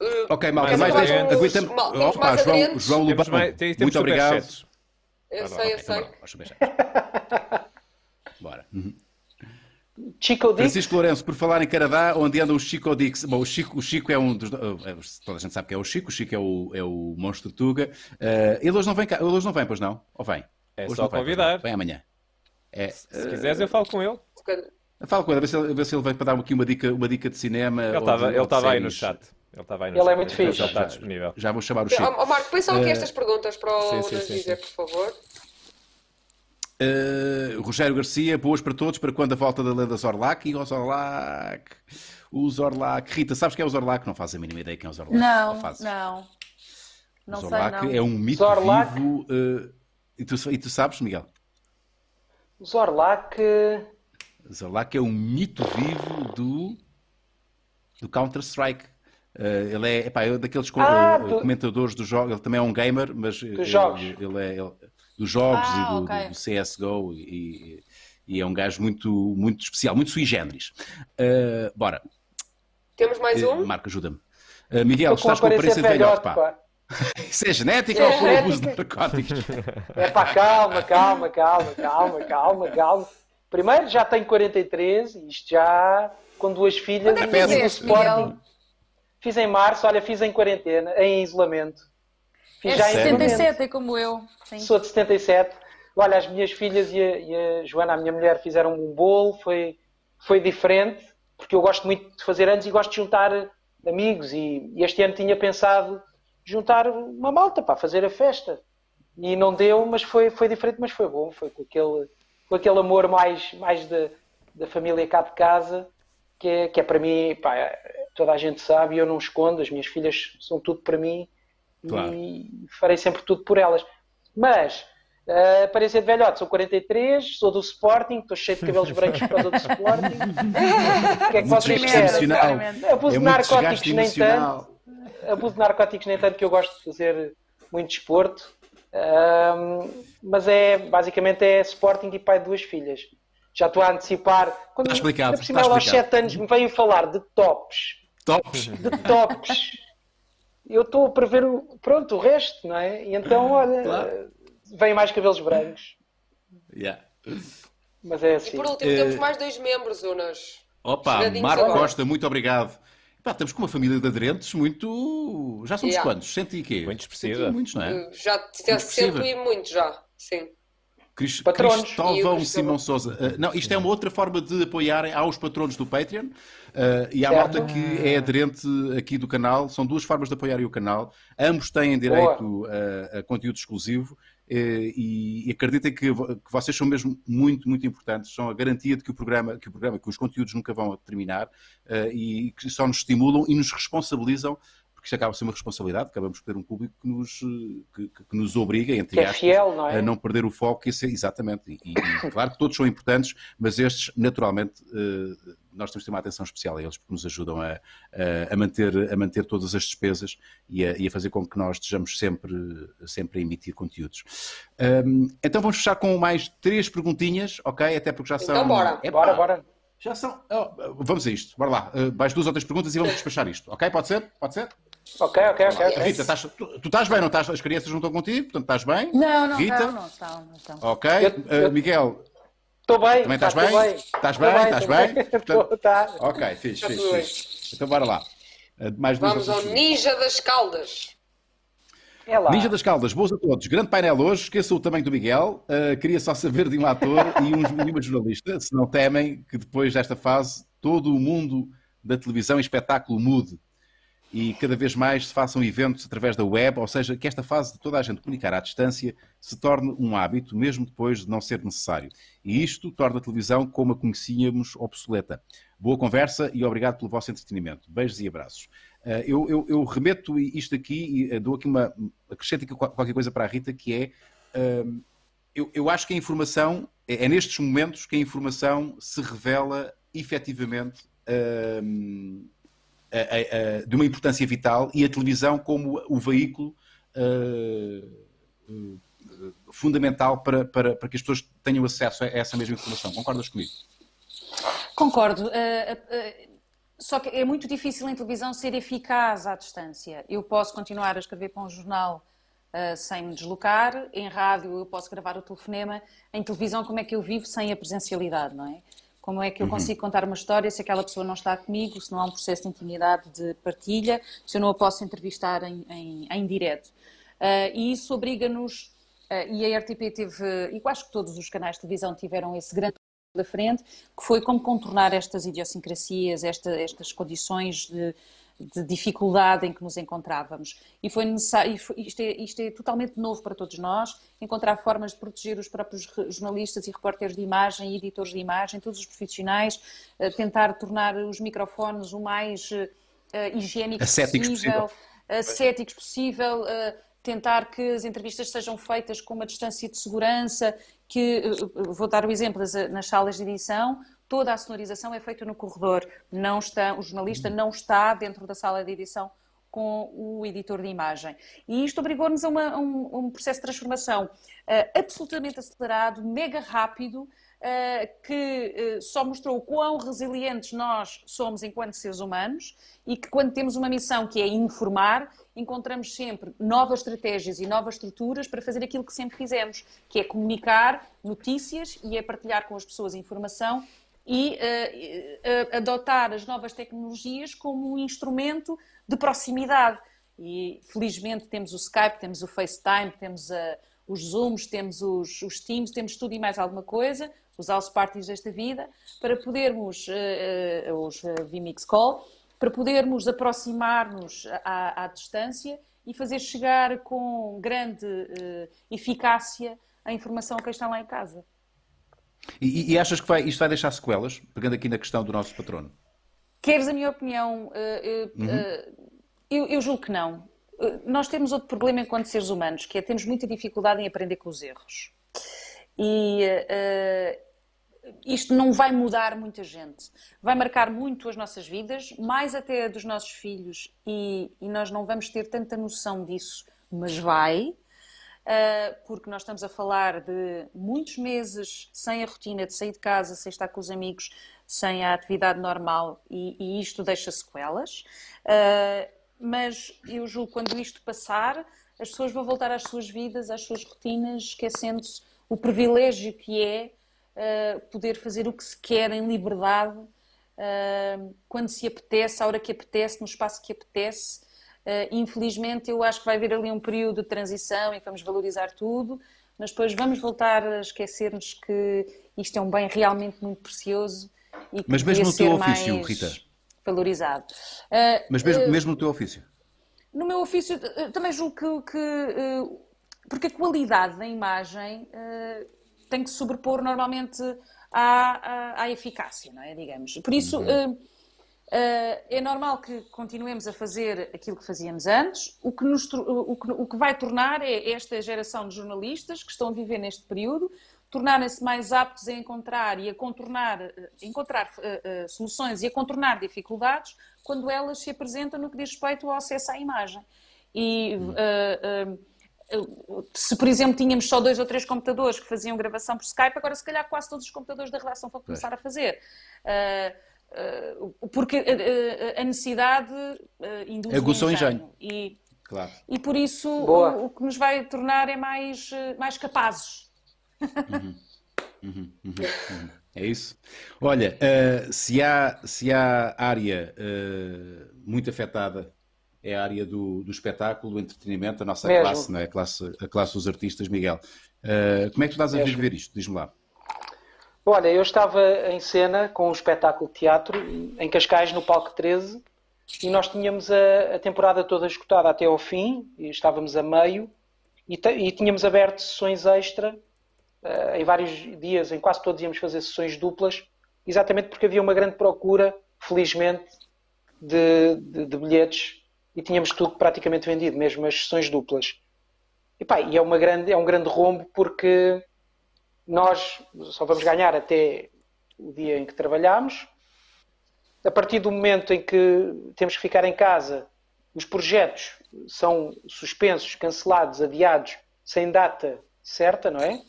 Uh, ok, malta, mais, mais 10. Aguentamos. Opa, João, João Lubão, muito obrigado. Eu sei, eu sei. Bora. Uhum. Chico Dix. Francisco Lourenço, por falar em Canadá, onde anda o Chico Dix. Bom, o Chico, o Chico é um dos. Uh, toda a gente sabe que é o Chico, o Chico é o, é o monstro Tuga. Uh, ele hoje não vem cá, ele hoje não vem, pois não? Ou vem? É hoje só convidar. Vem, vem amanhã. É, se quiseres, eu falo com ele. Falo com ele, a ver se ele, ver se ele vem para dar aqui uma dica, uma dica de cinema. Ele estava ele estava aí no chat. Ele estava aí no ele chat. é muito fixe. Disponível. Já vou chamar o Chico. Oh, Marco, põe só aqui uh, estas perguntas para o sim, sim, dizer, por favor. Uh, Rogério Garcia, boas para todos, para quando a volta da lenda Zorlac e o Zorlac. O Zorlac. Rita, sabes quem é o Zorlac? Não faz a mínima ideia quem é o Zorlac. Não, não. não. não Zorlac sei, não. é um mito Zorlac. vivo. Uh, e, tu, e tu sabes, Miguel? Zorlac. Zorlac é um mito vivo do, do Counter-Strike. Uh, ele é, epá, é daqueles ah, do... comentadores do jogo. Ele também é um gamer, mas dos ele, jogos. Ele é, ele, dos jogos ah, e do, okay. do, CSGO e, e, é um gajo muito, muito especial, muito sui generis. Uh, bora. Temos mais um? Uh, Marco, ajuda-me. Uh, Miguel, estás com a aparência de velhote, pá. pá. Isso é genética é ou por abuso de narcóticos? É pá, calma, calma, calma, calma, calma, calma. Primeiro, já tenho 43, isto já com duas filhas e é o Sporting. Fiz em março, olha, fiz em quarentena, em isolamento. É já 77, é como eu. Sim. Sou de 77. Olha, as minhas filhas e a, e a, Joana, a minha mulher, fizeram um bolo, foi, foi diferente, porque eu gosto muito de fazer anos e gosto de juntar amigos. E, e este ano tinha pensado juntar uma malta para fazer a festa. E não deu, mas foi, foi diferente, mas foi bom. Foi com aquele, com aquele amor mais, mais da, da família cá de casa, que é, que é para mim, pá, toda a gente sabe e eu não escondo, as minhas filhas são tudo para mim claro. e farei sempre tudo por elas. Mas, uh, aparência de velhote, sou 43, sou do Sporting, estou cheio de cabelos brancos por causa do Sporting. o que é que vocês querem? Abuso é de narcóticos nem tanto. Abuso de narcóticos nem tanto que eu gosto de fazer muito desporto. Um, mas é basicamente é Sporting e pai de duas filhas. Já estou a antecipar. Quando, está explicado. Por cima, aos 7 anos me veio falar de tops. Tops? De tops eu estou a prever o, pronto, o resto, não é? E então, olha, claro. vem mais cabelos brancos. Yeah. Mas é assim. E por último, uh... temos mais dois membros, Unas. Opa, Marco agora. Costa, muito obrigado. Pá, estamos com uma família de aderentes muito. Já somos yeah. quantos? Cento e quê? Muito expressiva. Muitos, não é? Já cento e muito, já. Sim. Cris, Cristóvão Simão Souza. Uh, não, isto é uma outra forma de apoiarem aos patronos do Patreon uh, e à malta que é aderente aqui do canal. São duas formas de apoiarem o canal. Ambos têm direito a, a, conteúdo exclusivo uh, e, e, acreditem que, que, vocês são mesmo muito, muito importantes. São a garantia de que o programa, que, o programa, que os conteúdos nunca vão terminar e que só nos estimulam e nos responsabilizam porque isto acaba por ser uma responsabilidade, acabamos por ter um público que nos, que, que nos obriga, entre é aspas, fiel, não é? a não perder o foco, esse, exatamente. E, e, claro que todos são importantes, mas estes, naturalmente, uh, nós temos que ter uma atenção especial a eles porque nos ajudam a, a, manter, a manter todas as despesas e a, e a, fazer com que nós estejamos sempre, sempre a emitir conteúdos. Um, então vamos fechar com mais três perguntinhas, ok? Até porque já Então, são. bora. Epá, Bora, bora. Já são. oh, vamos a isto, bora lá. Uh, mais duas ou três perguntas e vamos despachar isto, ok? Pode ser? Pode ser? Ok, ok, ok. ok. Rita, estás- tu, tu estás bem, não estás? As crianças não estão contigo, portanto estás bem? Não, não, Rita? não, não estão, não estão. Ok. Eu- Uh, eu- Miguel, Estou bem. Também tá, estás tô bem? Estás bem? Estás tô bem? Portanto- tá. ok, fixe, Está fixe, bem. fixe. Então bora lá. Uh, mais Vamos ao Ninja das Caldas. É lá. Ninja das Caldas, boas a todos. Grande painel hoje, esqueça o tamanho do Miguel. Uh, queria só saber de um ator e, um, e uma jornalista, se não temem que depois desta fase todo o mundo da televisão e espetáculo mude e cada vez mais se façam eventos através da web, ou seja, que esta fase de toda a gente comunicar à distância se torne um hábito, mesmo depois de não ser necessário. E isto torna a televisão como a conhecíamos obsoleta. Boa conversa e obrigado pelo vosso entretenimento. Beijos e abraços. Uh, eu, eu- eu remeto isto aqui e uh, dou aqui uma. acrescento aqui qual- qualquer coisa para a Rita, que é. um, eu, eu acho que a informação, é, é nestes momentos que a informação se revela efetivamente um, de uma importância vital e a televisão como o veículo uh, uh, fundamental para, para, para que as pessoas tenham acesso a essa mesma informação. Concordas comigo? Concordo. eh, eh, eh, só que é muito difícil em televisão ser eficaz à distância. Eu posso continuar a escrever para um jornal eh, sem me deslocar, em rádio eu posso gravar o telefonema, em televisão como é que eu vivo sem a presencialidade, não é? Como é que eu consigo contar uma história se aquela pessoa não está comigo, se não há um processo de intimidade, de partilha, se eu não a posso entrevistar em, em, em direto. Eh, e isso obriga-nos, eh, e a RTP teve, e acho que todos os canais de televisão tiveram esse grande da frente, que foi como contornar estas idiosincrasias, esta- estas condições de, de dificuldade em que nos encontrávamos. E foi necessário, isto, é, isto é totalmente novo para todos nós, encontrar formas de proteger os próprios jornalistas e repórteres de imagem e editores de imagem, todos os profissionais, eh, tentar tornar os microfones o mais eh, eh, higiênicos Ascéticos possível, ascéticos possível, eh, tentar que as entrevistas sejam feitas com uma distância de segurança, que, vou dar o exemplo, nas salas de edição, toda a sonorização é feita no corredor, não está, o jornalista não está dentro da sala de edição com o editor de imagem. E isto obrigou-nos a, a um, um processo de transformação eh, absolutamente acelerado, mega rápido, eh, que eh, só mostrou o quão resilientes nós somos enquanto seres humanos e que quando temos uma missão que é informar, encontramos sempre novas estratégias e novas estruturas para fazer aquilo que sempre fizemos, que é comunicar notícias e é partilhar com as pessoas informação e eh, adotar as novas tecnologias como um instrumento de proximidade. E felizmente temos o Skype, temos o FaceTime, temos eh, os Zooms, temos os, os Teams, temos tudo e mais alguma coisa, os house parties desta vida, para podermos, eh, eh, os vMix Call, para podermos aproximar-nos à, à distância e fazer chegar com grande eficácia a informação a quem está lá em casa. E, e achas que vai, isto vai deixar sequelas? Pegando aqui na questão do nosso patrono. Queres a minha opinião? Eh, eh, eh, eu, eu julgo que não. Nós temos outro problema enquanto seres humanos, que é temos muita dificuldade em aprender com os erros. E eh, isto não vai mudar muita gente. Vai marcar muito as nossas vidas, mais até a dos nossos filhos, e, e nós não vamos ter tanta noção disso, mas vai. Uh, porque nós estamos a falar de muitos meses sem a rotina de sair de casa, sem estar com os amigos, sem a atividade normal e, e isto deixa sequelas. Uh, mas eu julgo quando isto passar, as pessoas vão voltar às suas vidas, às suas rotinas, esquecendo-se o privilégio que é uh, poder fazer o que se quer em liberdade, quando se apetece, à hora que apetece, no espaço que apetece. Uh, infelizmente, eu acho que vai haver ali um período de transição que vamos valorizar tudo, mas depois vamos voltar a esquecer-nos que isto é um bem realmente muito precioso e que Mas mesmo no teu ofício, Rita? valorizado. Mas mesmo, uh, mesmo no teu ofício? no meu ofício, também julgo que. que, porque a qualidade da imagem uh, tem que sobrepor normalmente à, à, à eficácia, não é? Digamos. Por isso. Uh, é normal que continuemos a fazer aquilo que fazíamos antes. O que, nos, o, que, o que vai tornar é esta geração de jornalistas que estão a viver neste período tornarem-se mais aptos a encontrar e a contornar, eh, encontrar uh, uh, soluções e a contornar dificuldades quando elas se apresentam no que diz respeito ao acesso à imagem. E uh, se, por exemplo, tínhamos só dois ou três computadores que faziam gravação por Skype, agora se calhar quase todos os computadores da redação vão começar a fazer. Porque a, necessidade induz Aguçou o engenho. E, claro. e por isso o, o, que nos vai tornar é mais, mais capazes Uhum. Uhum, uhum, uhum. É isso? Olha, uh, se, há, se há área uh, muito afetada, é a área do, do espetáculo, do entretenimento, a nossa Mesmo. classe, não é? a, classe, a classe dos artistas, Miguel. Uh, como é que tu estás a viver isto? Diz-me lá. Olha, eu estava em cena com um espetáculo de teatro em Cascais, no Palco 13, e nós tínhamos a, a temporada toda escutada até ao fim, estávamos a meio, e, e tínhamos aberto sessões extra uh, em vários dias, em quase todos íamos fazer sessões duplas, exatamente porque havia uma grande procura, felizmente, de, de, de bilhetes e tínhamos tudo praticamente vendido, mesmo as sessões duplas. E, pá, e é, grande, é um grande rombo porque nós só vamos ganhar até o dia em que trabalhamos. A partir do momento em que temos que ficar em casa, os projetos são suspensos, cancelados, adiados, sem data certa, não é?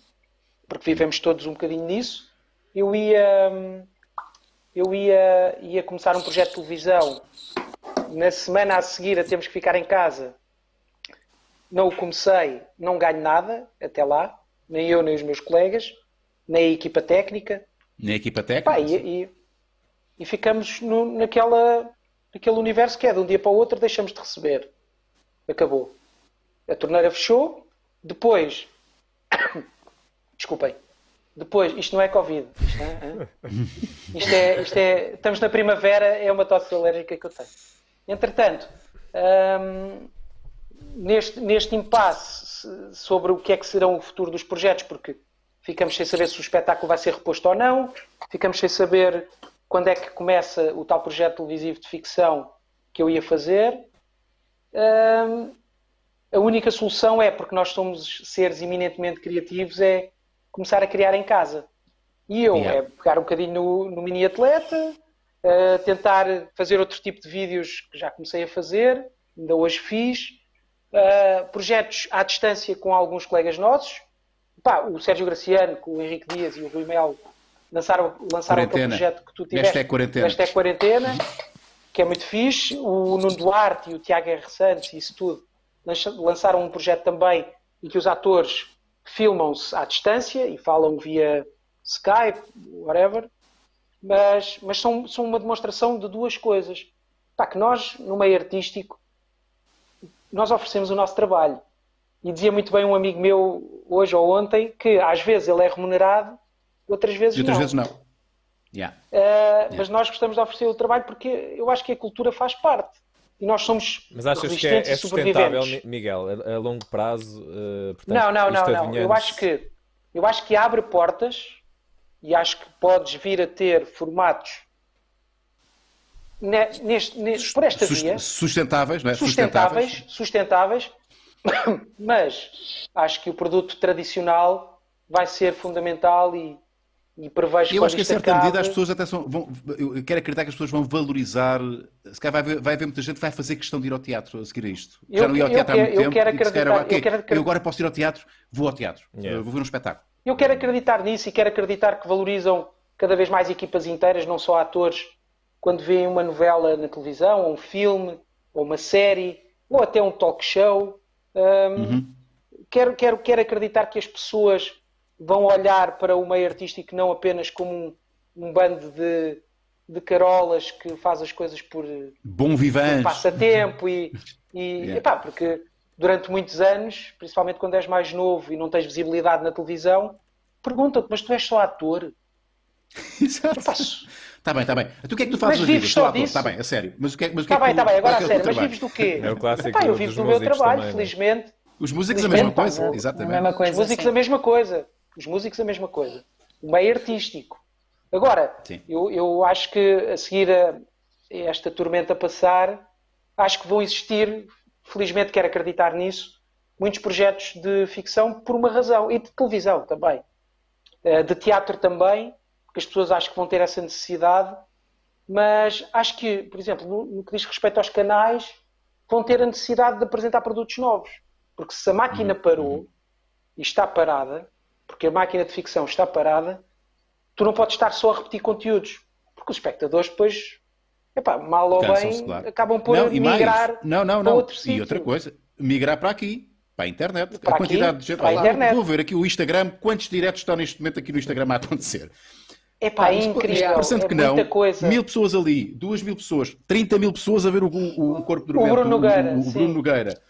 porque vivemos todos um bocadinho nisso, eu ia, eu ia, ia começar um projeto de televisão. Na semana a seguir a temos que ficar em casa. Não o comecei, não ganho nada até lá, nem eu nem os meus colegas, nem a equipa técnica. Nem a equipa técnica? Pá, e, e, e, ficamos no, naquela, naquele universo que é de um dia para o outro deixamos de receber. Acabou. A torneira fechou, depois Desculpem. Depois, isto não é Covid. Isto, é, isto, é, isto é, Estamos na primavera, é uma tosse alérgica que eu tenho. Entretanto, hum, neste, neste impasse sobre o que é que serão o futuro dos projetos, porque ficamos sem saber se o espetáculo vai ser reposto ou não, ficamos sem saber quando é que começa o tal projeto televisivo de ficção que eu ia fazer. Hum, a única solução é, porque nós somos seres eminentemente criativos, é começar a criar em casa. E eu yeah. é pegar um bocadinho no, no mini atleta, uh, tentar fazer outro tipo de vídeos que já comecei a fazer, ainda hoje fiz, uh, projetos à distância com alguns colegas nossos. Pá, o Sérgio Graciano, com o Henrique Dias e o Rui Mel lançaram, lançaram aquele projeto que tu tiveste. Hashtag quarentena. Hashtag quarentena, que é muito fixe. O Nuno Duarte e o Tiago R. Santos e isso tudo lançaram um projeto também em que os atores filmam-se à distância e falam via Skype, whatever, mas, mas são, são uma demonstração de duas coisas. Pá, que nós, no meio artístico, nós oferecemos o nosso trabalho. E dizia muito bem um amigo meu hoje ou ontem que às vezes ele é remunerado, outras vezes e outras não. vezes não. Yeah. Uh, yeah. Mas nós gostamos de oferecer o trabalho porque eu acho que a cultura faz parte e nós somos Mas achas que é, é sustentável, Miguel, a, a, longo prazo? Uh, portanto, não, não, não, não. Eu acho que eu acho que abre portas e acho que podes vir a ter formatos neste, neste, por esta via sustentáveis, não é? sustentáveis, sustentáveis, mas acho que o produto tradicional vai ser fundamental e, e prevejo Eu acho que a certa medida as pessoas até são. Vão, eu quero acreditar que as pessoas vão valorizar. Se calhar vai, vai haver muita gente que vai fazer questão de ir ao teatro a seguir a isto. Eu, Já não ia ao teatro há muito eu tempo. Quero acreditar, calhar, okay, eu, quero acreditar... eu agora posso ir ao teatro, vou ao teatro, yeah. vou ver um espetáculo. Eu quero acreditar nisso e quero acreditar que valorizam cada vez mais equipas inteiras, não só atores, quando veem uma novela na televisão, ou um filme, ou uma série, ou até um talk show. Um, uhum. quero, quero, quero acreditar que as pessoas vão olhar para o meio artístico não apenas como um, um bando de, de carolas que faz as coisas por, Bom vivante. passatempo e, e yeah. epá, porque durante muitos anos, principalmente quando és mais novo e não tens visibilidade na televisão, perguntam-te, mas tu és só ator? Exato. Está bem, está bem. Tu o que é que tu fazes mas vives só disso? Está bem, a sério. Mas o que é, mas o que Está é bem, está bem, agora a sério. Mas vives do quê? É o clássico. Epá, eu vivo do meu trabalho, também, felizmente. Os músicos a mesma coisa, exatamente. Mesma coisa, Os músicos sim. a mesma coisa. Os músicos a mesma coisa. O meio artístico. Agora, eu, eu acho que a seguir a esta tormenta passar, acho que vão existir, felizmente quero acreditar nisso, muitos projetos de ficção por uma razão, e de televisão também. uh, de teatro também, porque as pessoas acho que vão ter essa necessidade, mas acho que, por exemplo, no, no que diz respeito aos canais, vão ter a necessidade de apresentar produtos novos. Porque se a máquina Uhum. parou e está parada, porque a máquina de ficção está parada, tu não podes estar só a repetir conteúdos. Porque os espectadores depois, epá, mal ou bem, claro. acabam por Não, e mais, migrar não, não, para não. outro E sítio. outra coisa, migrar para aqui, para a internet. Para a quantidade aqui, de gente. para. Vou ver aqui o Instagram, quantos diretos estão neste momento aqui no Instagram a acontecer. Epá, é Isto- isto incrível, parecendo é que não, muita coisa. mil pessoas ali, duas mil pessoas, 30 mil pessoas a ver o, o, o corpo do O Bruno Nogueira, o, o. Bruno Nogueira.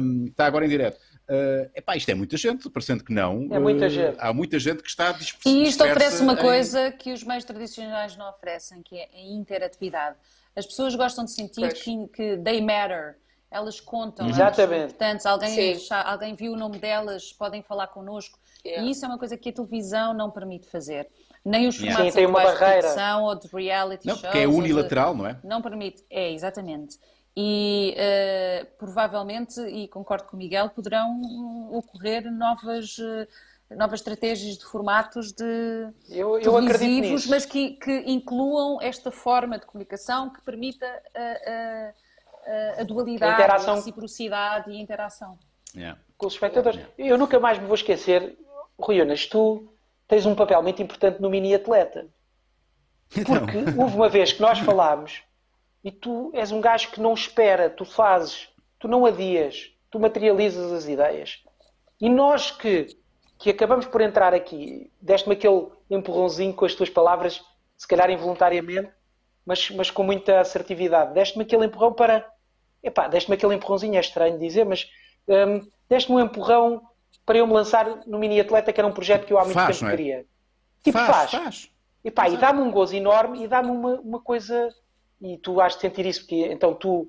Hum, está agora em direto. Uh, epá, isto é muita gente, parecendo que não. É muita Uh, gente. Há muita gente que está disp- E isto dispersa oferece uma em- coisa que os meios tradicionais não oferecem, que é a interatividade. As pessoas gostam de sentir que, que they matter. Elas contam, elas Exatamente. são importantes. Alguém, alguém viu o nome delas, podem falar connosco. Yeah. E isso é uma coisa que a televisão não permite fazer. Nem os Yeah. formatos Sim, tem uma barreira. ou de reality Não, shows. porque é ou de- unilateral, não é? Não permite, é, exatamente. E eh, provavelmente, e concordo com o Miguel, poderão ocorrer novas, eh, novas estratégias de formatos de Eu, eu televisivos, mas que, que incluam esta forma de comunicação que permita a, a- a- a dualidade, A interação. a reciprocidade e a interação. Yeah. com os espectadores. Eu nunca mais me vou esquecer, Rui Unas, tu tens um papel muito importante no mini atleta. Porque houve uma vez que nós falámos e tu és um gajo que não espera, tu fazes, tu não adias, tu materializas as ideias. E nós que, que acabamos por entrar aqui, deste-me aquele empurrãozinho com as tuas palavras, se calhar involuntariamente, mas, mas com muita assertividade. Deste-me aquele empurrão para. Epá, deste-me aquele empurrãozinho, é estranho dizer, mas hum, deste-me um empurrão para eu me lançar no mini atleta, que era um projeto que eu há muito Faz, tempo é? queria. Tipo, faz, faz. faz. E pá, e dá-me um gozo enorme e dá-me uma, uma coisa. E tu has de sentir isso, porque então tu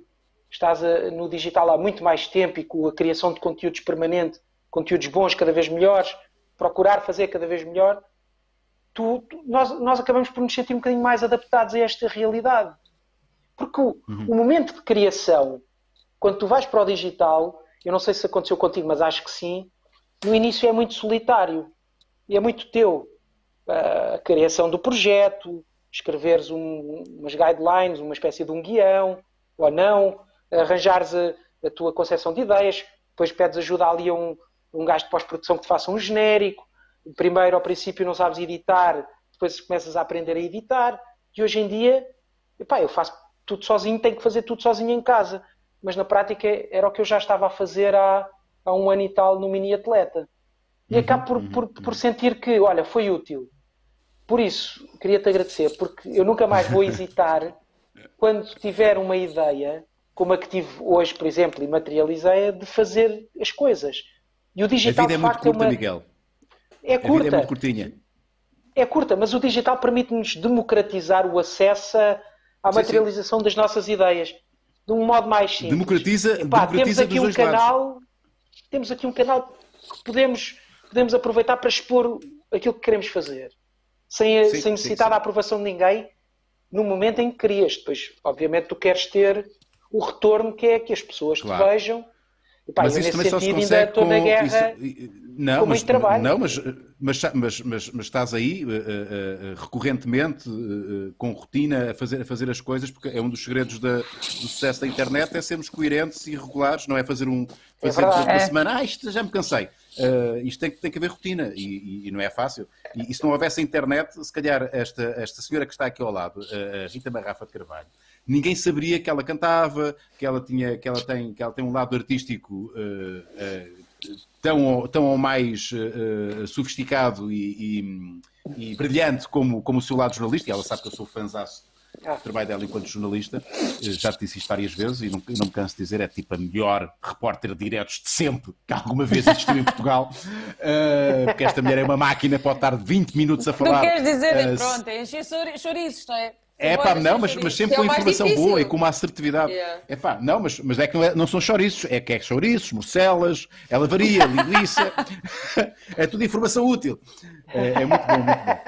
estás a- no digital há muito mais tempo e com a criação de conteúdos permanente, conteúdos bons, cada vez melhores, procurar fazer cada vez melhor, tu, tu- nós, nós acabamos por nos sentir um bocadinho mais adaptados a esta realidade. Porque o, o momento de criação, quando tu vais para o digital, eu não sei se aconteceu contigo, mas acho que sim, no início é muito solitário e é muito teu a criação do projeto, escreveres um- umas guidelines, uma espécie de um guião, ou não, arranjares a, a tua concepção de ideias, depois pedes ajuda ali a um, um gajo de pós-produção que te faça um genérico, primeiro ao princípio não sabes editar, depois começas a aprender a editar, e hoje em dia, epá, eu faço tudo sozinho, tenho que fazer tudo sozinho em casa, mas na prática era o que eu já estava a fazer há, há um ano e tal no mini atleta. E acabo por, por, por sentir que, olha, foi útil. Por isso, queria-te agradecer, porque eu nunca mais vou hesitar quando tiver uma ideia, como a que tive hoje, por exemplo, e materializei, de fazer as coisas. E o A digital, vida é de muito facto, curta, é uma... Miguel. É A vida é curta, muito curtinha. é curta, mas o digital permite-nos democratizar o acesso a- à Sim, materialização das nossas ideias de um modo mais simples. Democratiza, Epá, temos democratiza aqui dos um dois lados. Temos aqui um canal que podemos, podemos aproveitar para expor aquilo que queremos fazer, sem, Sim, sem sim, necessitar sim. da aprovação de ninguém, no momento em que querias. Depois, obviamente, tu queres ter o retorno que é que as pessoas Claro. te vejam. Epá, Mas isso também só se consegue com... isso- Não, com mas, muito trabalho. não mas, mas, mas, mas, mas estás aí eh, eh, eh, recorrentemente, com rotina, a fazer, a fazer as coisas, porque é um dos segredos da- do sucesso da internet, é sermos coerentes e regulares, não é fazer um fazer verdade. durante uma É. semana, ah, isto já me cansei. Isto tem, que- tem que haver rotina e, e- e não é fácil. E, e se não houvesse internet, se calhar esta, esta senhora que está aqui ao lado, a Rita Barrafa de Carvalho, ninguém saberia que ela cantava, que ela, tinha, que ela, tem, que ela tem um lado artístico eh, eh, tão, tão ou mais eh, sofisticado e, e- e brilhante como, como o seu lado jornalista, e ela sabe que eu sou fãzaço Ah. do trabalho dela enquanto jornalista, já te disse isto várias vezes e não, não me canso de dizer, é tipo a melhor repórter de diretos de sempre que alguma vez existiu em Portugal, Eh, porque esta mulher é uma máquina, pode estar 20 minutos a falar. Não queres dizer, eh, pronto, é encher chouri- chouriços, não é? É pá, não, mas, mas sempre é com mais informação difícil. boa e com uma assertividade. Yeah. É pá, não, mas, mas é que não, é- não são chouriços, é que é chouriços, morcelas, ela varia, linguiça, é tudo informação útil. É, é muito bom, muito bom.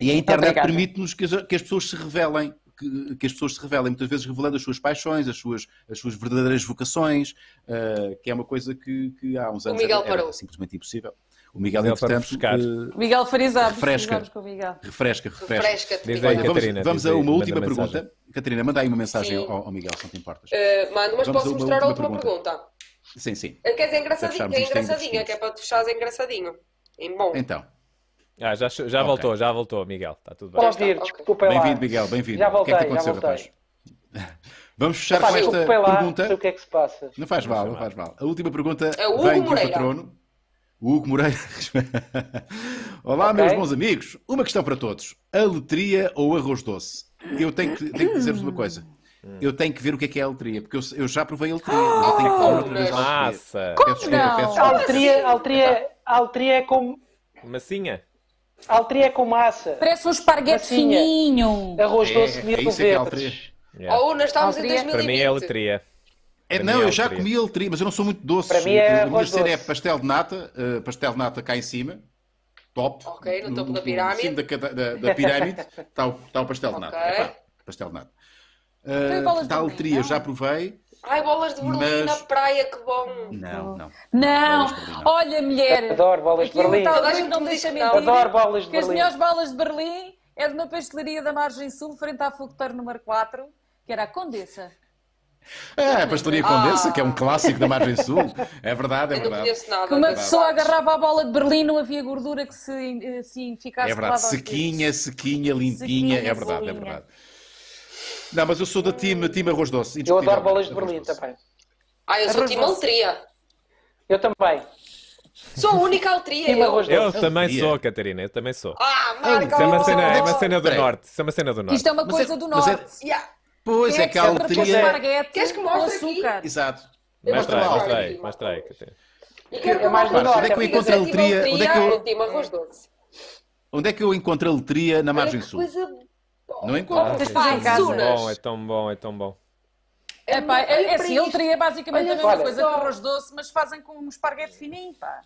E a internet permite-nos que as, que as pessoas se revelem, que, que as pessoas se revelem, muitas vezes revelando as suas paixões, as suas, as suas verdadeiras vocações, eh, que é uma coisa que, que há uns anos era, era simplesmente impossível. O Miguel, é eh, Miguel entretanto... Uh, Miguel Farizá, refresca, Miguel. refresca, refresca, refresca. refresca Olha, Catarina, vamos, vamos a uma última pergunta. Mensagem. Catarina, manda aí uma mensagem ao, ao, Miguel, se não te importas. Eh, uh, mano, mas vamos posso a mostrar a última pergunta. pergunta? Sim, sim. Eh, Quer dizer, engraçadinha, que é engraçadinha, que é para te fechares engraçadinho. Em bom. Então. Ah, já, já okay. voltou, já voltou, Miguel. Está tudo bem. Posso ir, desculpa lá. Bem-vindo, Miguel, bem-vindo. Já voltei, o que é que aconteceu, rapaz? Vamos fechar Epá, com esta pergunta. Lá, o que é que se passa. Não faz mal, não faz mal. A última pergunta é vem do patrono. Hugo Moreira. Olá, okay. meus bons amigos. Uma questão para todos: aletria ou arroz doce? Eu tenho que, tenho que dizer-vos uma hum. coisa. Eu tenho que ver o que é que é a aletria, porque eu, eu já provei a aletria. Oh, ah, eu tenho que falar outra vez a aletria. Massa! Como não? Peço a aletria, a a é com... Massinha? A aletria é com massa. Parece um esparguete fininho. Arroz doce, é, mil é isso é que é a letria. Yeah. Oh, ou nós estávamos em 2020. Para mim é a aletria. É, não, eu já comi aletria, mas eu não sou muito doce. Para mim é o meu é doce. é pastel de nata, uh, pastel de nata cá em cima, top. Ok, no, no topo da pirâmide. No da, da, da pirâmide está o, tá o pastel de nata. Okay. Epá, pastel de nata. Uh, letria aletria eu já provei. Ai, bolas de Berlim mas... na praia, que bom! Não, não. Não! Não. Olha, mulher! Adoro bolas de Berlim! Tal, não mentir. Adoro bolas de Berlim! As melhores bolas de Berlim é de uma pastelaria da Margem Sul, frente à Fogoteiro número 4, que era a Condessa. É, a pastelaria Condessa, que é um ah. clássico da margem sul. É verdade, é eu verdade. Nada, que uma pessoa agarrava a bola de Berlim, não havia gordura que se assim, ficasse. É verdade, sequinha, sequinha, limpinha. Sequinha, é verdade, é verdade. Não, mas eu sou da time, time arroz doce. Eu adoro bolas de Berlim também. Ah, eu sou time Altria. Eu também. Sou a única altria. Eu, doce. eu também altria. sou, Catarina, eu também sou. Ah, Marca, é uma cena, é uma cena do Norte. Isso é uma cena do Norte. Isto é uma mas é- coisa é, do Norte. É, yeah. Pois é que a loteria. É- Queres que mostre açúcar? Aqui? Exato. Mais trai, mais trai. Que eu, mais do. Onde é que eu encontro a letria? Onde é que eu... Onde é que eu encontro a letria na margem sul? Não encontro. Ah, é tão bom, é tão bom. É, pá, é, é assim, ele teria é basicamente Olha, a mesma coisa que arroz doce, mas fazem com um esparguete fininho, pá.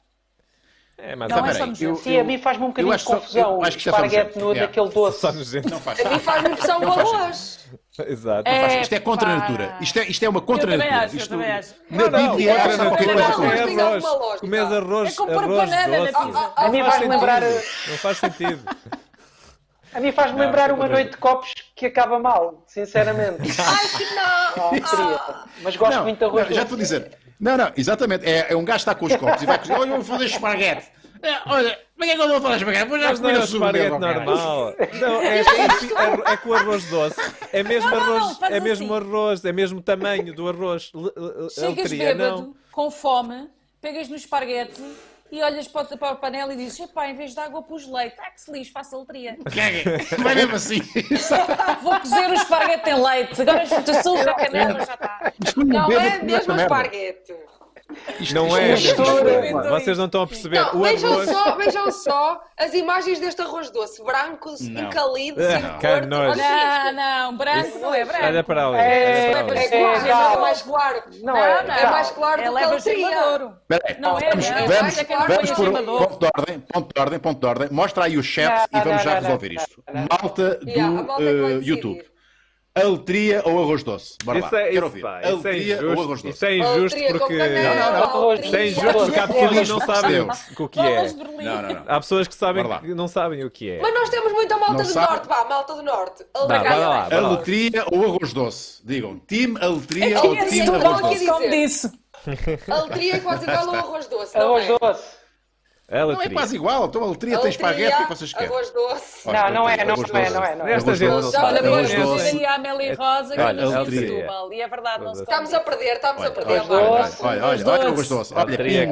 É, mas não, tá é só Sim, a mim faz-me um bocadinho de confusão. O esparguete nu daquele doce. Só nos não faz. A mim faz-me impressão o arroz. Exato. É. Isto é contra a natura. Isto é, isto é uma contra a natura. Acho, isto... Eu acho. Na Bíblia é contra a natura. Comes arroz. Comes arroz. É como pôr banana na pizza. A mim faz-me lembrar. Não faz sentido. A mim faz-me lembrar uma noite de copos que acaba mal, sinceramente. Ai, que ah, não! Mas gosto muito de arroz. Já estou a dizer. Não, não, exatamente. É, é um gajo que está com os copos e vai cozinhar. Olha, eu vou fazer de É, olha, mas é que eu vou fazer esparguete? Vou já Mas não é normal. Não, é, é, é, é, com arroz doce. É mesmo, não, arroz, não, não, é mesmo assim. arroz, é mesmo tamanho do arroz. Chegas Altria, bêbado, com fome, pegas no esparguete e olhas para o, para o panela e dizes: epá, em vez de água pus leite. Ah, que se lixe, faça letria. Vai mesmo assim. Vou cozer o esparguete em leite. Agora junta açúcar, canela, já está. Não é mesmo esparguete. Isto não é. Vocês não estão a perceber. Não, vejam, arroz... só, vejam só as imagens deste arroz doce. brancos, encalido, sem não. Cor, ah, não, não, branco Isso. não é branco. Olha para ali. É, é, é mais claro. Não, é, não, é mais claro do é que a letria. Não é, vamos, é vamos por ponto de ordem, ponto de ordem, ponto de ordem. Mostra aí o chat e vamos já resolver isto. Malta do eh, YouTube. Aletria ou arroz doce? Bora isso lá. É, Quero isso, ouvir. Pá, é ou arroz doce? Isso é injusto porque. Não, não, não. Isso é injusto porque há pessoas que não sabem o que é. Não, não, não. Há pessoas que sabem que não sabem o que é. Mas nós temos muita malta não do sabe... norte, pá, malta do norte. Aletria ou arroz doce? Digam, time aletria ou é time assim, arroz doce? Como disse. Aletria é quase igual ao arroz doce. Arroz é? doce. É aletria. Não é quase igual, então a letria tem espaguete, o que vocês querem? Arroz doce. Não, não, não é, não, não é, não é. Não é. Nesta gente. É, olha, arroz doce. Olha, a Amélia Rosa, que olha, olha, Setúbal. E é verdade, não se Estamos a perder, estamos a perder. Olha, olha, olha o arroz doce. Olha, aletria,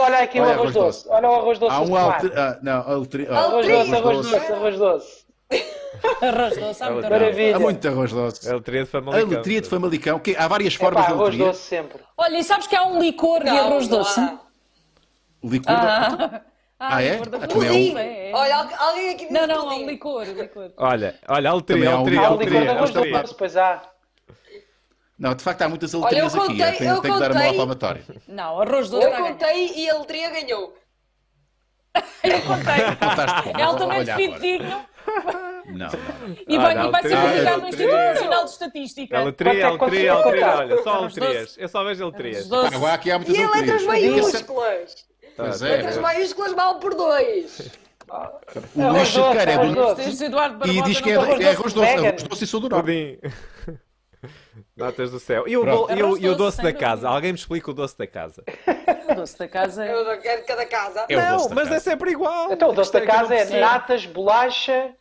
olha aqui o arroz doce. Olha o arroz doce. Há um aletria. Ah, não, aletria. Ah, arroz doce, arroz doce, arroz doce. arroz doce, há muito Maravilha. Há muito arroz doce. A letria de Famalicão. A letria de Famalicão. Há várias formas de letria. arroz doce sempre. Olha, e sabes que há um licor de arroz doce? Licor ah. da... Ah, ah, é? Ah. É. Olha, alguém aqui me Não, não, há um licor, licor. Olha, olha, altria, altria, altria. Há um depois é há... Não, de facto há muitas aletrinhas aqui. Contei, eh, tenho, tenho que dar uma palmatória. Não, arroz doce Eu contei e a letria ganhou. eu contei. Ela também é de fitinho. Não, não. E vai, não, e vai ser publicado no Instituto Nacional de Estatística. L3, L3, L3, olha, só L3. Eu só vejo L3. Agora aqui há muitas E letras é maiúsculas. Pois é. Maiúsculas mal por dois. O doce, Cerqueira é arroz do- doce. E diz que é, arroz é doce arroz doce, vegan. arroz doce e sou do norte. Pudim. Notas do céu. E o, Pronto. e o- e o doce, da dúvida. casa? Alguém me explica o doce da casa? O doce da casa é... É de cada casa. É não, mas casa. é sempre igual. Então o doce da casa é natas, bolacha.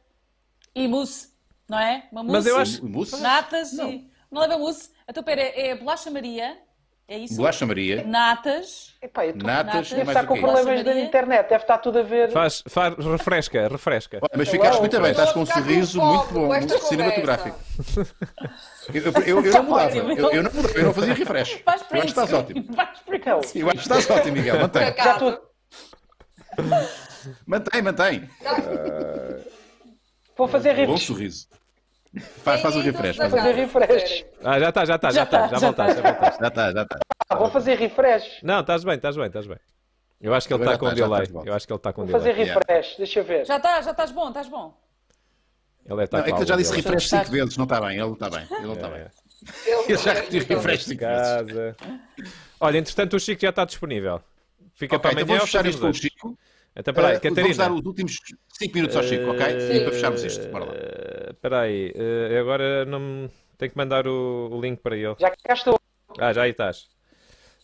e mousse, não é? Uma mousse. Mas eu acho-? Natas e... Não leva mousse? Então, pera, é bolacha Maria? É isso? Bolacha Maria, Natas. Epá, eu estou natas Natas. Deve estar com problemas da internet, deve estar tudo a ver. Faz, faz, refresca, refresca. Olha, Mas ficaste muito bem, estás com um Estou sorriso muito bom, muito cinematográfico. Eu, eu, eu, eu não mudava, eu, eu não eu não fazia refresh. Faz Eu acho que estás ótimo. Então, Eu acho que estás ótimo, Miguel, mantém. Acaso. tudo. Mantém, mantém. vou fazer Bom refresh. sorriso. Faz, faz o refresh. Faz o- fazer refresh. Ah, já está, já está, já está. tá, Já já voltaste, já voltaste. Já está, já está. Ah, vou fazer refresh. Não, estás bem, estás bem, estás bem. Eu acho que ele está com tá, já delay. Eu acho que ele está com Vou fazer delay. refresh. Deixa eu ver. Já está, já estás bom, estás bom. Ele Não, é com que já disse refresh Está- cinco vezes, não está bem, ele não está bem. Ele não está É, bem. é. Ele já repetiu refresh cinco vezes. Casa. Olha, entretanto o Chico já está disponível. Fica para então amanhã vamos ou fechar isto com o? Chico. Então, peraí, Eh, Catarina. Vamos dar os últimos 5 minutos ao Chico, ok? E para fecharmos isto, bora lá. Espera aí, eh, agora não tenho que mandar o, o link para ele. Já cá estou. Ah, já aí estás.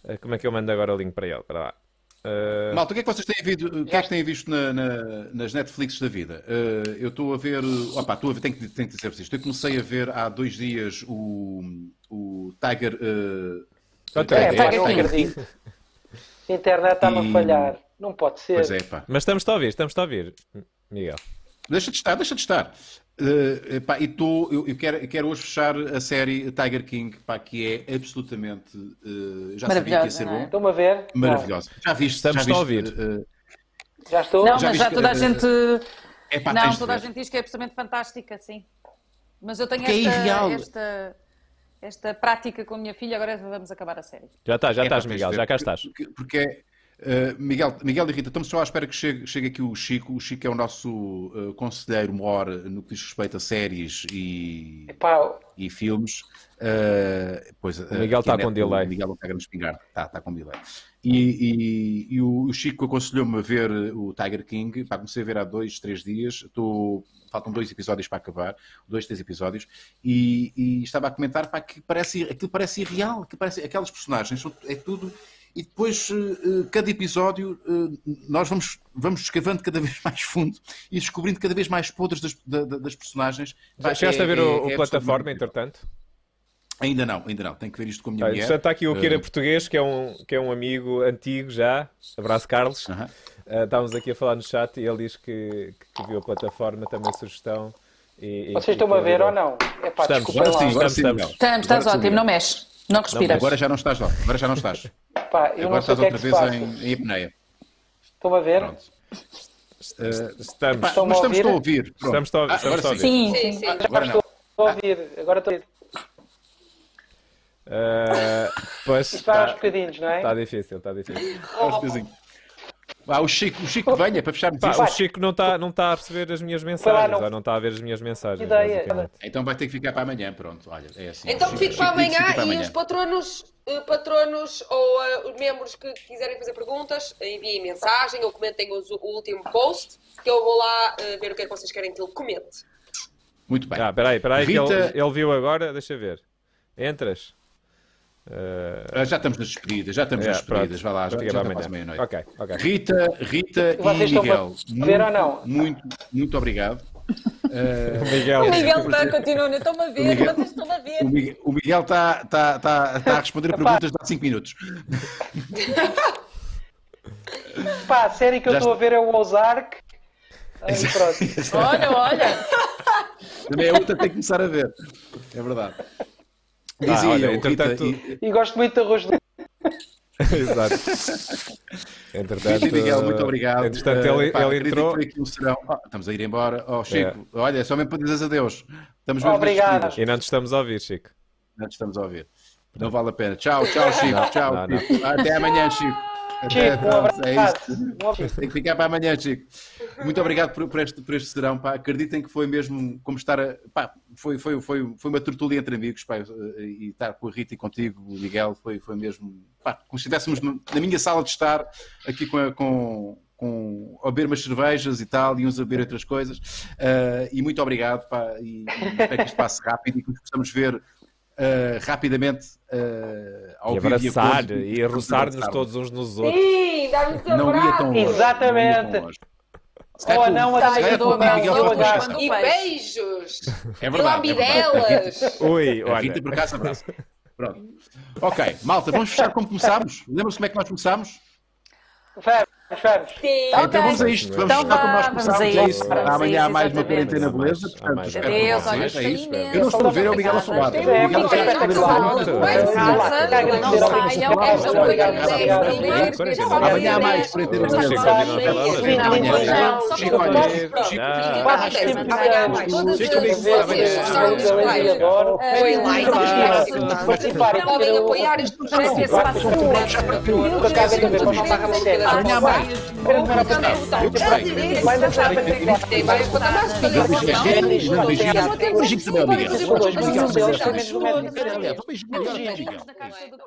Eh, Como é que eu mando agora o link para ele? Espera lá. Eh, Malta, o que é que vocês têm visto, o que é que têm visto na- na- nas Netflix da vida? Eh, eu estou a ver, opa, estou a ver, tenho que, tenho que dizer-vos isto. Eu comecei a ver há dois dias o, o Tiger. Outra É, Tiger não King. acredito. A internet está-me a E- falhar. Não pode ser. Pois é, pá. Mas estamos-te a ouvir, estamos-te a ouvir, Miguel. Deixa de estar, deixa de estar. Pá, e tô, eu, eu quero, eu quero hoje fechar a série Tiger King, pá, que é absolutamente. eh, já sabia que ia ser Maravilhosa, não é? bom. Estão-me a ver? Maravilhosa. Já viste? Estamos já a viste, ouvir. eh, Não. Já estou? Não, Já mas já toda a gente. é pá, Não, toda a gente diz que é absolutamente fantástica, sim. Mas eu tenho é esta, esta, esta prática com a minha filha, agora vamos acabar a série. Já estás, já É, estás, Miguel, já cá estás. Porque, porque eh, Miguel, Miguel e Rita, estamos só à espera que chegue, chegue aqui o Chico. O Chico é o nosso eh, conselheiro maior no que diz respeito a séries e, Epá, e filmes. Eh, pois, o Miguel está com delay. O Miguel não está grande espingarda. Está, está com delay. E, e- e o, o Chico aconselhou-me a ver o Tiger King. Pá, comecei a ver há dois, três dias. Estou, faltam dois episódios para acabar. Dois, três episódios. E, e estava a comentar pá, que parece, aquilo parece irreal. Que parece, aquelas personagens, são- é tudo... E depois, eh, eh, cada episódio, eh, nós vamos, vamos escavando cada vez mais fundo e descobrindo cada vez mais podres das, da- da- das personagens. Já chegaste é- a ver é- o, é plataforma, entretanto? Ainda não, ainda não. Tenho que ver isto com a minha Ah, mulher. Está aqui o Kira Eh, Português, que é, um, que é um amigo antigo já. Abraço, Carlos. aham. Ah, estávamos aqui a falar no chat e ele diz que, que viu a plataforma, também sugestão. E, e- vocês e estão-me a que ver ou não? Epá, Estamos, desculpem agora lá. sim, estamos, estamos. Estamos, estás Agora sim, ótimo, não mexe. Não respiras. Agora já não estás lá. Agora já não estás. Eu Agora não estás é outra vez em, em apneia. Estão-me a ver? Pronto. Estamos. pá, mas a estamos ouvir? a ouvir. Pronto. Estamos a ouvir, Ah, estamos agora a ouvir. Sim, Sim, sim. Agora não. estou a ouvir. Agora estou a ouvir. Ah, pois Isto vai aos está bocadinhos, não é? está difícil, está difícil. Aos pezinhos. Ah, o Chico, o Chico venha para fecharmos Pá, isto. o Chico não está não tá a receber as minhas mensagens, não. ou não está a ver as minhas mensagens. Então vai ter que ficar para amanhã, pronto. Olha, é assim. Então Chico, fico para Chico que amanhã fica para e amanhã. os patronos, eh, patronos ou eh, os membros que quiserem fazer perguntas, enviem mensagem ou comentem os- o último post, que eu vou lá eh, ver o que é que vocês querem que ele comente. Muito bem. Ah, peraí, peraí, que Rita- ele, ele viu agora, deixa ver. Entras? Ah, já estamos nas despedidas, já estamos é, nas despedidas. pronto. Vai lá, já, já está quase meia-noite. Ok, ok. Rita, Rita Vocês e Miguel, ver ou não? muito, muito obrigado. Ah, Miguel, O Miguel está continuando, estão-me a ver, Miguel- vocês estão a ver. o Miguel- o Miguel está está- está- está a responder a perguntas de há 5 minutos. Pá, a série que eu Já estou a ver é o Ozark. Aí pronto. Olha, olha. Também é outra que tem que começar a ver. É verdade. Ah, Dizia olha, eu, entretanto- Rita, e- E gosto muito de arroz doce. Exato. Entretanto, Rita e Miguel, muito obrigado. Entretanto, Eh, ele, pá, ele entrou. que foi aqui serão. Ah, estamos a ir embora. Oh, Chico, olha, é só mesmo para dizeres adeus. Estamos mesmo Obrigado. E não te estamos a ouvir, Chico. Não te estamos a ouvir. Não vale a pena. Tchau, tchau, Chico. tchau. não, não. Até amanhã, Chico. Chico, Pronto, é abraço. isto. Um abraço. Tem que ficar para amanhã, Chico. Muito obrigado por, por este, por este serão. Pá. Acreditem que foi mesmo como estar a. Pá, foi, foi, foi, foi uma tertulia entre amigos. Pá, e estar com a Rita e contigo, o Miguel, foi, foi mesmo. Pá, como se estivéssemos na minha sala de estar, aqui com, a- com, com a beber umas cervejas e tal, e uns a beber outras coisas. Ah, e muito obrigado. Pá, e, e espero que isto passe rápido e que nos possamos ver. Ah, rapidamente ah, ao E vivo abraçar cores e a roçar-nos abraçar-nos. todos uns nos outros. Sim, dá-nos Não ia tão longe. Exatamente. não ia tão longe. Se Ou não, a se calhar eu dou com o abraço, abraço E beijos! É E verdade. é verdade. lambidelas! Ui, A olha. Rita por acaso abraça. Pronto. Ok, malta, vamos fechar como começámos? Lembra-se como é que nós começámos? Vamos, Sim. Então vamos a isto. Vamos Então como nós É isso, Amanhã há mais uma quarentena beleza. Portanto, espero Adeus, olha. É isso. Eu não estou a ver, é o Miguel a falar. Miguel a Amanhã há mais quarentena beleza. Chico, olha. Chico. Foi lá e. Podem apoiar este projeto. Amanhã há mais. Vai deixar para ter Tem várias plataformas. Beijinho, um beijinho. Beijinho também ao Miguel. Beijinho. Beijinho ao Beijinho ao Miguel. Miguel. Beijinho ao